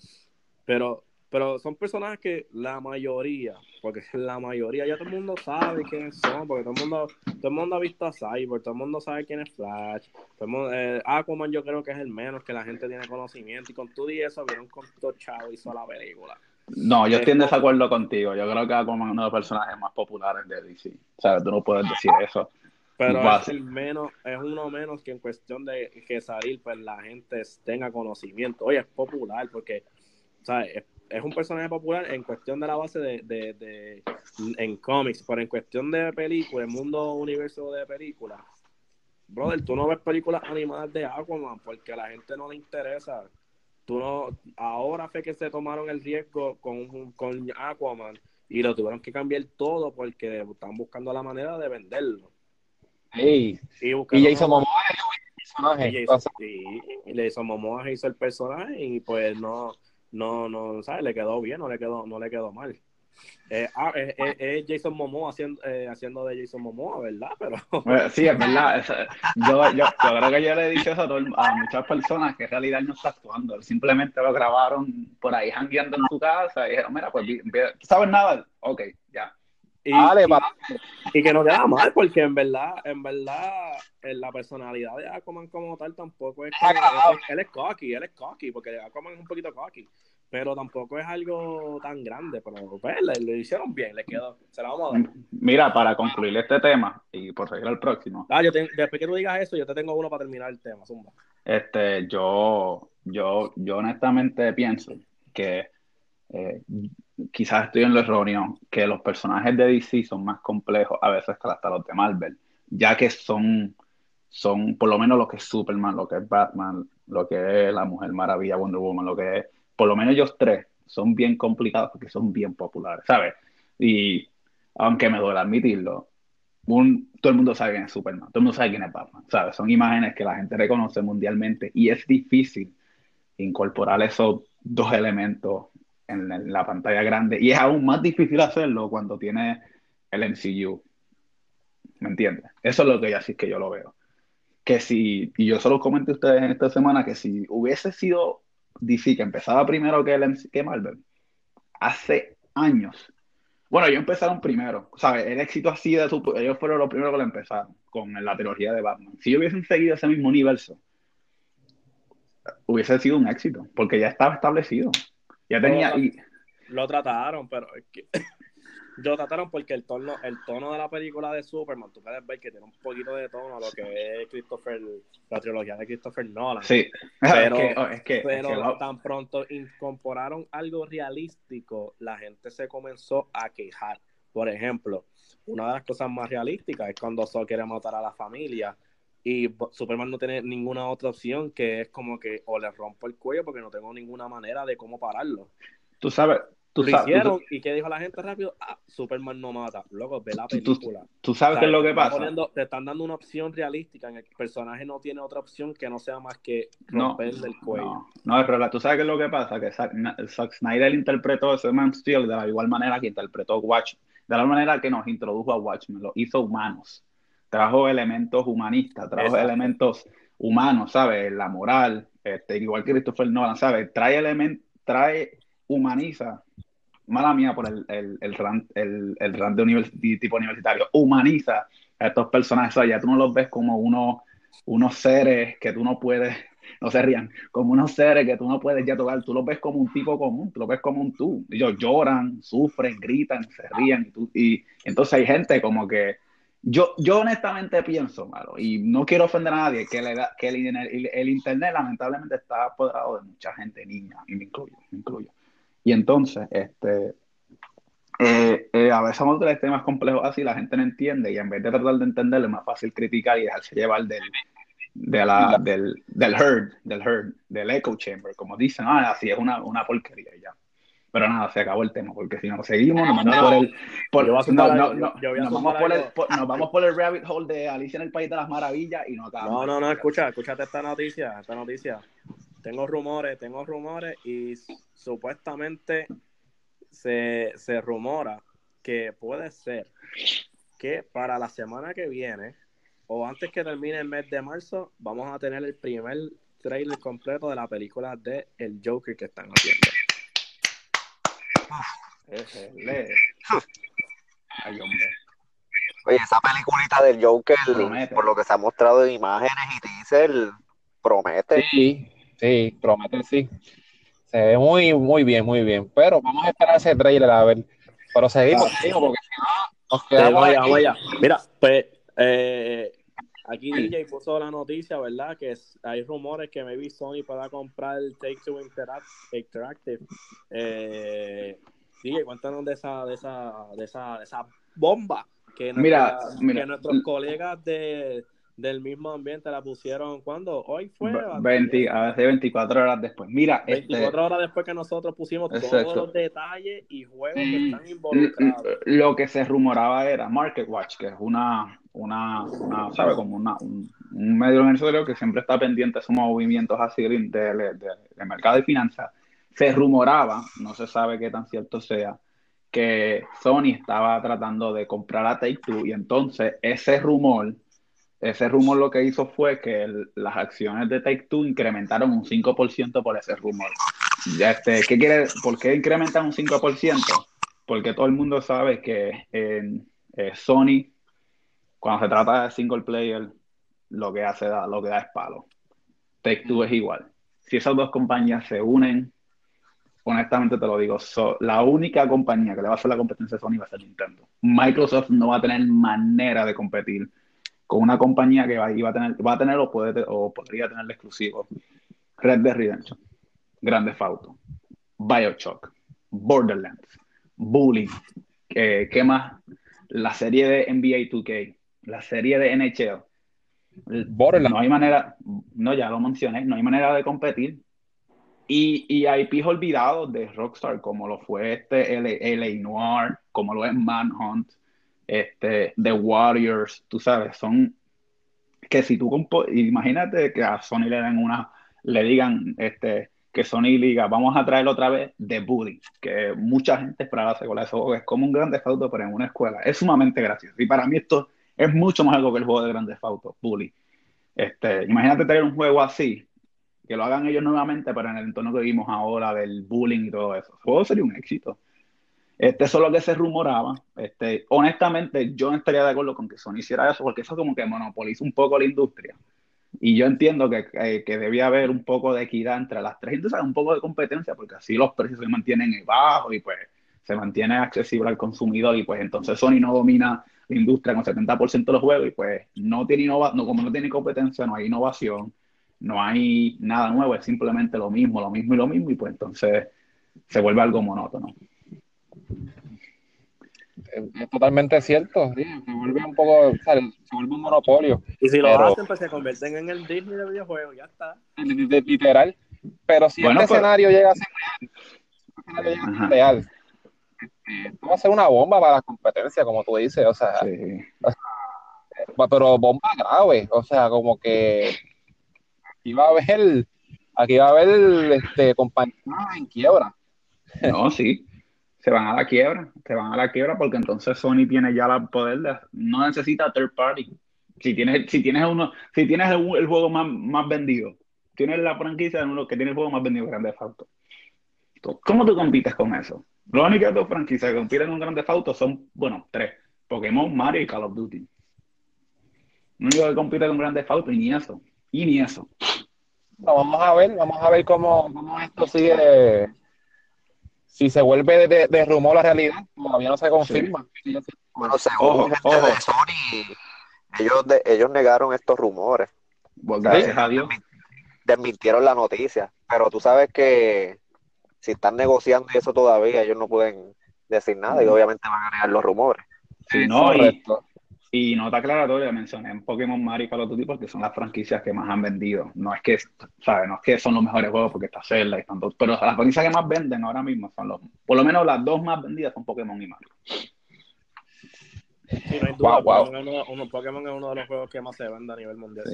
Pero, pero son personajes que la mayoría, porque [LAUGHS] la mayoría ya todo el mundo sabe quiénes son, porque todo el mundo, todo el mundo ha visto a Cyborg, todo el mundo sabe quién es Flash, todo el mundo, eh, Aquaman yo creo que es el menos que la gente tiene conocimiento, y con todo y eso vieron con todo Chavo hizo la película. No, yo estoy en desacuerdo contigo. Yo creo que Aquaman es uno de los personajes más populares de DC. O sea, tú no puedes decir eso. Pero es el menos, es uno menos que en cuestión de que salir, pues la gente tenga conocimiento. Oye, es popular porque, ¿sabes? Es, un personaje popular en cuestión de la base de, de, de en cómics, pero en cuestión de película, el mundo universo de películas, brother, tú no ves películas animadas de Aquaman porque a la gente no le interesa. Tú no, ahora fue que se tomaron el riesgo con, con Aquaman y lo tuvieron que cambiar todo porque están buscando la manera de venderlo. Y, Jason Momoa el personaje. Y, Jason Momoa hizo el personaje y pues no, no, no, ¿sabes? Le quedó bien, no le quedó, no le quedó mal. Eh, ah, es, Jason Momoa haciendo, eh, haciendo de Jason Momoa, ¿verdad? Pero... sí, es verdad. [LAUGHS] yo, yo, creo que yo le he dicho eso a, muchas personas que en realidad no está actuando. Simplemente lo grabaron por ahí jangueando en su casa y dijeron, mira, pues, ¿sabes nada? Ok, Y, y, que no queda mal, porque en verdad, en verdad, en la personalidad de Aquaman como tal tampoco es que él, es cocky, él es cocky, porque Aquaman es un poquito cocky, pero tampoco es algo tan grande, pero pues le, hicieron bien, le quedó, se la vamos a dar. Mira, para concluir este tema y por seguir al próximo. Ah, yo después que tú digas eso, yo te tengo uno para terminar el tema, Zumba. Este, yo, yo, yo honestamente pienso que eh, quizás estoy en lo erróneo, que los personajes de DC son más complejos a veces que hasta los de Marvel, ya que son, son por lo menos lo que es Superman, lo que es Batman, lo que es la Mujer Maravilla, Wonder Woman, lo que es, por lo menos ellos tres son bien complicados porque son bien populares, ¿sabes? Y aunque me duele admitirlo, un, todo el mundo sabe quién es Superman, todo el mundo sabe quién es Batman, ¿sabes? Son imágenes que la gente reconoce mundialmente y es difícil incorporar esos dos elementos en la pantalla grande. Y es aún más difícil hacerlo cuando tiene el MCU. ¿Me entiendes? Eso es lo que ya sí que yo lo veo. Que si, y yo solo comenté a ustedes en esta semana, que si hubiese sido DC que empezaba primero que, el que Marvel, hace años. Bueno, ellos empezaron primero, ¿sabes? El éxito así de su, ellos fueron los primeros que lo empezaron con la trilogía de Batman. Si hubiesen seguido ese mismo universo, hubiese sido un éxito, porque ya estaba establecido. Ya tenía. Y... Lo trataron, pero es que. [LAUGHS] lo trataron porque el tono, el tono de la película de Superman, tú puedes ver que tiene un poquito de tono a lo que es Christopher, la trilogía de Christopher Nolan. Sí, pero, es que, pero tan pronto incorporaron algo realístico, la gente se comenzó a quejar. Por ejemplo, una de las cosas más realísticas es cuando Sol quiere matar a la familia y Superman no tiene ninguna otra opción que es como que o le rompo el cuello porque no tengo ninguna manera de cómo pararlo. Tú sabes, tú lo hicieron y qué dijo la gente rápido, ah, Superman no mata. Luego ve la película. Tú, sabes qué es lo que pasa. te están dando una opción realística en el personaje no tiene otra opción que no sea más que romperle el cuello. No, no, pero tú sabes qué es lo que pasa, que Zack, Snyder interpretó ese Man Steel de la igual manera que interpretó Watch, de la manera que nos introdujo a Watchmen, lo hizo humanos trajo elementos humanistas, trajo elementos humanos, ¿sabes? La moral, este, igual que Christopher Nolan, ¿sabes? Trae elementos, trae, humaniza, mala mía por el, el, el rant, el, el de tipo universitario, humaniza a estos personajes, o ya tú no los ves como unos, unos seres que tú no puedes, [LAUGHS] no se rían, como unos seres que tú no puedes ya tocar, tú los ves como un tipo común, tú los ves como un tú, ellos lloran, sufren, gritan, se rían, y, tú, y entonces hay gente como que yo, yo honestamente pienso, malo, y no quiero ofender a nadie, que, que el, Internet lamentablemente está apoderado de mucha gente niña, y me incluyo, me incluyo. Y entonces, este, eh, eh, a veces a tener temas complejos así, la gente no entiende, y en vez de tratar de entenderlo, es más fácil criticar y dejarse llevar del, de la, del, del herd, del herd, del echo chamber, como dicen, ah, así es una, una porquería ya. Pero nada, se acabó el tema, porque si no seguimos, nos vamos por el. Por, nos, vamos por el, nos vamos por el rabbit hole de Alicia en el País de las Maravillas y no acabamos. No, no, no, escucha, escúchate esta noticia, esta noticia. Tengo rumores, tengo rumores y supuestamente se, se rumora que puede ser que para la semana que viene o antes que termine el mes de marzo vamos a tener el primer trailer completo de la película de El Joker que están haciendo. Ay, hombre. Oye, esa peliculita del Joker, por lo que se ha mostrado en imágenes y teaser, promete. Sí, sí, promete, sí. Se ve muy, muy bien, muy bien. Pero vamos a esperar ese trailer a ver. Pero seguimos, porque si no, nos Mira, pues, eh, Aquí DJ puso la noticia, ¿verdad? Que hay rumores que maybe Sony pueda comprar el Take Two Interactive. Eh, DJ, cuéntanos de esa, de esa, de esa, de esa bomba que, mira, que nuestros colegas de, del mismo ambiente la pusieron. Cuando hoy fue 20, a veces 24 horas después. Mira 24 este horas después que nosotros pusimos todos los detalles y juegos que están involucrados. lo que se rumoraba era Market Watch que es una una, una sabe como una, un, medio universitario que siempre está pendiente de sus movimientos así de, de, de mercado y finanzas se rumoraba no se sabe qué tan cierto sea que Sony estaba tratando de comprar a Take Two y entonces ese rumor ese rumor lo que hizo fue que las acciones de Take Two incrementaron un 5% por ese rumor. Este, ¿qué quiere, ¿Por qué incrementan un 5%? Porque todo el mundo sabe que en eh, Sony, cuando se trata de single player, lo que hace lo que da es palo. Take Two es igual. Si esas dos compañías se unen, honestamente te lo digo, la única compañía que le va a hacer la competencia a Sony va a ser Nintendo. Microsoft no va a tener manera de competir con una compañía que va, a tener, va a tener o, puede, o podría tener exclusivo Red Dead Redemption, Grande Auto, Bioshock, Borderlands, Bully, eh, ¿qué más? La serie de NBA 2K, la serie de NHL. No hay manera, no, ya lo mencioné, no hay manera de competir. Y, y hay pijos olvidados de Rockstar, como lo fue este LA Noir, como lo es Manhunt, este, The Warriors, tú sabes, son que si tú imagínate que a Sony le den una, le digan, este, que Sony diga, vamos a traer otra vez The Bully, que mucha gente esperaba con ese juego, es como un Grande Auto, pero en una escuela. Es sumamente gracioso. Y para mí esto es mucho más algo que el juego de Grande Auto, Bully. Este, imagínate tener un juego así, que lo hagan ellos nuevamente, pero en el entorno que vimos ahora del bullying y todo eso. El juego sería un éxito. Este, eso es lo que se rumoraba. Este, honestamente, yo no estaría de acuerdo con que Sony hiciera eso, porque eso como que monopoliza un poco la industria. Y yo entiendo que, que, debía haber un poco de equidad entre las tres industrias, un poco de competencia, porque así los precios se mantienen bajos y pues se mantiene accesible al consumidor y pues entonces Sony no domina la industria con 70% de los juegos y pues no tiene innova no, como no tiene competencia, no hay innovación, no hay nada nuevo, es simplemente lo mismo, lo mismo y lo mismo y pues entonces se vuelve algo monótono es totalmente cierto, se vuelve un poco, se vuelve un monopolio. Y si lo hacen, pues se convierten en el Disney de videojuegos, ya está. Literal. Pero si este escenario llega a ser real, este, va a ser una bomba para la competencia, como tú dices, o sea, pero bomba grave, o sea, como que aquí va a haber, aquí va a haber este, compañías en quiebra. No, sí se van a la quiebra, se van a la quiebra porque entonces Sony tiene ya el poder de, no necesita third party. Si tienes, si tienes uno, si tienes el, juego más, más, vendido, tienes la franquicia de uno que tiene el juego más vendido Grande Auto. ¿Cómo tú compites con eso? Las únicas dos franquicias que compiten con Grande Auto son, bueno, tres. Pokémon, Mario y Call of Duty. Lo único que compite con Grande Auto y ni eso. Y ni eso. vamos a ver, vamos a ver cómo, cómo esto sigue si se vuelve de, rumor la realidad, todavía no se confirma. Bueno, según gente de Sony, ellos, ellos negaron estos rumores. gracias a Dios. Desmintieron la noticia, pero tú sabes que si están negociando eso todavía, ellos no pueden decir nada y obviamente van a negar los rumores. Sí, no, y, y nota aclaratoria, mencioné en Pokémon Mario y Call of Duty porque son las franquicias que más han vendido. No es que, ¿sabes? No es que son los mejores juegos porque está Zelda y están pero las franquicias que más venden ahora mismo son los, por lo menos las dos más vendidas son Pokémon y Mario. Sí, no hay duda. Wow, wow. Pokémon, es uno de los juegos que más se vende a nivel mundial.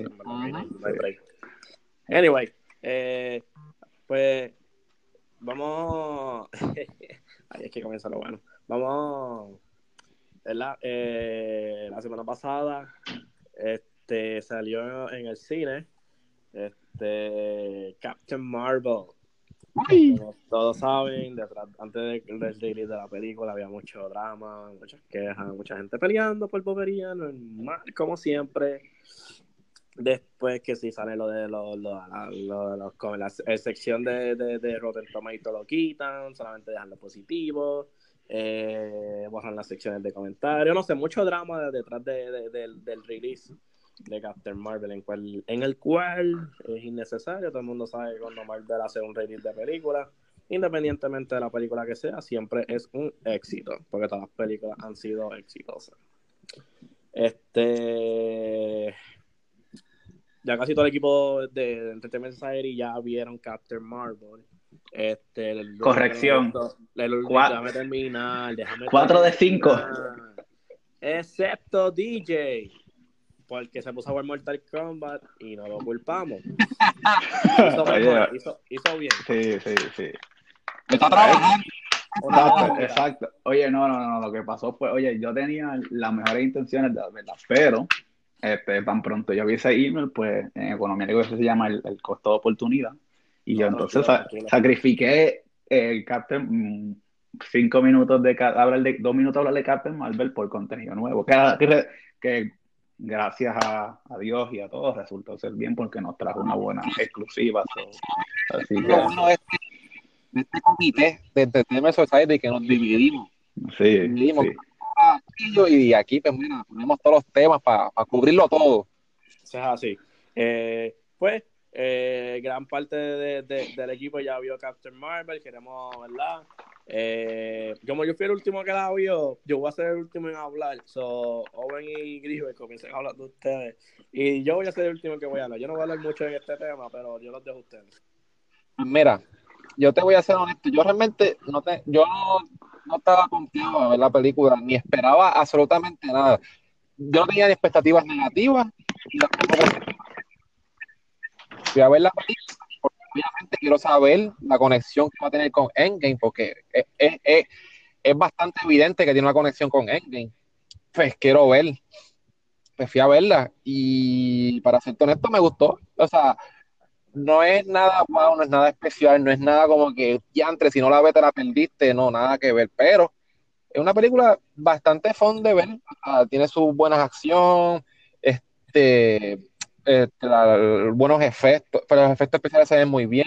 Anyway, eh, pues vamos. [LAUGHS] Ahí es que comienza lo bueno. Vamos eh, la semana pasada este, salió en el cine este, Captain Marvel. Como todos saben, detrás, antes del release de la película había mucho drama, muchas quejas, mucha gente peleando por bobería, normal, como siempre. Después que si sale lo de los, la, sección de, de, de Rotten Tomato lo quitan, solamente dejan lo positivo eh, borran las secciones de comentarios, no sé, mucho drama detrás de, del release de Captain Marvel, en, cual, en el cual es innecesario, todo el mundo sabe que cuando Marvel hace un release de película, independientemente de la película que sea, siempre es un éxito, porque todas las películas han sido exitosas. Este ya casi todo el equipo de Entertainment Society ya vieron Captain Marvel. Este, Corrección. déjame terminar. Déjame 4 de 5. Excepto DJ. Porque se puso a jugar Mortal Kombat y no lo culpamos. hizo, [LAUGHS] hizo, bien. Sí, sí, sí. Está trabajando. Exacto, Oye, no, no, no, lo que pasó fue, oye, yo tenía las mejores intenciones de verdad, pero este, tan pronto yo vi ese email, pues en economía eso se llama el, el costo de oportunidad y yo entonces sacrifiqué el Captain mm, cinco minutos de hablar de dos minutos hablar de Captain Marvel por contenido nuevo. Que, que gracias a, a, Dios y a todos resultó ser bien porque nos trajo una buena exclusiva. así que... de este, este comité de Entertainment Society que nos dividimos. Sí, dividimos. Y aquí pues mira, ponemos todos los temas para cubrirlo todo. es así. Eh, pues eh, gran parte de, del equipo ya vio Captain Marvel, queremos, ¿verdad? Eh, como yo fui el último que la vio, yo voy a ser el último en hablar. So, Owen y Grisbert comiencen a hablar de ustedes. Y yo voy a ser el último que voy a hablar. Yo no voy a hablar mucho en este tema, pero yo los dejo a ustedes. Mira, yo te voy a ser honesto. Yo realmente no te, yo no, estaba confiado a ver la película, ni esperaba absolutamente nada. Yo no tenía ni expectativas negativas, y fui a ver la película porque obviamente quiero saber la conexión que va a tener con Endgame, porque es, es bastante evidente que tiene una conexión con Endgame. Pues quiero ver. Pues fui a verla y para ser honesto me gustó. O sea, no es nada wow, no es nada especial, no es nada como que entre si no la ves te la perdiste, no, nada que ver, pero es una película bastante fun de ver, tiene sus buenas acciones, este, este buenos efectos, pero los efectos especiales se ven muy bien,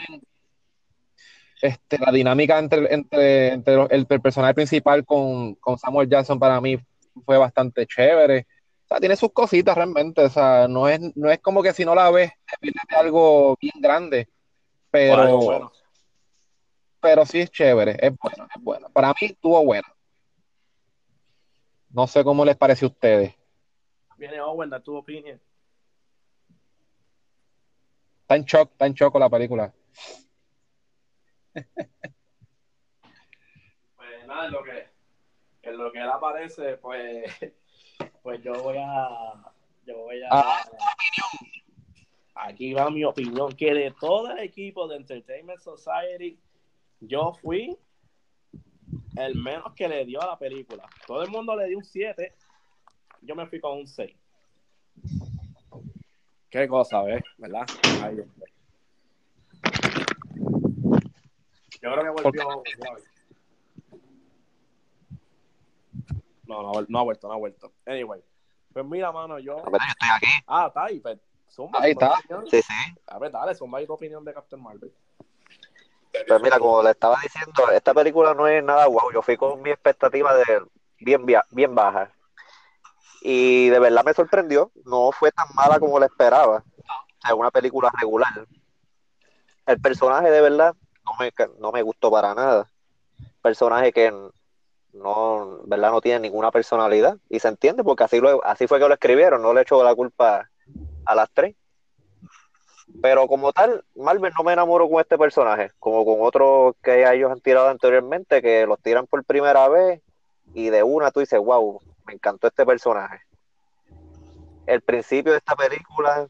este, la dinámica entre, entre, el, personaje principal con, Samuel Jackson para mí fue bastante chévere. Sea, tiene sus cositas realmente. O sea, no es, no es como que si no la ves, te algo bien grande. Pero, pero sí es chévere, es bueno, es bueno. Para mí estuvo bueno. No sé cómo les parece a ustedes. Viene Owen, da tu opinión. Está en shock, está en shock con la película. [LAUGHS] pues nada, en lo que, en lo que él aparece, pues, [LAUGHS] pues yo voy a, yo voy a, ah. aquí va mi opinión, que de todo el equipo de Entertainment Society, yo fui el menos que le dio a la película. Todo el mundo le dio un 7, yo me fui con un 6. Qué cosa, ¿ves? ¿Verdad? Ahí, yo creo que volvió. No, no, no ha vuelto, no ha vuelto. Anyway. Pues mira, mano, yo. yo estoy aquí. Ah, está ahí. Pues, ahí está. Sí, sí. A ver, dale, zumba tu opinión de Captain Marvel. Pues mira, como le estaba diciendo, esta película no es nada guau. Yo fui con mi expectativa de bien, bien baja. Y de verdad me sorprendió. No fue tan mala como le esperaba. O sea, una película regular. El personaje de verdad no me, no me gustó para nada. Personaje que no, ¿verdad? no tiene ninguna personalidad. Y se entiende porque así, lo, así fue que lo escribieron, no le echo la culpa a las tres. Pero como tal, Marvel no me enamoró con este personaje, como con otros que ellos han tirado anteriormente, que los tiran por primera vez y de una tú dices, wow, me encantó este personaje. El principio de esta película,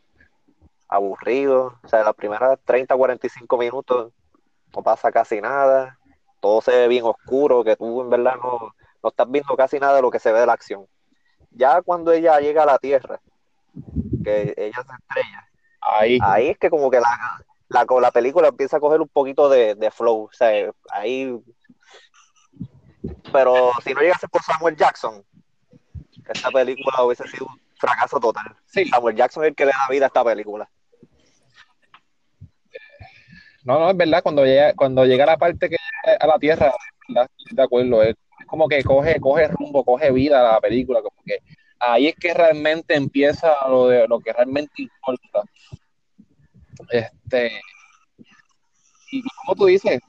aburrido, o sea, las primeras 30, 45 minutos no pasa casi nada, todo se ve bien oscuro, que tú en verdad no, no estás viendo casi nada de lo que se ve de la acción. Ya cuando ella llega a la Tierra, que ella se estrella, ahí, ahí es que como que la, la, la película empieza a coger un poquito de, flow, o sea, ahí... Pero si no llegase por Samuel Jackson, esta película hubiese sido un fracaso total. Sí. Samuel Jackson es el que le da vida a esta película. No, no, es verdad, cuando llega, cuando llega la parte que a la tierra, de acuerdo, es como que coge, coge rumbo, coge vida a la película, como que ahí es que realmente empieza lo de lo que realmente importa. Este y como tú dices,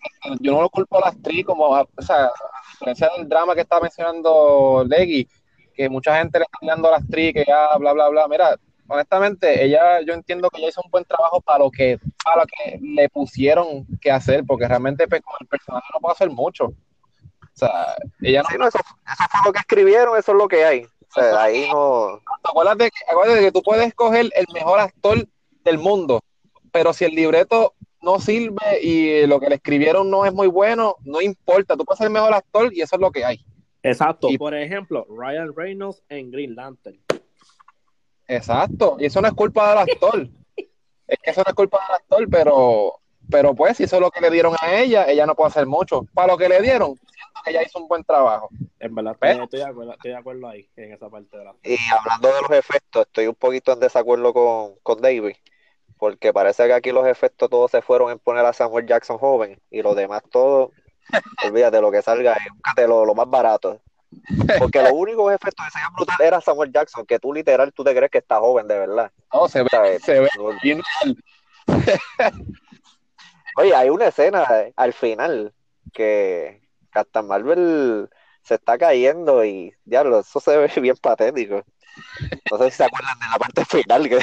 yo no lo culpo a la actriz como, o sea, a diferencia del drama que estaba mencionando Leggy, que mucha gente le está dando a la actriz que ya bla bla bla, mira, honestamente, ella, yo entiendo que ella hizo un buen trabajo para lo que, para lo que le pusieron que hacer, porque realmente pues, con el personaje no puede hacer mucho. O sea, ella no. eso, fue lo que escribieron, eso es lo que hay. O sea, ahí no. Acuérdate, acuérdate que tú puedes escoger el mejor actor del mundo, pero si el libreto no sirve y lo que le escribieron no es muy bueno, no importa, tú puedes ser el mejor actor y eso es lo que hay. Exacto, por ejemplo, Ryan Reynolds en Green Lantern. Exacto, y eso no es culpa del actor. es que eso no es culpa del actor, pero, pero pues si eso es lo que le dieron a ella, ella no puede hacer mucho. Para lo que le dieron, siento que ella hizo un buen trabajo. En verdad, estoy, de acuerdo, estoy de acuerdo ahí, en esa parte de la... Y hablando de los efectos, estoy un poquito en desacuerdo con, con David, porque parece que aquí los efectos todos se fueron en poner a Samuel Jackson joven, y lo demás todo, [LAUGHS] olvídate, lo que salga, es lo, lo más barato. Porque los únicos efectos que se veían brutal era Samuel Jackson, que tú literal tú te crees que está joven de verdad. No, se ve, se ve bien. [LAUGHS] Oye, hay una escena al final que hasta Marvel se está cayendo y diablo, eso se ve bien patético. No sé si se acuerdan de la parte final que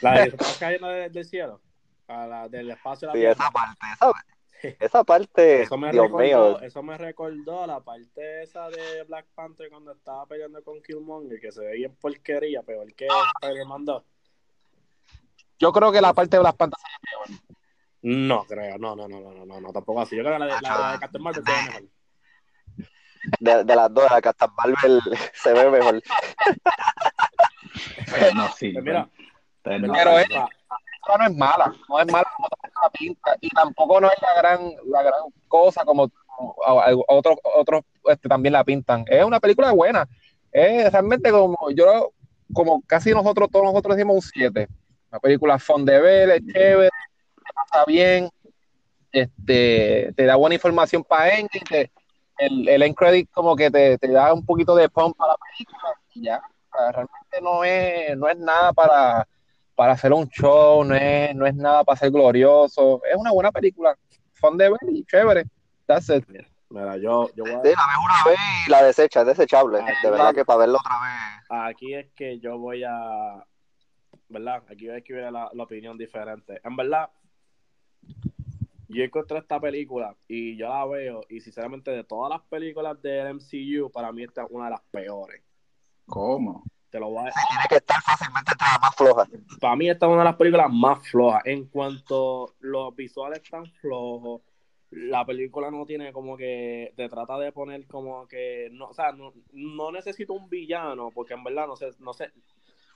la de cayendo del cielo, a la, del espacio de la Sí, esa parte, ¿sabes? [LAUGHS] Esa parte, eso me, Dios recordó, eso me recordó la parte esa de Black Panther cuando estaba peleando con Killmonger, que se ve bien porquería, peor que le mandó. Yo creo que la parte de Black Panther se ve peor. No creo, no, no, no, no, no, no, tampoco así. Yo creo que la de, la, de Captain Marvel se ve mejor. De, de las dos, la Captain Marvel [LAUGHS] se ve mejor. Pero no, sí. Pues mira, pero no, Pero no, es- no es mala, no es mala como la pinta, y tampoco no es la gran, la gran cosa como, a- a- otros, otros este, también la pintan. Es una película buena, es realmente como yo, como casi nosotros, todos nosotros decimos un 7. Una película fun de ver, es chévere, pasa bien, este, te da buena información para ending, te- el, el end credit como que te, te da un poquito de pump para la película y ya. Realmente no es, no es nada para, para hacer un show, no es, no es nada para ser glorioso. Es una buena película, fun de ver y chévere. That's it. Mira, yo, yo voy a- Sí, la ves una vez y la desecha, es desechable. Ah, De verdad que para verla otra vez. aquí es que yo voy a, ¿verdad? Aquí es que viene la, la opinión diferente. En verdad, yo encontré esta película y yo la veo y sinceramente de todas las películas del MCU, para mí esta es una de las peores. ¿Cómo? Te lo voy a Tiene que estar fácilmente entre las más flojas. para mí esta es una de las películas más flojas. En cuanto los visuales están flojos, la película no tiene como que te trata de poner como que no, o sea, no, no necesito un villano, porque en verdad no sé, no sé,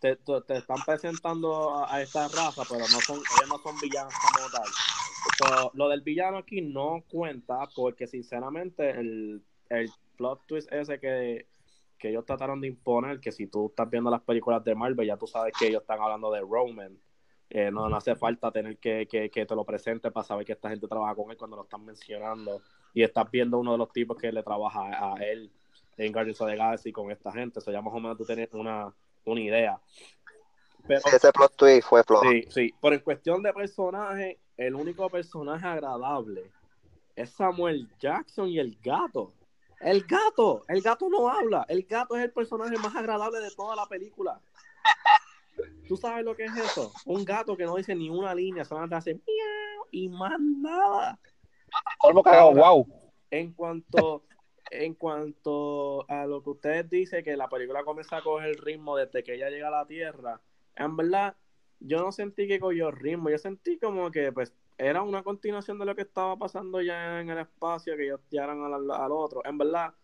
te, te- están presentando a, esta raza, pero no son, ellos no son villanos como tal. Lo del villano aquí no cuenta, porque sinceramente el, el plot twist ese que, que ellos trataron de imponer, que si tú estás viendo las películas de Marvel, ya tú sabes que ellos están hablando de Roman. Eh, no, no hace falta tener que, que, que te lo presente para saber que esta gente trabaja con él cuando lo están mencionando. Y estás viendo uno de los tipos que le trabaja a, él en Guardians of the Galaxy con esta gente. Eso ya más o menos tú tienes una, una idea. Pero, Sí, ese plot twist fue flojo. Sí, sí. Pero en cuestión de personaje, el único personaje agradable es Samuel Jackson y el gato. El gato, el gato no habla. El gato es el personaje más agradable de toda la película. ¿Tú sabes lo que es eso? Un gato que no dice ni una línea, solamente hace miau y más nada. Colmo cagado, wow. En cuanto, en cuanto a lo que ustedes dicen, que la película comienza a coger el ritmo desde que ella llega a la Tierra, en verdad, yo no sentí que cogió ritmo, yo sentí como que pues era una continuación de lo que estaba pasando ya en el espacio, que ellos tiraron al, al otro. En verdad,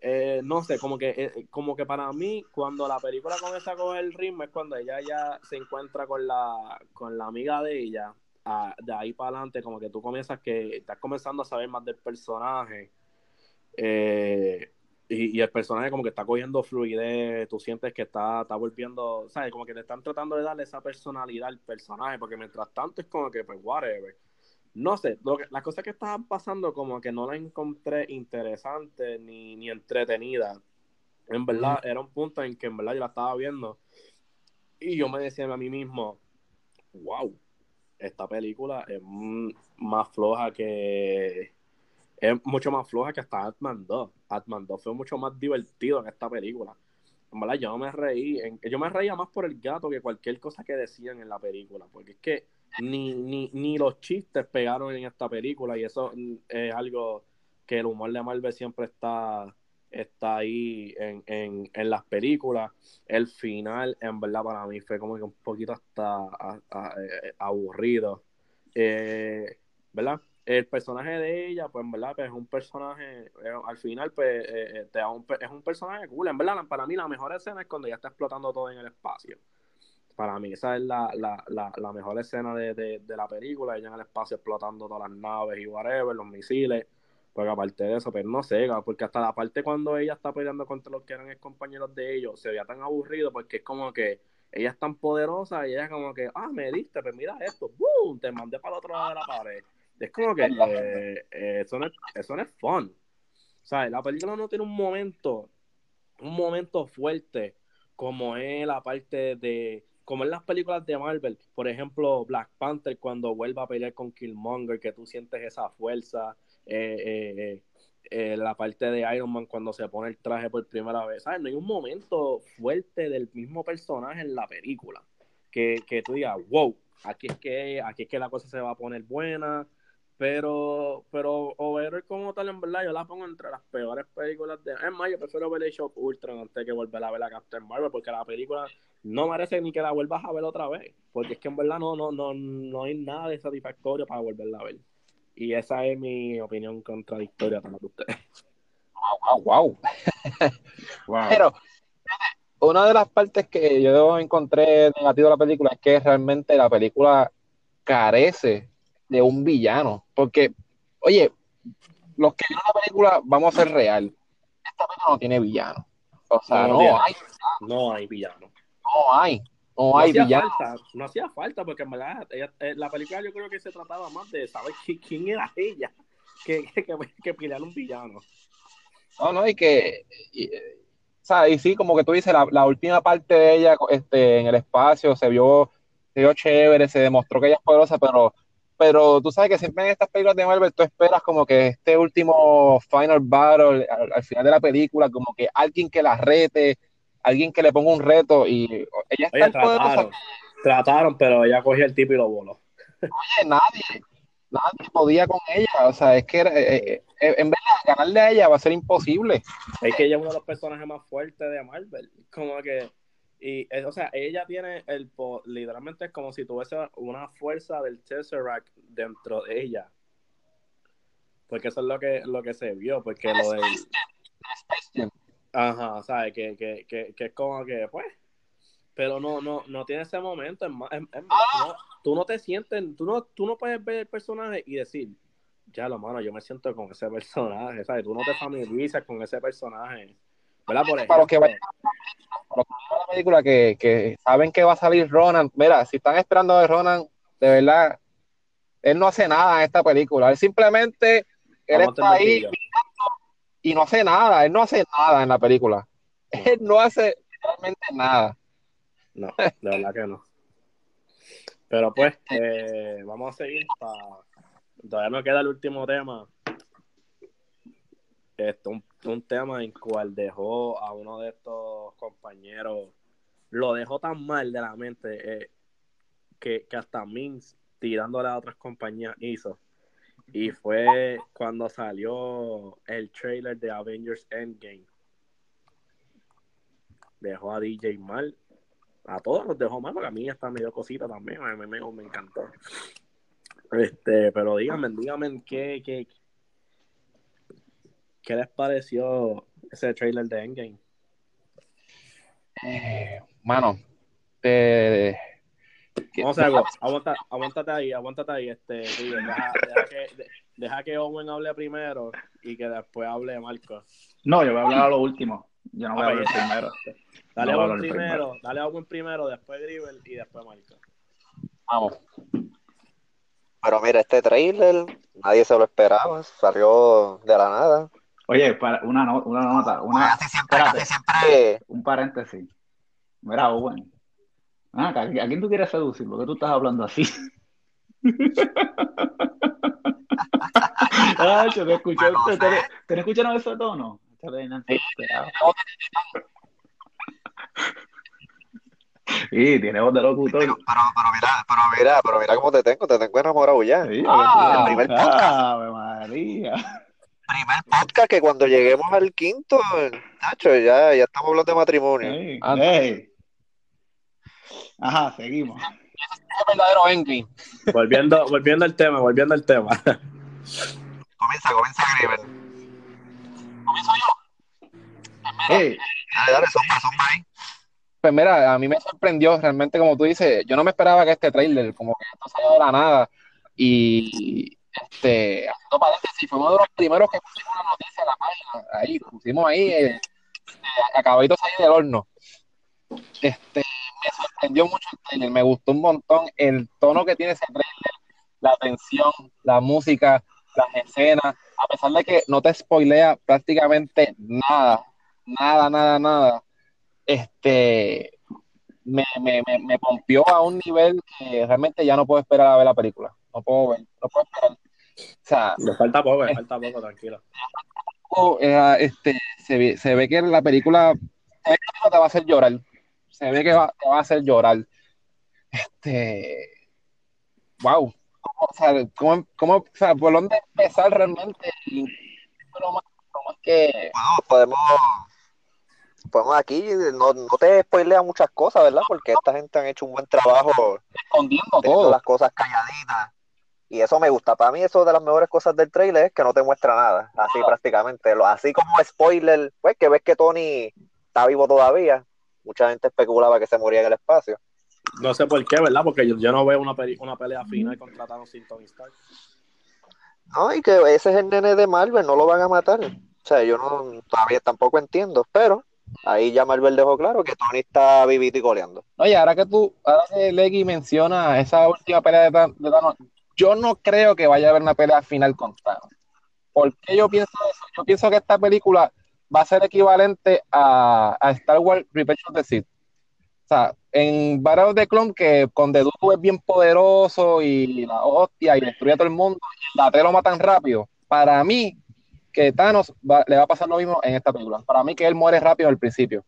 eh, no sé, como que, eh, como que para mí, cuando la película comienza coger el ritmo, es cuando ella ya se encuentra con la, con la amiga de ella. De ahí para adelante, como que tú comienzas que estás comenzando a saber más del personaje. eh, y, y el personaje como que está cogiendo fluidez, tú sientes que está, está volviendo, ¿sabes? Como que te están tratando de darle esa personalidad al personaje, porque mientras tanto es como que, pues, whatever. No sé, lo que, las cosas que estaban pasando como que no las encontré interesantes ni, ni entretenidas. En verdad, era un punto en que en verdad yo la estaba viendo y yo me decía a mí mismo, wow, esta película es más floja que... Es mucho más floja que hasta Atman 2. Atman 2 fue mucho más divertido en esta película. En verdad, yo no me reí. yo me reía más por el gato que cualquier cosa que decían en la película. Porque es que ni, ni, ni los chistes pegaron en esta película. Y eso mm, es algo que el humor de Marvel siempre está, está ahí en, en, en las películas. El final, en verdad, para mí fue como que un poquito hasta eh, aburrido. Eh, ¿Verdad? El personaje de ella, pues en verdad, pues, es un personaje, eh, al final, pues eh, eh, te da un es un personaje cool. En verdad, para mí la mejor escena es cuando ella está explotando todo en el espacio. Para mí, esa es la, la, la, la mejor escena de, de, de la película, ella en el espacio explotando todas las naves y whatever, los misiles. Porque aparte de eso, pues no sé, porque hasta la parte cuando ella está peleando contra los que eran compañeros de ellos, se veía tan aburrido porque es como que ella es tan poderosa y ella es como que, ah, me diste, pues mira esto, ¡boom! Te mandé para el otro lado de la pared. Es como que eh, eh, eso, no es, eso no es fun. Sea, la película no tiene un momento, un momento fuerte como es la parte de, como en las películas de Marvel, por ejemplo, Black Panther cuando vuelve a pelear con Killmonger, que tú sientes esa fuerza, eh, eh, eh, eh, la parte de Iron Man cuando se pone el traje por primera vez, ¿sabes? No hay un momento fuerte del mismo personaje en la película que, que tú digas, wow, aquí es que aquí es que la cosa se va a poner buena, Pero, pero Overlord como tal, en verdad, yo la pongo entre las peores películas de... Es más, yo prefiero ver el Shock Ultra antes que volver a ver la Captain Marvel, porque la película no merece ni que la vuelvas a ver otra vez, porque es que en verdad no, no, no, no hay nada de satisfactorio para volverla a ver. Y esa es mi opinión contradictoria para ustedes. Wow, wow, wow. Pero una de las partes que yo encontré negativo de la película es que realmente la película carece de un villano. Porque, oye, los que vieron la película, vamos a ser real. Esta película no tiene villano. O sea, no, hay. No hay villano. No hay. No, hay villano. no hacía falta, porque en verdad, eh, la película yo creo que se trataba más de saber quién era ella [LAUGHS] que, que, que, pelear un villano. No, no, y que. Y, o sea, y sí, como que tú dices, la, la, última parte de ella este, en el espacio se vio, se vio chévere, se demostró que ella es poderosa, pero pero tú sabes que siempre en estas películas de Marvel tú esperas como que este último final battle al, final de la película, como que alguien que la rete, alguien que le ponga un reto y ella está trataron, trataron, pero ella cogió el tipo y lo voló. Oye, nadie, nadie podía con ella, o sea, es que eh, eh, eh, en vez de ganarle a ella va a ser imposible. Es que ella es uno de los personajes más fuertes de Marvel, como que y, o sea, ella tiene el, literalmente es como si tuviese una fuerza del Tesseract dentro de ella. Porque eso es lo que, lo que se vio, porque lo del... Ajá, ¿sabes? Que, que, que, que es como que, pues, pero no, no, no tiene ese momento. tú no te sientes, tú no, tú no puedes ver el personaje y decir, ya lo mano, yo me siento con ese personaje, ¿sabes? Tú no te familiarizas con ese personaje. ¿Verdad? Por para los que vayan a la película que, que, saben que va a salir Ronan, mira, si están esperando de Ronan, de verdad, él no hace nada en esta película. Él simplemente, él está ahí y no hace nada. Él no hace nada en la película. Él no hace realmente nada. No, de verdad que no. Pero pues, eh, vamos a seguir. Todavía me queda el último tema esto, un, un, tema en cual dejó a uno de estos compañeros, lo dejó tan mal de la mente eh, que, que, hasta Mins tirándole a otras compañías hizo. Y fue cuando salió el trailer de Avengers Endgame. Dejó a DJ mal. A todos los dejó mal, porque a mí está medio cosita también. Mí me, me encantó. Este, pero díganme, díganme qué, qué, ¿Qué les pareció ese trailer de Endgame? Eh, mano, te... Vamos a Aguanta, aguántate ahí, aguántate ahí. Este, deja, que, deja, que, Owen hable primero y que después hable Marco. No, yo voy a hablar a lo último. Yo no voy a hablar primero. Dale a Owen primero, dale a Owen primero, después Gribel y después Marco. Vamos. Pero mira, este trailer nadie se lo esperaba, salió de la nada. Oye, para una, una nota, una, siempre, siempre... un paréntesis. Mira, Owen. Ah, ¿a, quién tú quieres seducir? ¿Por qué tú estás hablando así? [LAUGHS] ah, te escucho, te, te, te, escucharon ese tono. Sí, tiene voz de locutor. Pero, pero, pero, mira, pero mira, pero mira cómo te tengo, te tengo enamorado ya. Sí, ah, primer ah, María primer podcast que cuando lleguemos al quinto, Nacho, ya, ya estamos hablando de matrimonio. Ajá, seguimos. Es verdadero Enki. Volviendo, volviendo al tema, volviendo al tema. Comienza, comienza Griver. ¿Comienzo yo? Hey. Dale, dale, zumba, zumba ahí. Pues mira, a mí me sorprendió realmente, como tú dices, yo no me esperaba que este trailer, como que esto salió de la nada. Y este, haciendo paréntesis, uno de los primeros que pusimos la noticia en la página, ahí, pusimos ahí, eh, eh ahí del horno. Este, me sorprendió mucho el trailer, me gustó un montón el tono que tiene ese trailer, la tensión, la música, las escenas, a pesar de que no te spoilea prácticamente nada, nada, nada, nada, este, me, me, me, me pompió a un nivel que realmente ya no puedo esperar a ver la película. No puedo ver, no puedo esperar. O sea, le falta poco, le falta poco, tranquilo. Eh, este, se, ve, se ve que la película, se ve que te va a hacer llorar. Se ve que va, te va a hacer llorar. Este, wow, o sea, ¿cómo, cómo, o sea, por dónde empezar realmente? ¿Cómo, es que... Bueno, podemos, podemos aquí, no, no te spoilea muchas cosas, ¿verdad? Porque esta gente han hecho un buen trabajo escondiendo todo. las cosas calladitas. Y eso me gusta. Para mí, eso de las mejores cosas del trailer es que no te muestra nada. Así prácticamente. Así como spoiler, pues que ves que Tony está vivo todavía. Mucha gente especulaba que se moría en el espacio. No sé por qué, ¿verdad? Porque yo, yo no veo una, peli- una pelea final contra Thanos sin Tony Stark. No, y que ese es el nene de Marvel, no lo van a matar. O sea, yo no todavía tampoco entiendo, pero ahí ya Marvel dejó claro que Tony está vivito y coleando. Oye, ahora que tú, ahora que Leggy menciona esa última pelea de Thanos, yo no creo que vaya a haber una pelea final con Thanos. ¿Por qué yo pienso eso? Yo pienso que esta película va a ser equivalente a, a Star Wars Revenge of the Sith. O sea, en Battle of the Clone, que con Dooku es bien poderoso y la hostia y destruye a todo el mundo, y la 3 lo matan rápido. Para mí, que Thanos va- le va a pasar lo mismo en esta película. Para mí, que él muere rápido al principio.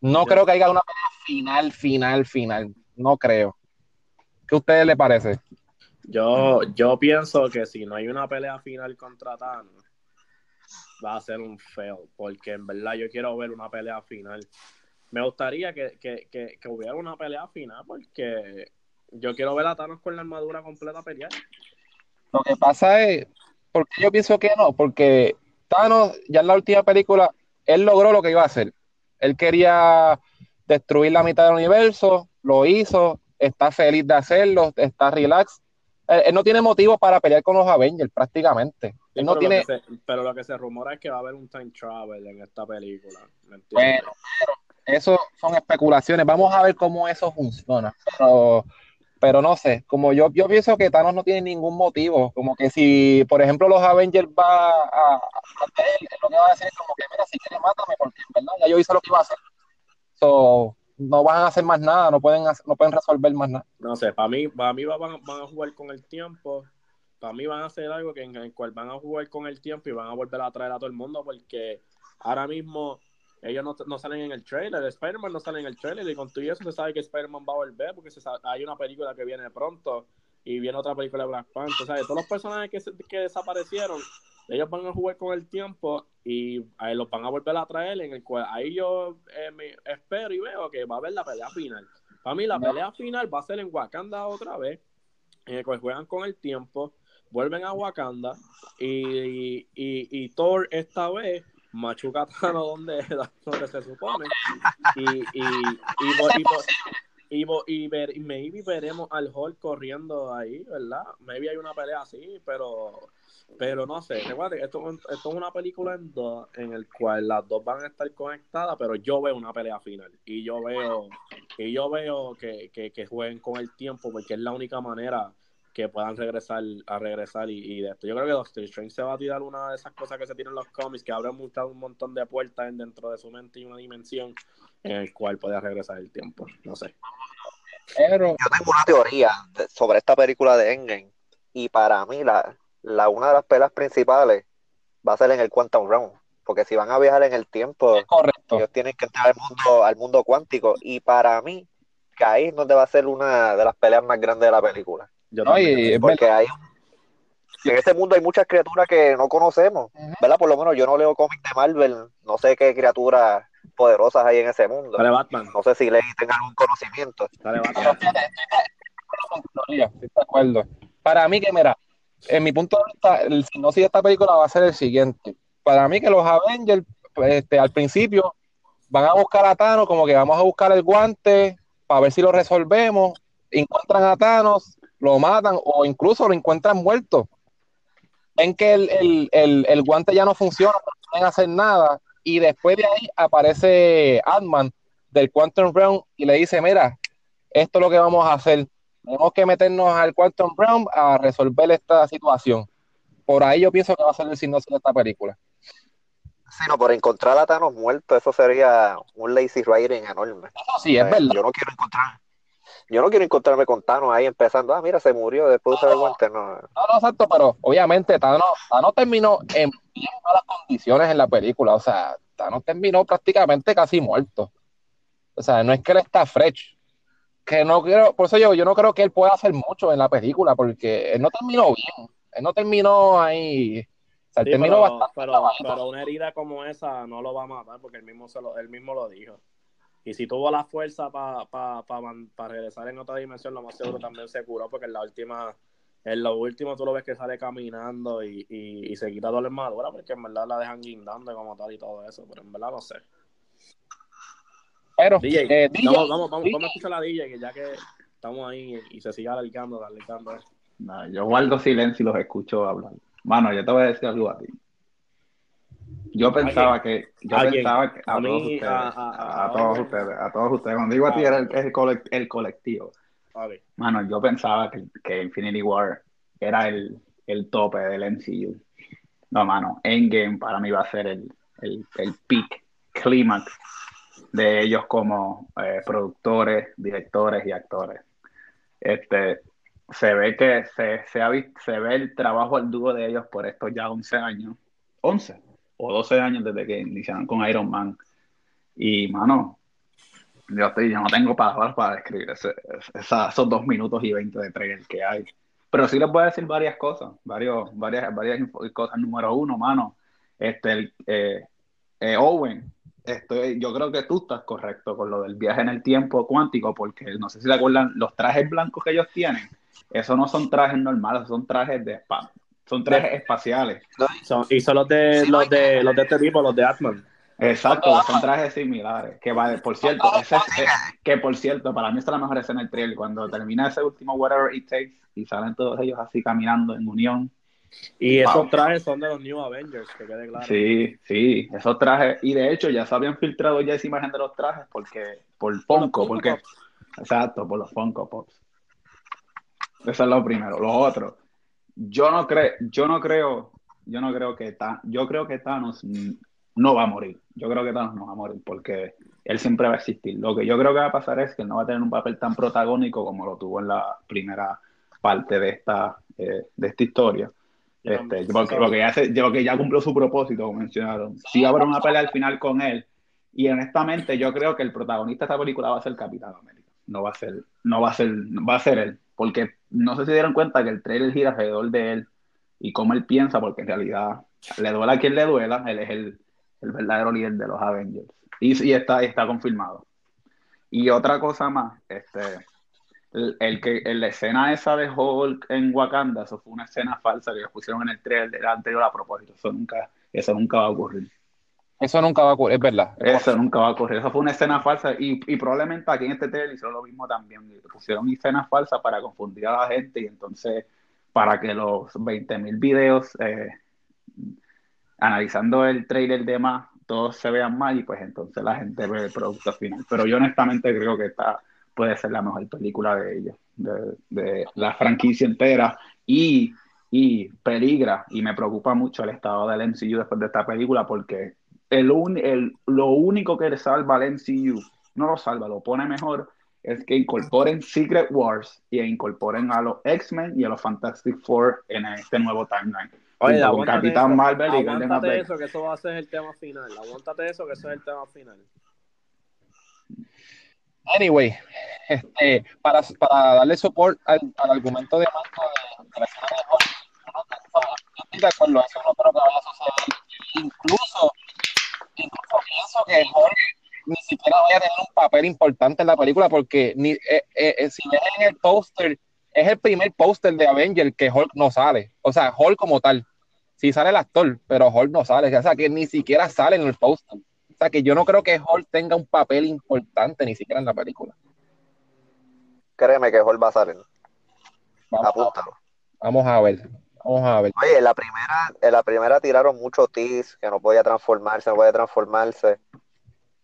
No creo que haya una pelea final, final, final. No creo. ¿Qué a ustedes le parece? Yo, yo pienso que si no hay una pelea final contra Thanos, va a ser un fail, porque en verdad yo quiero ver una pelea final. Me gustaría que, que, que, que hubiera una pelea final, porque yo quiero ver a Thanos con la armadura completa pelear. Lo que pasa es, porque yo pienso que no, porque Thanos, ya en la última película, él logró lo que iba a hacer. Él quería destruir la mitad del universo, lo hizo, está feliz de hacerlo, está relax. Él, él no tiene motivo para pelear con los Avengers, prácticamente. Él no pero, tiene. lo que se, pero lo que se rumora es que va a haber un time travel en esta película. Bueno, pero eso son especulaciones. Vamos a ver cómo eso funciona. Pero, pero no sé, como yo, yo pienso que Thanos no tiene ningún motivo. Como que si, por ejemplo, los Avengers va a, a él, lo que va a decir es como que, mira, si quieres, mátame, porque en verdad ya yo hice lo que iba a hacer. So, no van a hacer más nada, no pueden, hacer- no pueden resolver más nada. No sé, para mí, para mí va- van, a jugar con el tiempo. Para mí van a hacer algo que en el cual van a jugar con el tiempo y van a volver a traer a todo el mundo porque ahora mismo ellos no, no salen en el trailer. Spider-Man no sale en el trailer y con todo eso se sabe que Spider-Man va a volver porque se hay una película que viene pronto y viene otra película de Black Panther. ¿sabes? Todos los personajes que, que desaparecieron, ellos van a jugar con el tiempo y ahí los van a volver a traer en el cual ahí yo eh, me espero y veo que va a haber la pelea final. Para mí la No. pelea final va a ser en Wakanda otra vez, en el cual juegan con el tiempo, vuelven a Wakanda y, y, y Thor esta vez machuca a Thanos donde, [LAUGHS] donde se supone y, y, y, y y ver, y maybe veremos al Hulk corriendo ahí, ¿verdad? Maybe hay una pelea así, pero pero no sé, recuerda que esto, esto es una película en dos, en el cual las dos van a estar conectadas, pero yo veo una pelea final y yo veo y yo veo que, que, que jueguen con el tiempo porque es la única manera que puedan regresar a regresar y, y de esto. Yo creo que Doctor Strange se va a tirar una de esas cosas que se tiran en los cómics, que abren muchas- un montón de puertas en- dentro de su mente y una dimensión en el cual puede regresar el tiempo. No sé. Pero, Yo tengo una teoría sobre esta película de Endgame y para mí la, la una de las pelas principales va a ser en el Quantum Realm, porque si van a viajar en el tiempo, correcto. ellos tienen que entrar al mundo, al mundo cuántico y para mí que ahí es donde va a ser una de las peleas más grandes de la película, Yo No, también. y- porque hay en ese mundo hay muchas criaturas que no conocemos. ¿verdad? Por lo menos yo no leo cómics de Marvel, no sé qué criaturas poderosas hay en ese mundo. Dale Batman. No sé si Ley tenga algún conocimiento. Dale [LAUGHS] Pero Batman. fíjate, estoy de acuerdo con tu teoría, estoy de acuerdo. Para mí que, mira, en mi punto de vista, el sinopsis de esta película va a ser el siguiente. Para mí que los Avengers, este, al principio, van a buscar a Thanos, como que vamos a buscar el guante para ver si lo resolvemos. Encuentran a Thanos, lo matan o incluso lo encuentran muerto. Ven que el, el- el- el guante ya no funciona, no pueden hacer nada. Y después de ahí aparece Ant-Man del Quantum Realm y le dice, mira, esto es lo que vamos a hacer. Tenemos que meternos al Quantum Realm a resolver esta situación. Por ahí yo pienso que va a ser el sinopsis de esta película. Sí, no, por encontrar a Thanos muerto, eso sería un lazy writing enorme. Eso sí, es verdad. Yo no quiero encontrar, yo no quiero encontrarme con Thanos ahí empezando, ah, mira, se murió después de usar no. No, no, exacto, pero obviamente Thanos, Thanos terminó en bien malas condiciones en la película. O sea, Thanos terminó prácticamente casi muerto. O sea, no es que él está fresh. Que no quiero, por eso yo, yo no creo que él pueda hacer mucho en la película, porque él no terminó bien, él no terminó ahí, o sea, él Sí, terminó pero, bastante pero, una herida como esa no lo va a matar porque él mismo, se lo, él mismo lo dijo. Y si tuvo la fuerza para pa, pa, pa regresar en otra dimensión, lo más seguro también se curó porque en la última, en lo último tú lo ves que sale caminando y, y, y se quita toda la armadura porque en verdad la dejan guindando como tal y todo eso, pero en verdad no sé. Pero, DJ, eh, DJ, vamos, vamos, vamos, DJ, vamos a escuchar a la DJ que ya que estamos ahí y se sigue alargando, alargando. No, yo guardo silencio y los escucho hablar. Mano, yo te voy a decir algo a ti. Yo pensaba que, yo pensaba que a, A mí, todos ustedes, a- a, a- a- todos ustedes, a todos ustedes. Cuando digo a ti era el, el, colec- el colectivo. Mano, yo pensaba que, que Infinity War era el, el tope del MCU. No, mano, Endgame para mí va a ser el, el, el peak, clímax de ellos como eh, productores, directores y actores. Este, se ve que se, se, ha se ve el trabajo al dúo de ellos por estos ya 11 años, 11 o 12 años desde que iniciaron con Iron Man. Y, mano, yo, estoy, yo no tengo palabras para describir ese- esa- esos dos minutos y 20 de trailer que hay. Pero sí les voy a decir varias cosas, varios, varias, varias cosas. Número uno, mano, este, el, eh, eh, Owen, estoy, yo creo que tú estás correcto con lo del viaje en el tiempo cuántico, porque no sé si te acuerdan, los trajes blancos que ellos tienen, esos no son trajes normales, son trajes de spa, son trajes espaciales. Son- y son los de, los de los de este tipo, los de Atman. Exacto, son trajes similares. Que vale, por cierto, ese, eh, que por cierto, para mí es la mejor escena del trailer, cuando termina ese último Whatever It Takes y salen todos ellos así caminando en unión. Y Wow. esos trajes son de los New Avengers, que quede claro. Sí, sí, esos trajes, y de hecho ya se habían filtrado ya esa imagen de los trajes porque, por Funko, porque, Pops. exacto, por los Funko Pops. Eso es lo primero. Lo otro, yo no creo, yo no creo, yo no creo que Thanos, yo creo que Thanos no va a morir. Yo creo que Thanos no va a morir porque él siempre va a existir. Lo que yo creo que va a pasar es que él no va a tener un papel tan protagónico como lo tuvo en la primera parte de esta, eh, de esta historia. Este, porque, porque ya se- porque ya cumplió su propósito, como mencionaron. Sí haber una pelea al final con él. Y honestamente, yo creo que el protagonista de esta película va a ser Capitán América. No va a ser, no va a ser, va a ser él. Porque no sé si dieron cuenta que el trailer gira alrededor de él y cómo él piensa, porque en realidad le duela a quien le duela, él es el, el verdadero líder de los Avengers. Y, y está, está confirmado. Y otra cosa más, este, el, el que en la escena esa de Hulk en Wakanda, eso fue una escena falsa que pusieron en el trailer anterior a propósito. Eso nunca, eso nunca va a ocurrir. eso nunca va a ocurrir, es verdad. Eso nunca va a ocurrir. Eso fue una escena falsa. Y, y probablemente aquí en este trailer hicieron lo mismo también. Pusieron escenas falsas para confundir a la gente y entonces para que los 20.000 videos eh, analizando el trailer de más, todos se vean mal y pues entonces la gente ve el producto final. Pero yo honestamente creo que esta puede ser la mejor película de ellos, de, de la franquicia entera y, y peligra y me preocupa mucho el estado del MCU después de esta película porque el, un- el, lo único que le salva al MCU, no lo salva, lo pone mejor, es que incorporen Secret Wars y incorporen a los X-Men y a los Fantastic Four en este nuevo timeline. Oye, Capitán eso, Marvel y aguántate eso, que eso va a ser el tema final. Aguántate eso, que eso es el tema final. Anyway, este, para, para darle support al, al argumento de Marco de, la escena de Hulk, estoy de acuerdo, eso no creo que. Incluso, incluso pienso que Hulk ni siquiera vaya a tener un papel importante en la película porque ni, eh, eh, eh, si ven en el póster, es el primer póster de Avenger que Hulk no sale. O sea, Hulk como tal. Sí sale el actor, pero Hulk no sale. O sea, que ni siquiera sale en el póster. O sea, que yo no creo que Hulk tenga un papel importante ni siquiera en la película. Créeme que Hulk va a salir. Vamos, a, Apúntalo. vamos a ver. Vamos a ver. Oye, en la primera, en la primera tiraron mucho teas, que no podía transformarse, no puede transformarse.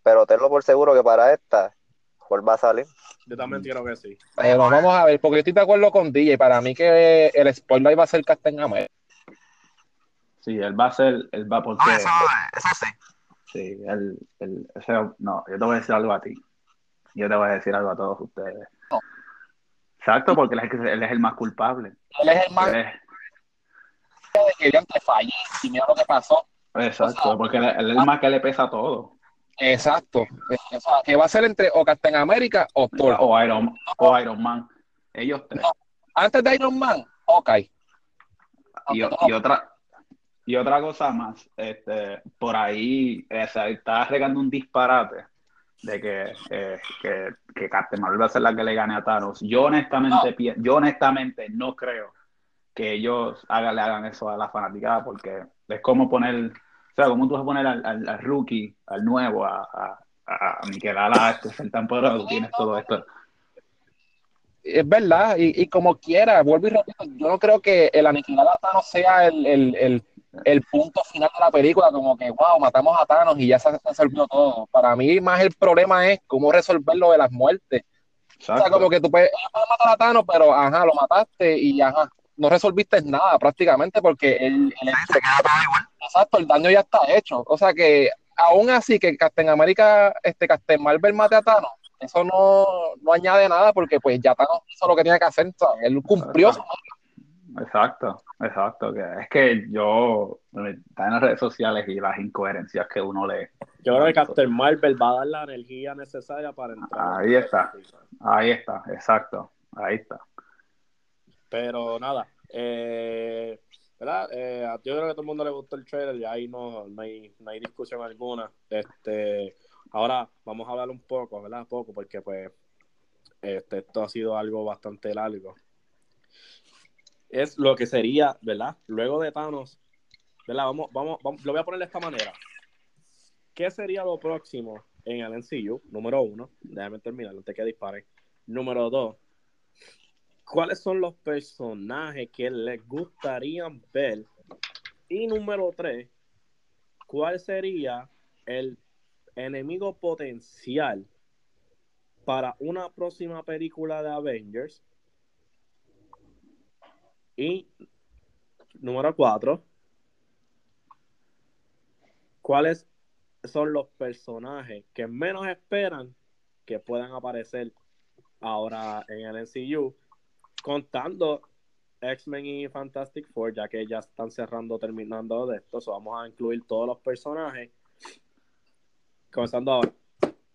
Pero tenlo por seguro que para esta, Hulk va a salir. Yo también creo que sí. Pero vamos a ver, porque yo estoy de acuerdo con DJ. Para mí que el spoiler va a ser Captain America. Sí, él va a ser, él va porque... eso, eso sí. Sí, él, él- ese- no, yo te voy a decir algo a ti. Yo te voy a decir algo a todos ustedes. Exacto, porque él es, el que- él es el más culpable. Él es el más Él es- de que yo antes fallé y mira lo que pasó. exacto, porque él, él es el más que le pesa todo. Exacto. que va a ser entre o Captain America o Thor. O Iron, o Iron Man. Ellos tres. antes de Iron Man, ok. Y, y, otra y otra cosa más, este, por ahí o está regando un disparate de que, eh, que, que va a ser la que le gane a Thanos. Yo honestamente, yo honestamente no creo que ellos hagan, le hagan eso a la fanaticada porque es como poner, o sea, como tú vas a poner al, al, rookie, al nuevo, a, a, a a este ser tan poderoso, tienes todo esto. Es verdad, y, y como quiera, vuelvo y repito, yo no creo que el aniquilar a Thanos sea el, el, el el punto final de la película, como que, wow, matamos a Thanos y ya se resolvió todo. Para mí, más el problema es cómo resolver lo de las muertes. O sea, como que tú puedes, matar a Thanos, pero ajá, lo mataste y ajá, no resolviste nada prácticamente porque el, el, Exacto, el daño ya está hecho. O sea que, aún así, que Captain América, este Captain Marvel mate a Thanos, eso no, no añade nada porque pues ya Thanos hizo lo que tenía que hacer. él cumplió Exacto, exacto. es que yo está en las redes sociales y las incoherencias que uno lee. Yo creo que Captain Marvel va a dar la energía necesaria para entrar. Ahí está, ahí está, exacto, ahí está. Pero nada, eh, ¿verdad? Eh, yo creo que a todo el mundo le gustó el trailer y ahí no, no, hay, no hay discusión alguna. Este, ahora vamos a hablar un poco, ¿verdad? Poco, porque pues este, esto ha sido algo bastante largo es lo que sería, ¿verdad? Luego de Thanos, ¿verdad? Vamos, vamos, vamos, lo voy a poner de esta manera. ¿Qué sería lo próximo en el NCU? Número uno, déjame terminar antes que dispare. Número dos, ¿cuáles son los personajes que les gustaría ver? Y número tres, ¿cuál sería el enemigo potencial para una próxima película de Avengers y número cuatro, ¿cuáles son los personajes que menos esperan que puedan aparecer ahora en el MCU? Contando X-Men y Fantastic Four, ya que ya están cerrando, terminando de esto, vamos a incluir todos los personajes. Comenzando ahora.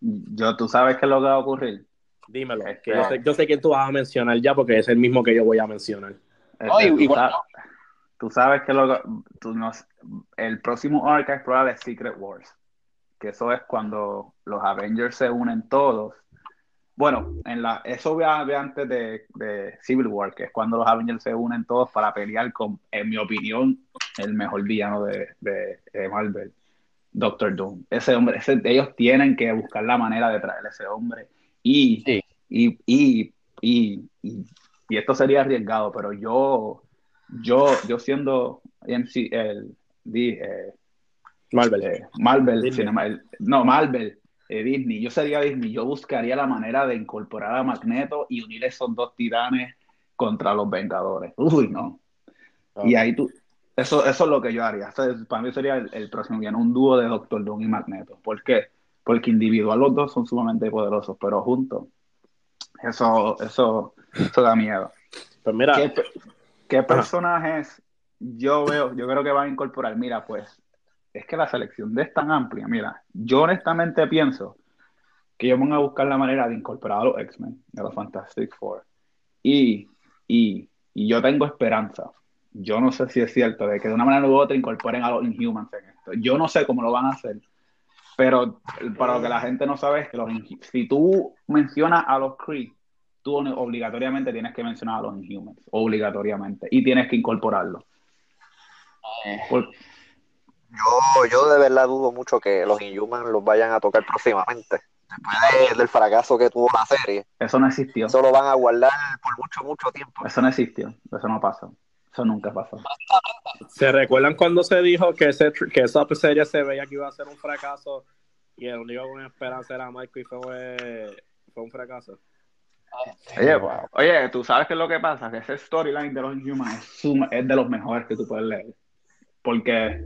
Yo, ¿tú sabes qué es lo que va a ocurrir? Dímelo, que yo, sé, yo sé quién tú vas a mencionar ya, porque es el mismo que yo voy a mencionar. Este, tú, sabes, que lo, el próximo arc es probable Secret Wars. Que eso es cuando los Avengers se unen todos. Bueno, en la, eso ve, antes de, Civil War, que es cuando los Avengers se unen todos para pelear con, en mi opinión, el mejor villano de, Marvel, Doctor Doom. Ese hombre, ellos tienen que buscar la manera de traer a ese hombre. Y, y, y, y, y esto sería arriesgado, pero yo, yo, yo siendo MC, el, eh, Marvel, eh, Marvel, no, Marvel, eh, Disney, yo sería Disney, yo buscaría la manera de incorporar a Magneto y unir esos dos titanes contra los Vengadores. Uy, no. Y ahí tú, eso, eso es lo que yo haría. para mí sería el, próximo bien, un dúo de Doctor Doom y Magneto. ¿Por qué? Porque individual los dos son sumamente poderosos, pero juntos, eso, eso, eso da miedo. Pues mira. ¿Qué, personajes yo veo, yo creo que van a incorporar? Mira, pues, es que la selección de es tan amplia. Mira, yo honestamente pienso que ellos van a buscar la manera de incorporar a los X-Men, a los Fantastic Four. Y, y, y, yo tengo esperanza. Yo no sé si es cierto de que de una manera u otra incorporen a los Inhumans en esto. Yo no sé cómo lo van a hacer. Pero para lo que la gente no sabe es que los, si tú mencionas a los Kree tú obligatoriamente tienes que mencionar a los Inhumans, obligatoriamente, y tienes que incorporarlo. Eh, yo, yo de verdad dudo mucho que los Inhumans los vayan a tocar próximamente. Después del fracaso que tuvo la serie. Eso no existió. Eso lo van a guardar por mucho, mucho tiempo. Eso no existió. Eso no pasó. Eso nunca pasó. ¿Se recuerdan cuando se dijo que, ese, que esa serie se veía que iba a ser un fracaso y el único con esperanza era Michael y fue, fue un fracaso? Oye, oye, tú sabes qué es lo que pasa, que ese storyline de los Inhumans es, de los mejores que tú puedes leer. Porque,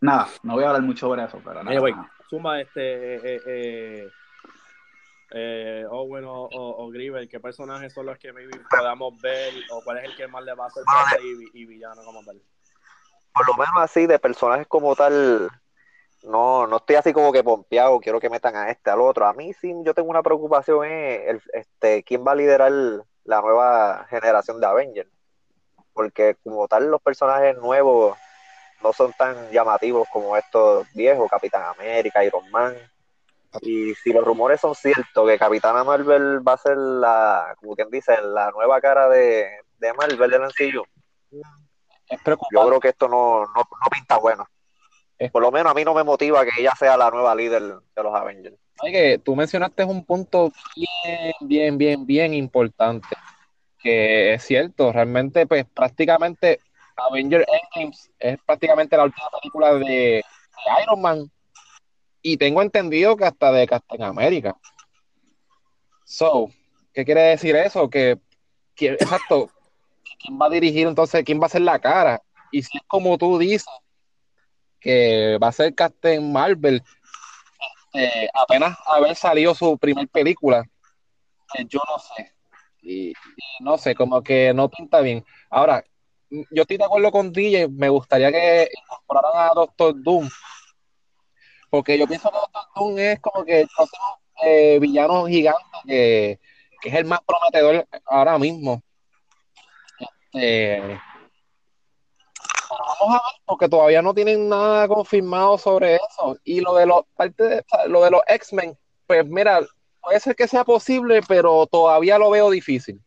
nada, no voy a hablar mucho sobre eso, pero nada. Oye, suma este, eh, eh, eh, Owen o, o, ¿qué personajes son los que podamos ver o cuál es el que más le va a hacer y, y, villano como tal? Por lo menos así, de personajes como tal, no, no estoy así como que pompeado, quiero que metan a este, al otro. A mí sí, yo tengo una preocupación, es el, este, quién va a liderar la nueva generación de Avengers. Porque como tal, los personajes nuevos no son tan llamativos como estos viejos, Capitán América, Iron Man. Y si los rumores son ciertos, que Capitana Marvel va a ser la, como quien dice, la nueva cara de, de Marvel del sencillo, yo creo que esto no, no, no pinta bueno. Por lo menos a mí no me motiva que ella sea la nueva líder de los Avengers. que tú mencionaste un punto bien, bien, bien, bien importante. Que es cierto, realmente, pues prácticamente Avengers Endgame es prácticamente la última película de, Iron Man. Y tengo entendido que hasta de Captain America. So, ¿qué quiere decir eso? Que, que, exacto, ¿quién va a dirigir entonces? ¿Quién va a ser la cara? Y si es como tú dices, que va a ser Captain Marvel, este, apenas haber salido su primer película, yo no sé. Y, no sé, como que no pinta bien. Ahora, yo estoy de acuerdo con DJ, me gustaría que incorporaran a Doctor Doom, porque yo pienso que Doctor Doom es como que el próximo eh, villano gigante que, que, es el más prometedor ahora mismo. Este, vamos a ver, porque todavía no tienen nada confirmado sobre eso. Y lo de los parte lo de los X-Men, pues mira, puede ser que sea posible, pero todavía lo veo difícil.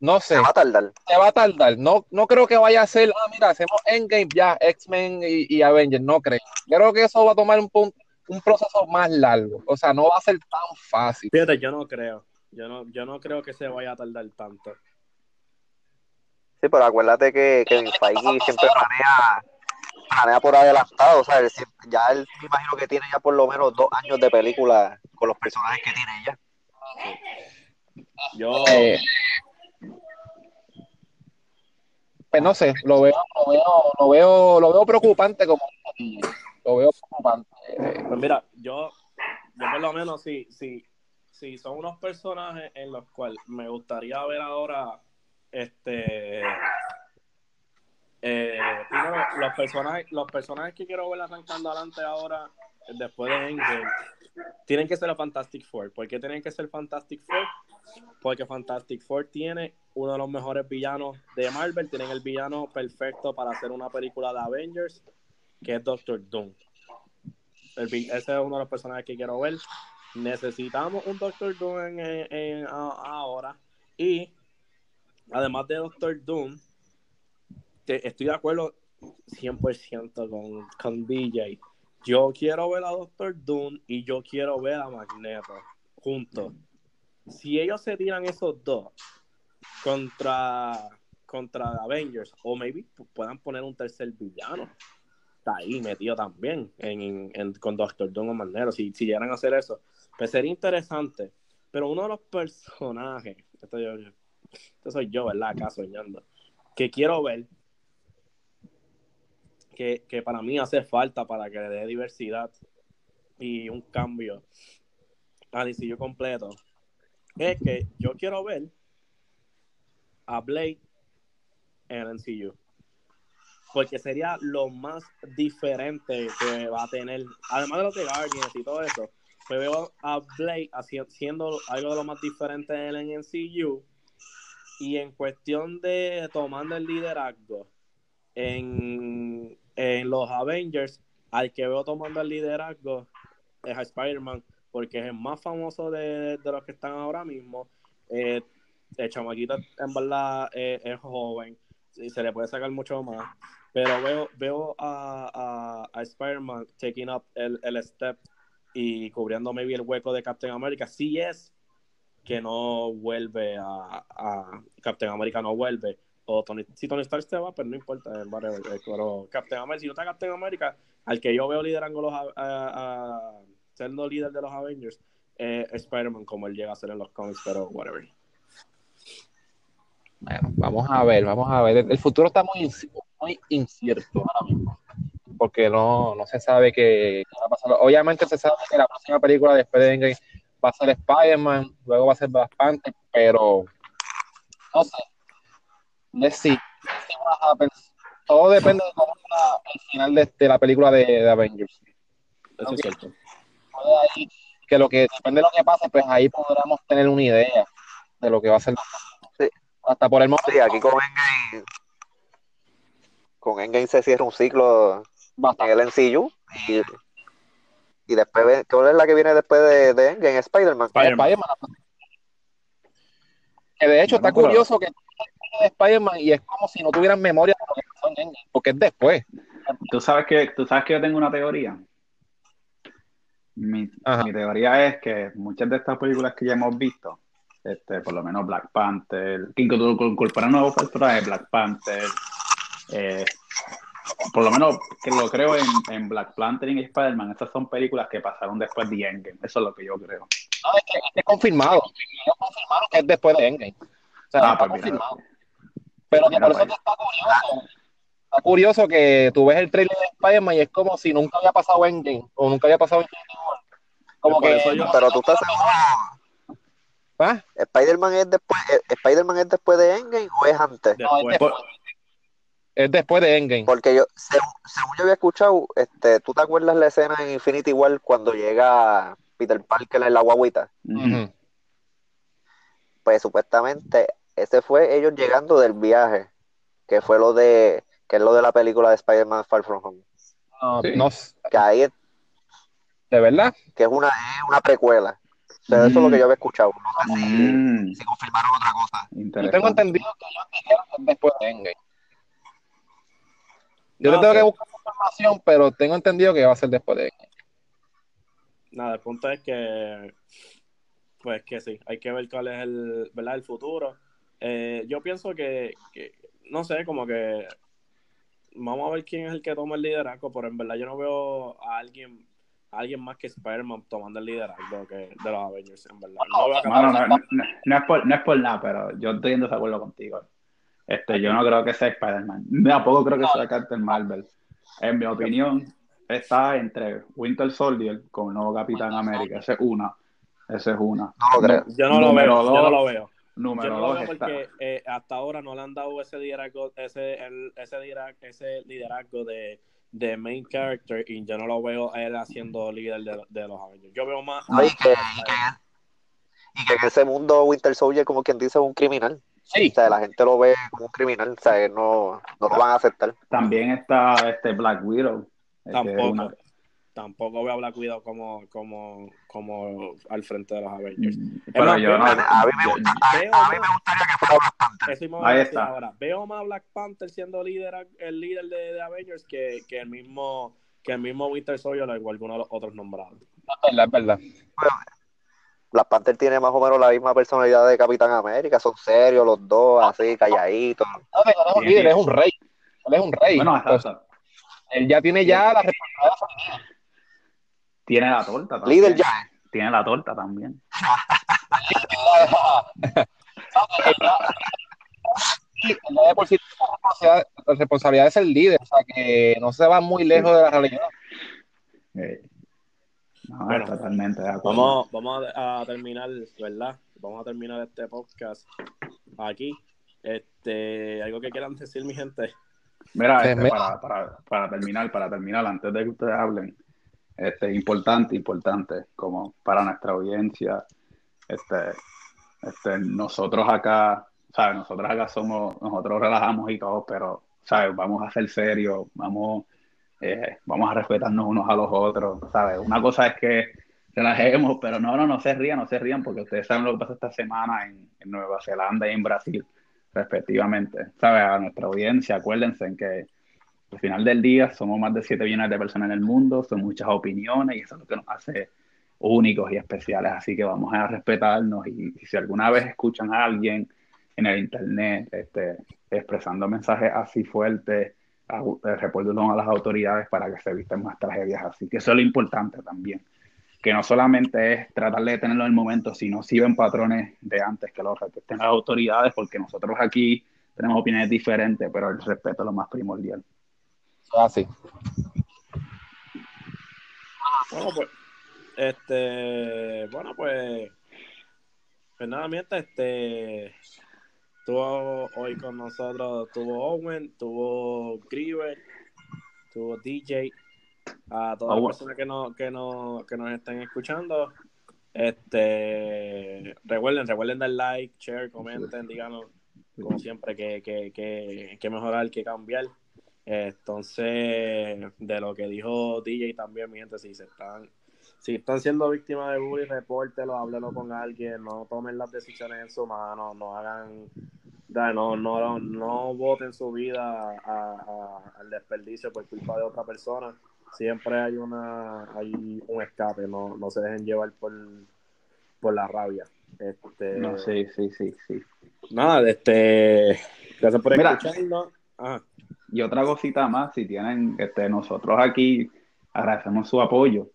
No sé. Se va a tardar. Se va a tardar. No, no creo que vaya a ser, ah, mira, hacemos Endgame ya, X-Men y, y, Avengers. No creo. Creo que eso va a tomar un, un proceso más largo. O sea, no va a ser tan fácil. Fíjate, yo no creo. Yo no, yo no creo que se vaya a tardar tanto. Sí, pero acuérdate que, que Feige siempre planea, planea por adelantado, o sea, ya él me imagino que tiene ya por lo menos dos años de película con los personajes que tiene ya. Yo... Eh, pues no sé, lo veo, lo veo, lo veo, lo veo preocupante como lo veo preocupante. Pues mira, yo, yo por lo menos si, si, si son unos personajes en los cuales me gustaría ver ahora este. Eh, los personajes, los personajes que quiero ver arrancando adelante ahora, después de Endgame, tienen que ser los Fantastic Four. ¿Por qué tienen que ser Fantastic Four? Porque Fantastic Four tiene uno de los mejores villanos de Marvel, tienen el villano perfecto para hacer una película de Avengers, que es Doctor Doom. ese es uno de los personajes que quiero ver. Necesitamos un Doctor Doom ahora. Y además de Doctor Doom, estoy de acuerdo 100% con, con DJ. Yo quiero ver a Doctor Doom y yo quiero ver a Magneto juntos. Si ellos se tiran esos dos contra, contra Avengers, o maybe puedan poner un tercer villano, está ahí metido también en, con Doctor Doom o Magneto. Si, si llegan a hacer eso, pues sería interesante. Pero uno de los personajes, esto yo, esto soy yo, ¿verdad? Acá soñando. Que quiero ver, que, para mí hace falta para que le dé diversidad y un cambio al DCU completo, es que yo quiero ver a Blade en el MCU. Porque sería lo más diferente que va a tener, además de los de Guardians y todo eso, pues veo a Blade haciendo algo de lo más diferente en el MCU y en cuestión de tomando el liderazgo en, los Avengers, al que veo tomando el liderazgo es a Spider-Man, porque es el más famoso de, los que están ahora mismo. Eh, el chamaquito en verdad es joven y se le puede sacar mucho más. Pero veo, veo a, a, Spider-Man taking up el, el step y cubriendo maybe el hueco de Captain America. Sí es que no vuelve a, a Captain America no vuelve o Tony, si Tony Stark se va, pero pues no importa, pero Captain America, si no está Captain America, al que yo veo liderando los, a, siendo líder de los Avengers, eh, Spider-Man como él llega a ser en los cómics, pero whatever. Bueno, vamos a ver, vamos a ver. El futuro está muy, muy incierto ahora mismo, porque no, no se sabe qué, va a pasar. Obviamente se sabe que la próxima película después de Endgame va a ser Spider-Man, luego va a ser Black Panther, pero no sé. Let's see. Todo depende de cómo el final de, la película de, Avengers. eso es cierto. Que lo que depende de lo que pase, pues ahí podremos tener una idea de lo que va a ser. Sí. Hasta por el momento. Sí, aquí con Endgame, con Endgame se cierra un ciclo en el MCU y, y después, ¿cuál es la que viene después de, de Endgame? Spider-Man. Spider-Man. Spider-Man. Que de hecho está curioso que de Spider-Man y es como si no tuvieran memoria de lo que pasó en Endgame, porque es después. Tú sabes que, tú sabes que yo tengo una teoría. Mi, teoría es que muchas de estas películas que ya hemos visto, este, por lo menos Black Panther, que incorpor- incorporan nuevos personajes, Black Panther, eh, por lo menos que lo creo en, en Black Panther y Spider-Man, estas son películas que pasaron después de Endgame, eso es lo que yo creo. No, es que es confirmado. Ellos confirmaron que es después de Endgame. O sea, Ah, está pues mira. confirmado. Pero que Mira por eso que está curioso. Está curioso que tú ves el trailer de Spider-Man y es como si nunca había pasado Endgame o nunca había pasado War. Como que eso yo- Pero tú estás seguro, ¿Ah? ¿Spider-Man es después, eh, ¿Spider-Man es después de Endgame o es antes? No, es Después, después. Es después de Endgame. Porque yo, según, según yo había escuchado, este, ¿tú te acuerdas la escena en Infinity War cuando llega Peter Parker en la guaguita? Pues supuestamente ese fue ellos llegando del viaje, que fue lo de, que es lo de la película de Spider-Man Far From Home. No, Sí. no, Que ahí es, de verdad. que es una, es una precuela. O sea, eso es lo que yo había escuchado. No sé si, Mm, si confirmaron otra cosa. Yo tengo entendido que ellos dijeron que es después de Endgame. Yo No le tengo que buscar información, pero tengo entendido que va a ser después de nada, el punto es que, pues que sí, hay que ver cuál es el, ¿verdad? el futuro. Eh, yo pienso que, que, no sé, como que vamos a ver quién es el que toma el liderazgo, pero en verdad yo no veo a alguien, a alguien más que Spider-Man tomando el liderazgo que de los Avengers, en verdad. No no, no- no- no es por, no es por nada, pero yo estoy en desacuerdo contigo. Este, yo no creo que sea Spider-Man. [LAUGHS] Tampoco creo que sea Captain Marvel. En mi opinión, está entre Winter Soldier con el nuevo Capitán América. Esa es una. Esa es una. No lo creo. yo no lo veo, yo no dos. lo veo. Yo Número no lo dos veo está. porque eh, hasta ahora no le han dado ese liderazgo, ese, el- ese, lidera- ese liderazgo de, de main character y yo no lo veo a él haciendo líder de, de los Avengers. Yo veo más No, y, que, y, que, y que en ese mundo Winter Soldier, como quien dice, es un criminal. Sí, O sea, la gente lo ve como un criminal. O sea, no, no lo van a aceptar. También está este Black Widow. eh, que es tampoco. una- Tampoco veo a Black Widow como, como, como al frente de los Avengers. Pero más, yo no. A mí me, yo- gusta, a, Veo a mí más- me gustaría que fuera Black Panther. Eso Ahí voy a decir está. ahora. Veo más a Black Panther siendo líder, el líder de, de Avengers que, que el mismo que el mismo Winter Soldier o alguno de los otros nombrados. es verdad, es verdad. Black Panther tiene más o menos la misma personalidad de Capitán América. Son serios los dos, así, calladitos. No, que no es un líder, es un rey. Él es un rey. Bueno, hasta- hasta- él ya tiene ya la responsabilidad. tiene la torta también. Líder ya. Tiene la torta también. De por sí la responsabilidad es el líder, o sea que no se va muy lejos de la realidad. Eh, no, Bueno, totalmente de acuerdo. Vamos, vamos a, a terminar, ¿verdad? Vamos a terminar este podcast aquí. Este, algo que quieran decir, mi gente. Mira, Eh, este, me- para, para, para terminar, para terminar, antes de que ustedes hablen, este, importante, importante, como para nuestra audiencia, este, este, nosotros acá, ¿sabes? Nosotros acá somos, nosotros relajamos y todo, pero, ¿sabes? Vamos a ser serios, vamos, eh, vamos a respetarnos unos a los otros, ¿sabes? Una cosa es que relajemos, pero no, no, no se rían, no se rían, porque ustedes saben lo que pasó esta semana en, en Nueva Zelanda y en Brasil respectivamente. ¿Sabes? A nuestra audiencia, acuérdense en que al final del día somos más de 7 millones de personas en el mundo, son muchas opiniones y eso es lo que nos hace únicos y especiales. Así que vamos a respetarnos y, y si alguna vez escuchan a alguien en el internet este, expresando mensajes así fuertes, a- eh, a las autoridades para que se eviten más tragedias así. Que eso es lo importante también. Que no solamente es tratar de tenerlo en el momento, sino si ven patrones de antes que los respeten las autoridades, porque nosotros aquí tenemos opiniones diferentes, pero el respeto es lo más primordial. Así. Bueno, pues, este, bueno, pues, pues nada, mientras, este, estuvo hoy con nosotros, tuvo Owen, tuvo Griever, tuvo DJ, a todas las personas que, no, que, no, que nos estén escuchando. Este, recuerden, recuerden dar like, share, comenten, díganos, como siempre, que, que, que, que mejorar, que cambiar. Entonces, de lo que dijo DJ también, mi gente, si se están, si están siendo víctimas de bullying, repórtelo, háblenlo con alguien, no tomen las decisiones en su mano, no hagan, no, no, no voten su vida al desperdicio por culpa de otra persona. Siempre hay una, hay un escape, no, no se dejen llevar por, por la rabia. Este, no, sí, sí, sí, sí. Nada, este, gracias por escucharnos. Ajá. Y otra cosita más, si tienen, este, nosotros aquí agradecemos su apoyo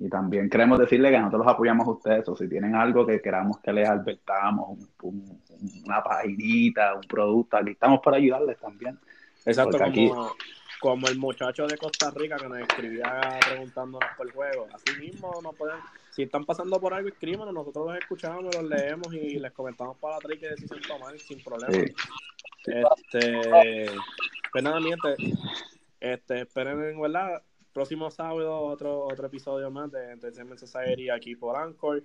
y también queremos decirle que nosotros los apoyamos a ustedes, o si tienen algo que queramos que les advertamos, una paginita, un producto, aquí estamos para ayudarles también. Exacto, como, aquí... como el muchacho de Costa Rica que nos escribía preguntándonos por el juego. Así mismo nos pueden, si están pasando por algo, escríbanos, nosotros los escuchamos, los leemos y les comentamos para la que decisión tomar sin problema. Este, pues nada, miente. Este, esperen, en ¿verdad? Próximo sábado, otro, otro episodio más de Entertainment Society aquí por Anchor.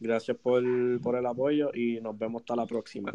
Gracias por, por el apoyo y nos vemos hasta la próxima.